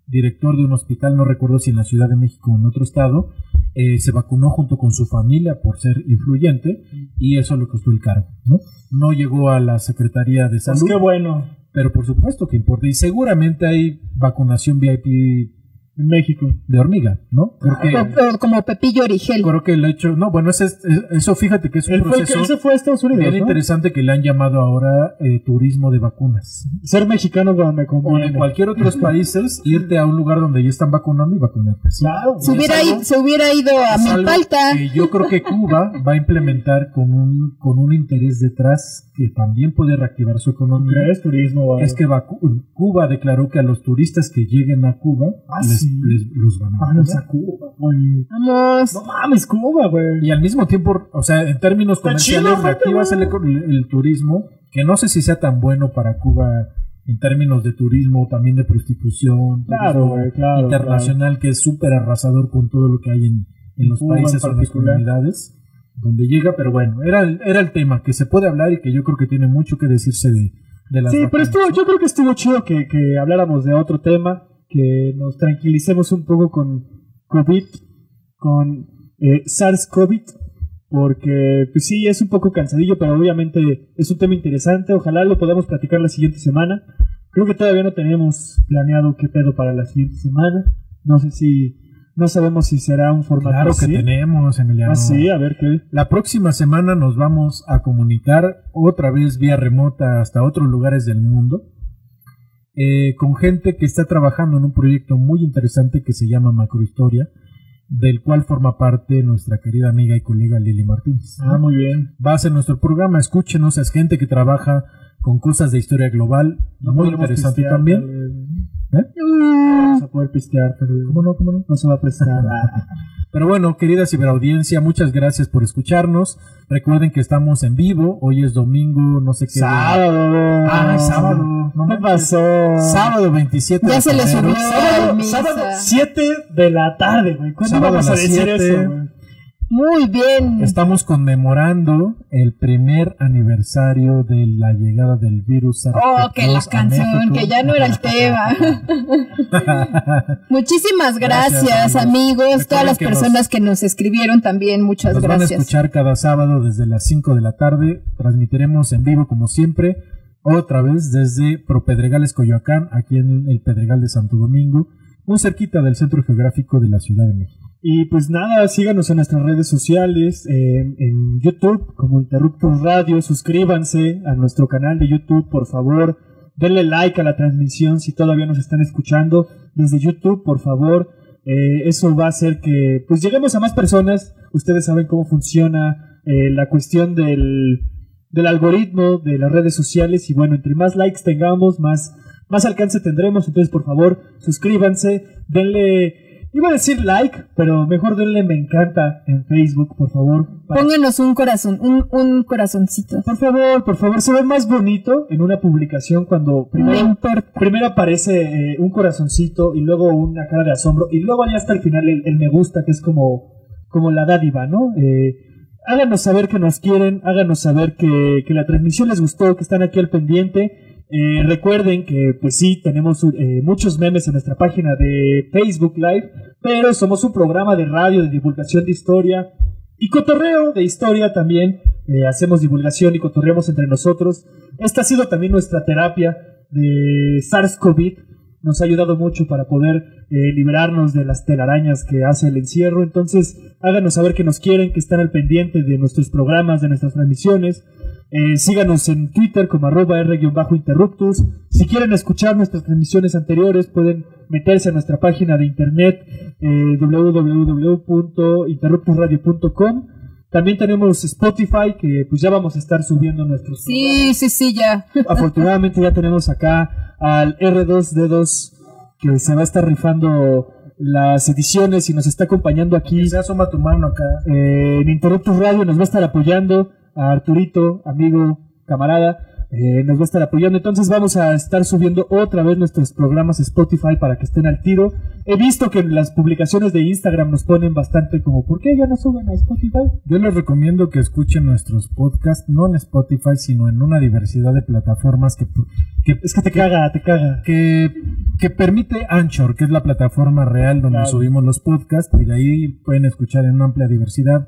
director de un hospital, no recuerdo si en la Ciudad de México o en otro estado, eh, se vacunó junto con su familia por ser influyente y eso le costó el cargo, ¿no? No llegó a la Secretaría de Pues Salud, qué bueno. pero por supuesto que importa. Y seguramente hay vacunación VIP En México. de hormiga, ¿no? Creo que, O- o como Pepillo Origel. creo que el hecho, no, bueno, ese es- eso fíjate que es un fue, el proceso fue a Estados Unidos, bien ¿no? interesante que le han llamado ahora eh, turismo de vacunas. Ser mexicano me O en conviene. cualquier otros países, irte a un lugar donde ya están vacunando y vacunarte. Claro. Se hubiera, algo- ido, se hubiera ido a Milpalta. yo creo que Cuba va a implementar con un, con un interés detrás que también puede reactivar su economía. ¿Crees turismo? algo? Es que vacu- Cuba declaró que a los turistas que lleguen a Cuba Ah, les, sí. les- los van a vacunar. a Cuba, güey. Vamos. No mames, Cuba, güey. Y al mismo tiempo, o sea, en términos comerciales, reactivas el, turismo, que no sé si sea tan bueno para Cuba en términos de turismo, también de prostitución, Claro, claro, internacional, que es súper arrasador con todo lo que hay en, en los Cuba en países o en las comunidades donde llega, pero bueno, era el, era el tema que se puede hablar y que yo creo que tiene mucho que decirse de, de las Sí, pero estuvo, yo creo que estuvo chido que, que habláramos de otro tema, que nos tranquilicemos un poco con COVID, con eh, SARS-CoV, porque pues sí, es un poco cansadillo, pero obviamente es un tema interesante, ojalá lo podamos platicar la siguiente semana. Creo que todavía no tenemos planeado qué pedo para la siguiente semana, no sé si, no sabemos si será un formato Claro que así. tenemos, Emiliano. Ah, sí, a ver qué. La próxima semana nos vamos a comunicar otra vez vía remota hasta otros lugares del mundo eh, con gente que está trabajando en un proyecto muy interesante que se llama Macrohistoria, del cual forma parte nuestra querida amiga y colega Lili Martínez. Ah, muy bien. Va a ser nuestro programa, escúchenos, es gente que trabaja con cosas de historia global, No muy interesante pistear, también. ¿Eh? No vamos a poder pistear, pero ¿Cómo no? ¿Cómo no? no se va a prestar. Pero bueno, querida ciberaudiencia, muchas gracias por escucharnos. Recuerden que estamos en vivo. Hoy es domingo, no sé qué. Sábado. Ah, es sábado. No ¿Qué manches. pasó? Sábado 27 Ya de se le febrero. subió. Sábado, sábado 7 de la tarde, güey. ¿Cuándo Sábado vamos a a decir siete. eso, güey? Muy bien. Estamos conmemorando el primer aniversario de la llegada del virus. Oh, que la SARS-CoV-2 a canción, que ya no era el tema. Muchísimas Gracias, gracias, amigos. amigos. Todas las que personas que nos escribieron también, muchas Nos van a gracias. escuchar cada sábado desde las 5 de la tarde. Transmitiremos en vivo como siempre. Otra vez desde Propedregales Coyoacán, aquí en el Pedregal de Santo Domingo, muy cerquita del centro geográfico de la Ciudad de México. Y pues nada, síganos en nuestras redes sociales, en, en YouTube como Interruptus Radio, suscríbanse a nuestro canal de YouTube, por favor, denle like a la transmisión si todavía nos están escuchando desde YouTube, por favor, Eh, eso va a hacer que pues lleguemos a más personas, ustedes saben cómo funciona eh, la cuestión del, del algoritmo de las redes sociales. Y bueno, entre más likes tengamos, más, más alcance tendremos, entonces por favor, suscríbanse, denle... Iba a decir like, pero mejor denle me encanta en Facebook, por favor. Pónganos un corazón, un, un corazoncito. Por favor, por favor, se ve más bonito en una publicación cuando primero, primero aparece eh, un corazoncito y luego una cara de asombro y luego ya hasta el final el, el me gusta que es como, como la dádiva, ¿no? Eh, háganos saber que nos quieren, háganos saber que, que la transmisión les gustó, que están aquí al pendiente. Eh, recuerden que pues sí, tenemos eh, muchos memes en nuestra página de Facebook Live, pero somos un programa de radio de divulgación de historia y cotorreo de historia también. Eh, hacemos divulgación y cotorreamos entre nosotros. Esta ha sido también nuestra terapia de SARS-CoV. nos ha ayudado mucho para poder eh, liberarnos de las telarañas que hace el encierro. Entonces, háganos saber que nos quieren, que están al pendiente de nuestros programas, de nuestras transmisiones. Eh, síganos en Twitter como arroba r-interruptus. Si quieren escuchar nuestras transmisiones anteriores, pueden meterse a nuestra página de internet eh, www.interruptusradio.com. También tenemos Spotify, que pues ya vamos a estar subiendo nuestros... Sí, sí, sí, ya. Afortunadamente ya tenemos acá al R2D2 que se va a estar rifando las ediciones y nos está acompañando aquí. Se asoma tu mano acá. Eh, en Interruptus Radio nos va a estar apoyando a Arturito, amigo, camarada. eh, nos va a estar apoyando. Entonces vamos a estar subiendo otra vez nuestros programas Spotify para que estén al tiro. He visto que en las publicaciones de Instagram nos ponen bastante como, ¿por qué ya no suben a Spotify? Yo les recomiendo que escuchen nuestros podcasts, no en Spotify, sino en una diversidad de plataformas que, que, Es que te caga, te caga. que, que permite Anchor, que es la plataforma real donde Claro. subimos los podcasts, y de ahí pueden escuchar en una amplia diversidad.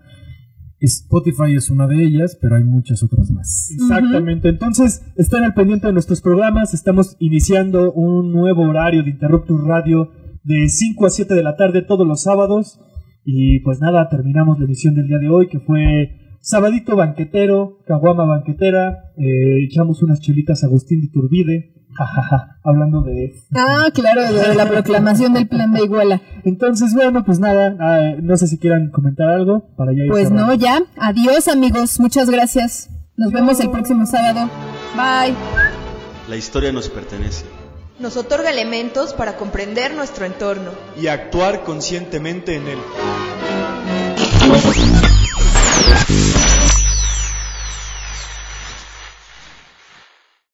Spotify es una de ellas, pero hay muchas otras más. Exactamente. Entonces, estén al pendiente de nuestros programas. Estamos iniciando un nuevo horario de Interruptus Radio de 5 a 7 de la tarde todos los sábados. Y pues nada, terminamos la emisión del día de hoy, que fue sabadito banquetero, caguama banquetera. eh, echamos unas chelitas Agustín de Turbide. Jajaja, hablando de Ah, claro, de la proclamación del plan de Iguala. Entonces, bueno, pues nada, ah, no sé si quieran comentar algo para ya ir Pues cerrando. no, ya. Adiós, amigos. Muchas gracias. Nos vemos el próximo sábado. Bye. La historia nos pertenece. Nos otorga elementos para comprender nuestro entorno. Y actuar conscientemente en él.